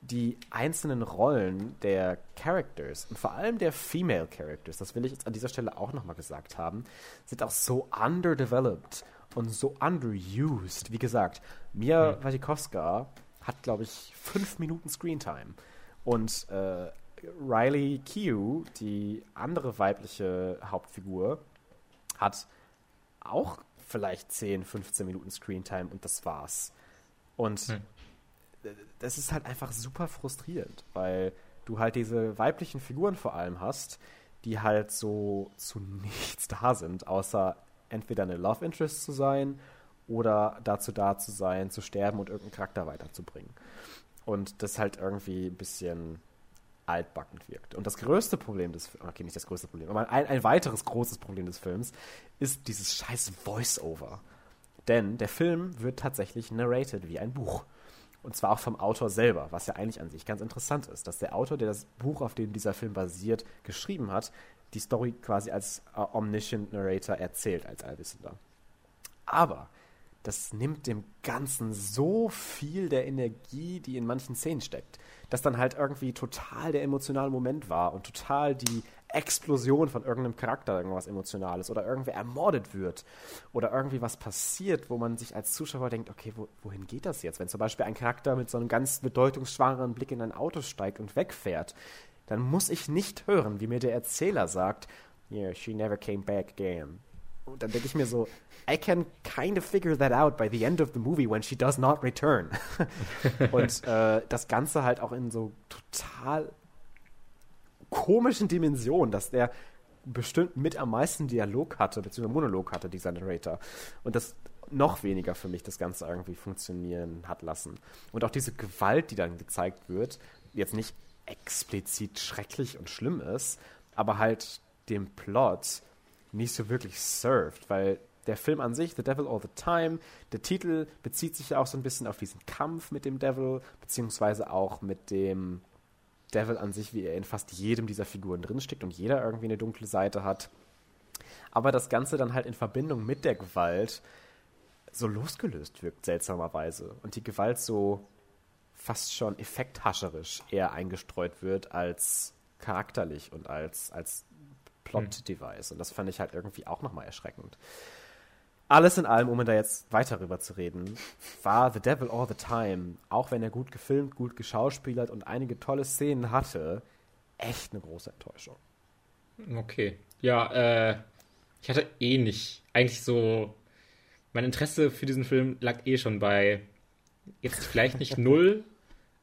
die einzelnen Rollen der Characters und vor allem der Female Characters, das will ich jetzt an dieser Stelle auch nochmal gesagt haben, sind auch so underdeveloped und so underused. Wie gesagt, Mia hm. Wasikowska hat, glaube ich, fünf Minuten Screentime. Und äh, Riley Q, die andere weibliche Hauptfigur, hat auch vielleicht 10, 15 Minuten Screentime und das war's. Und hm. das ist halt einfach super frustrierend, weil du halt diese weiblichen Figuren vor allem hast, die halt so zu nichts da sind, außer entweder eine Love Interest zu sein oder dazu da zu sein, zu sterben und irgendeinen Charakter weiterzubringen. Und das halt irgendwie ein bisschen altbackend wirkt. Und das größte Problem des Films, okay, nicht das größte Problem, aber ein, ein weiteres großes Problem des Films ist dieses scheiß Voice-Over. Denn der Film wird tatsächlich narrated wie ein Buch. Und zwar auch vom Autor selber, was ja eigentlich an sich ganz interessant ist, dass der Autor, der das Buch, auf dem dieser Film basiert, geschrieben hat, die Story quasi als äh, Omniscient Narrator erzählt, als Allwissender. Aber das nimmt dem Ganzen so viel der Energie, die in manchen Szenen steckt dass dann halt irgendwie total der emotionale Moment war und total die Explosion von irgendeinem Charakter irgendwas Emotionales oder irgendwer ermordet wird oder irgendwie was passiert, wo man sich als Zuschauer denkt, okay, wo, wohin geht das jetzt? Wenn zum Beispiel ein Charakter mit so einem ganz bedeutungsschwangeren Blick in ein Auto steigt und wegfährt, dann muss ich nicht hören, wie mir der Erzähler sagt, yeah, she never came back again. Und dann denke ich mir so, I can kind of figure that out by the end of the movie when she does not return. und äh, das Ganze halt auch in so total komischen Dimensionen, dass der bestimmt mit am meisten Dialog hatte, beziehungsweise Monolog hatte, dieser Narrator. Und das noch weniger für mich das Ganze irgendwie funktionieren hat lassen. Und auch diese Gewalt, die dann gezeigt wird, jetzt nicht explizit schrecklich und schlimm ist, aber halt dem Plot nicht so wirklich served, weil der Film an sich, The Devil All the Time, der Titel bezieht sich ja auch so ein bisschen auf diesen Kampf mit dem Devil, beziehungsweise auch mit dem Devil an sich, wie er in fast jedem dieser Figuren drinsteckt und jeder irgendwie eine dunkle Seite hat. Aber das Ganze dann halt in Verbindung mit der Gewalt so losgelöst wirkt, seltsamerweise. Und die Gewalt so fast schon effekthascherisch eher eingestreut wird als charakterlich und als, als Plot-Device. Und das fand ich halt irgendwie auch nochmal erschreckend. Alles in allem, um da jetzt weiter rüber zu reden, war The Devil All the Time, auch wenn er gut gefilmt, gut geschauspielert und einige tolle Szenen hatte, echt eine große Enttäuschung. Okay. Ja, äh, ich hatte eh nicht, eigentlich so, mein Interesse für diesen Film lag eh schon bei, jetzt vielleicht nicht null,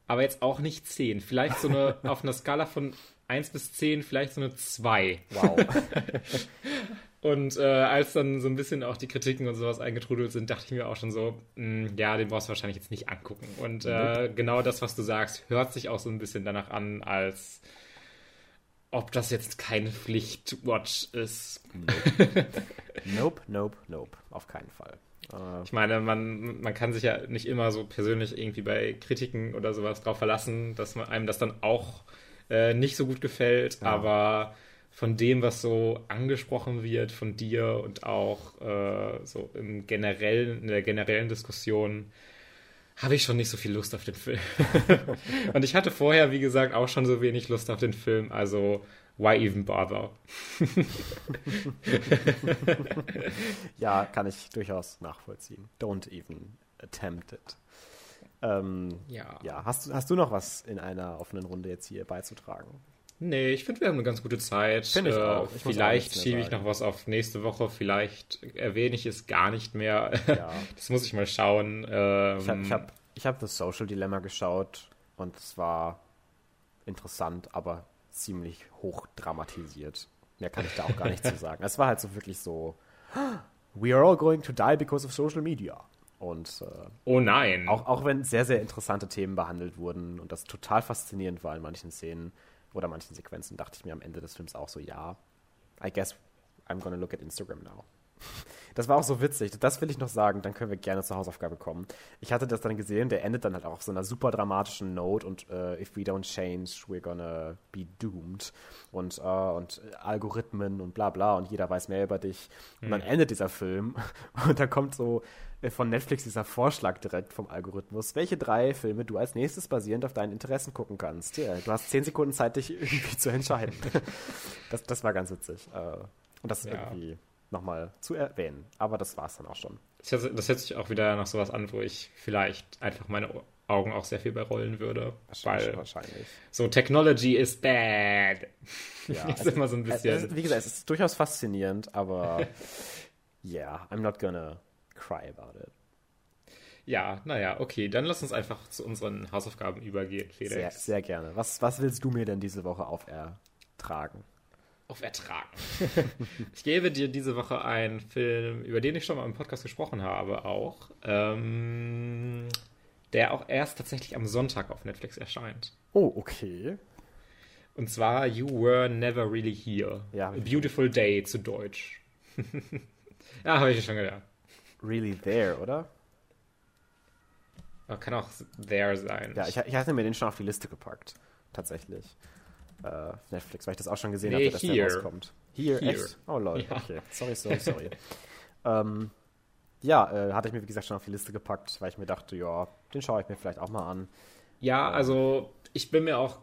aber jetzt auch nicht zehn. Vielleicht so eine, auf einer Skala von 1 bis 10 vielleicht so eine 2. Wow. und äh, als dann so ein bisschen auch die Kritiken und sowas eingetrudelt sind, dachte ich mir auch schon so, mh, hm, ja, den brauchst du wahrscheinlich jetzt nicht angucken. Und äh, genau das, was du sagst, hört sich auch so ein bisschen danach an, als ob das jetzt keine Pflicht-Watch ist. Nope. nope, nope, nope. Auf keinen Fall. Äh, ich meine, man, man kann sich ja nicht immer so persönlich irgendwie bei Kritiken oder sowas drauf verlassen, dass man einem das dann auch äh, nicht so gut gefällt, ja. aber von dem, was so angesprochen wird von dir und auch äh, so im generellen, in der generellen Diskussion, habe ich schon nicht so viel Lust auf den Film. und ich hatte vorher, wie gesagt, auch schon so wenig Lust auf den Film, also why even bother? ja, kann ich durchaus nachvollziehen. Don't even attempt it. Ähm, ja. ja. Hast, hast du noch was in einer offenen Runde jetzt hier beizutragen? Nee, ich finde, wir haben eine ganz gute Zeit. Finde ich äh, auch. Ich vielleicht schiebe ich noch was auf nächste Woche, vielleicht erwähne ich es gar nicht mehr. Ja. das muss ich mal schauen. Ähm, ich habe ich hab, ich hab das Social Dilemma geschaut und es war interessant, aber ziemlich hoch dramatisiert. Mehr kann ich da auch gar nicht zu sagen. Es war halt so wirklich so, we are all going to die because of social media. Und äh, oh nein. Auch, auch wenn sehr, sehr interessante Themen behandelt wurden und das total faszinierend war in manchen Szenen oder manchen Sequenzen, dachte ich mir am Ende des Films auch so, ja, I guess I'm gonna look at Instagram now. Das war auch so witzig. Das will ich noch sagen, dann können wir gerne zur Hausaufgabe kommen. Ich hatte das dann gesehen, der endet dann halt auch auf so einer super dramatischen Note und uh, if we don't change, we're gonna be doomed. Und, uh, und Algorithmen und bla bla und jeder weiß mehr über dich. Und dann hm. endet dieser Film und dann kommt so äh, von Netflix dieser Vorschlag direkt vom Algorithmus, welche drei Filme du als nächstes basierend auf deinen Interessen gucken kannst. Ja, du hast zehn Sekunden Zeit, dich irgendwie zu entscheiden. das, das war ganz witzig. Und das ist ja. irgendwie nochmal zu erwähnen. Aber das war es dann auch schon. Das hört sich auch wieder nach sowas an, wo ich vielleicht einfach meine Augen auch sehr viel bei rollen würde. Wahrscheinlich. Weil wahrscheinlich. So, Technology is bad. Ja, ist also, immer so ein bisschen. Ist, wie gesagt, es ist durchaus faszinierend, aber yeah, I'm not gonna cry about it. Ja, naja, okay, dann lass uns einfach zu unseren Hausaufgaben übergehen, Felix. Sehr, sehr gerne. Was, was willst du mir denn diese Woche aufertragen? Aufertragen. ich gebe dir diese Woche einen Film, über den ich schon mal im Podcast gesprochen habe, auch, ähm, der auch erst tatsächlich am Sonntag auf Netflix erscheint. Oh, okay. Und zwar You Were Never Really Here. Ja, A Beautiful Day zu Deutsch. ja, habe ich schon gedacht really there, oder? Kann auch there sein. Ja, ich, ich hatte mir den schon auf die Liste gepackt. Tatsächlich. Äh, Netflix, weil ich das auch schon gesehen nee, hatte, dass here. der rauskommt. Hier, echt? Oh lol, ja. okay. Sorry, sorry, sorry. ähm, ja, äh, hatte ich mir wie gesagt schon auf die Liste gepackt, weil ich mir dachte, ja, den schaue ich mir vielleicht auch mal an. Ja, ähm, also ich bin mir auch,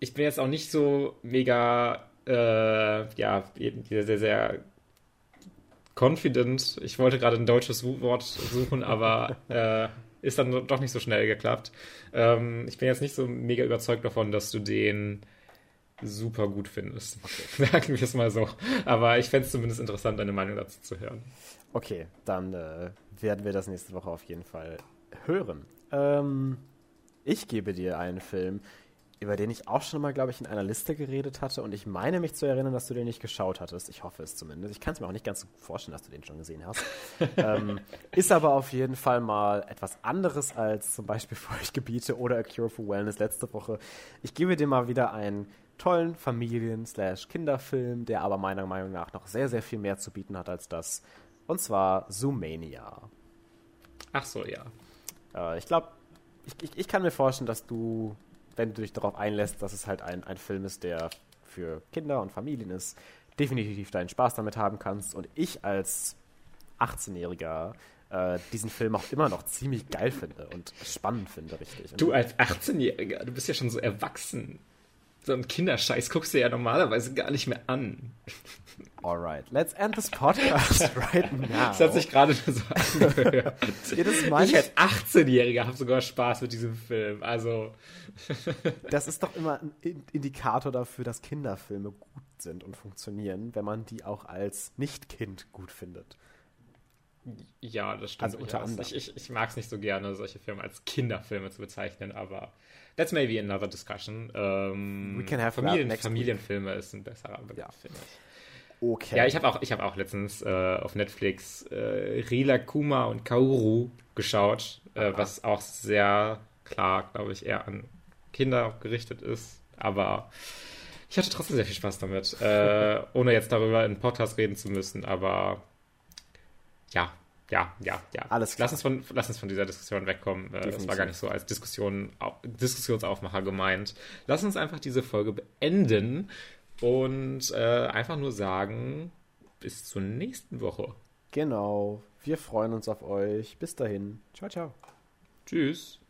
ich bin jetzt auch nicht so mega, äh, ja, sehr, sehr, sehr confident. Ich wollte gerade ein deutsches Wort suchen, aber äh, ist dann doch nicht so schnell geklappt. Ähm, ich bin jetzt nicht so mega überzeugt davon, dass du den super gut findest. Okay. Sagen wir es mal so. Aber ich fände es zumindest interessant, deine Meinung dazu zu hören. Okay, dann äh, werden wir das nächste Woche auf jeden Fall hören. Ähm, ich gebe dir einen Film, über den ich auch schon mal, glaube ich, in einer Liste geredet hatte. Und ich meine mich zu erinnern, dass du den nicht geschaut hattest. Ich hoffe es zumindest. Ich kann es mir auch nicht ganz vorstellen, dass du den schon gesehen hast. ähm, ist aber auf jeden Fall mal etwas anderes als zum Beispiel Feuchtgebiete oder A Cure for Wellness letzte Woche. Ich gebe dir mal wieder einen tollen Familien-Kinderfilm, der aber meiner Meinung nach noch sehr, sehr viel mehr zu bieten hat als das. Und zwar Zoomania. Ach so, ja. Äh, ich glaube, ich, ich, ich kann mir vorstellen, dass du wenn du dich darauf einlässt, dass es halt ein, ein Film ist, der für Kinder und Familien ist, definitiv deinen Spaß damit haben kannst. Und ich als 18-Jähriger äh, diesen Film auch immer noch ziemlich geil finde und spannend finde, richtig. Du als 18-Jähriger, du bist ja schon so erwachsen. So einen Kinderscheiß guckst du ja normalerweise gar nicht mehr an. Alright, let's end this podcast right now. Das hat sich gerade so angehört. ich als 18-Jähriger habe sogar Spaß mit diesem Film. Also. das ist doch immer ein Indikator dafür, dass Kinderfilme gut sind und funktionieren, wenn man die auch als Nicht-Kind gut findet. Ja, das stimmt. Also unter anderem. Ich, ich, ich mag es nicht so gerne, solche Filme als Kinderfilme zu bezeichnen, aber that's maybe another discussion. Ähm, We can have Familien, Familienfilme week. ist ein besserer Begriff, ja. Okay. Ja, ich habe auch, hab auch letztens äh, auf Netflix äh, Rila Kuma und Kauru geschaut, äh, was auch sehr klar, glaube ich, eher an Kinder gerichtet ist. Aber ich hatte trotzdem sehr viel Spaß damit, äh, ohne jetzt darüber in Podcast reden zu müssen. Aber ja, ja, ja, ja. Alles klar. Lass uns von, lass uns von dieser Diskussion wegkommen. Definitiv. Äh, das war gar nicht so als Diskussion, Diskussionsaufmacher gemeint. Lass uns einfach diese Folge beenden und äh, einfach nur sagen, bis zur nächsten Woche. Genau. Wir freuen uns auf euch. Bis dahin. Ciao, ciao. Tschüss.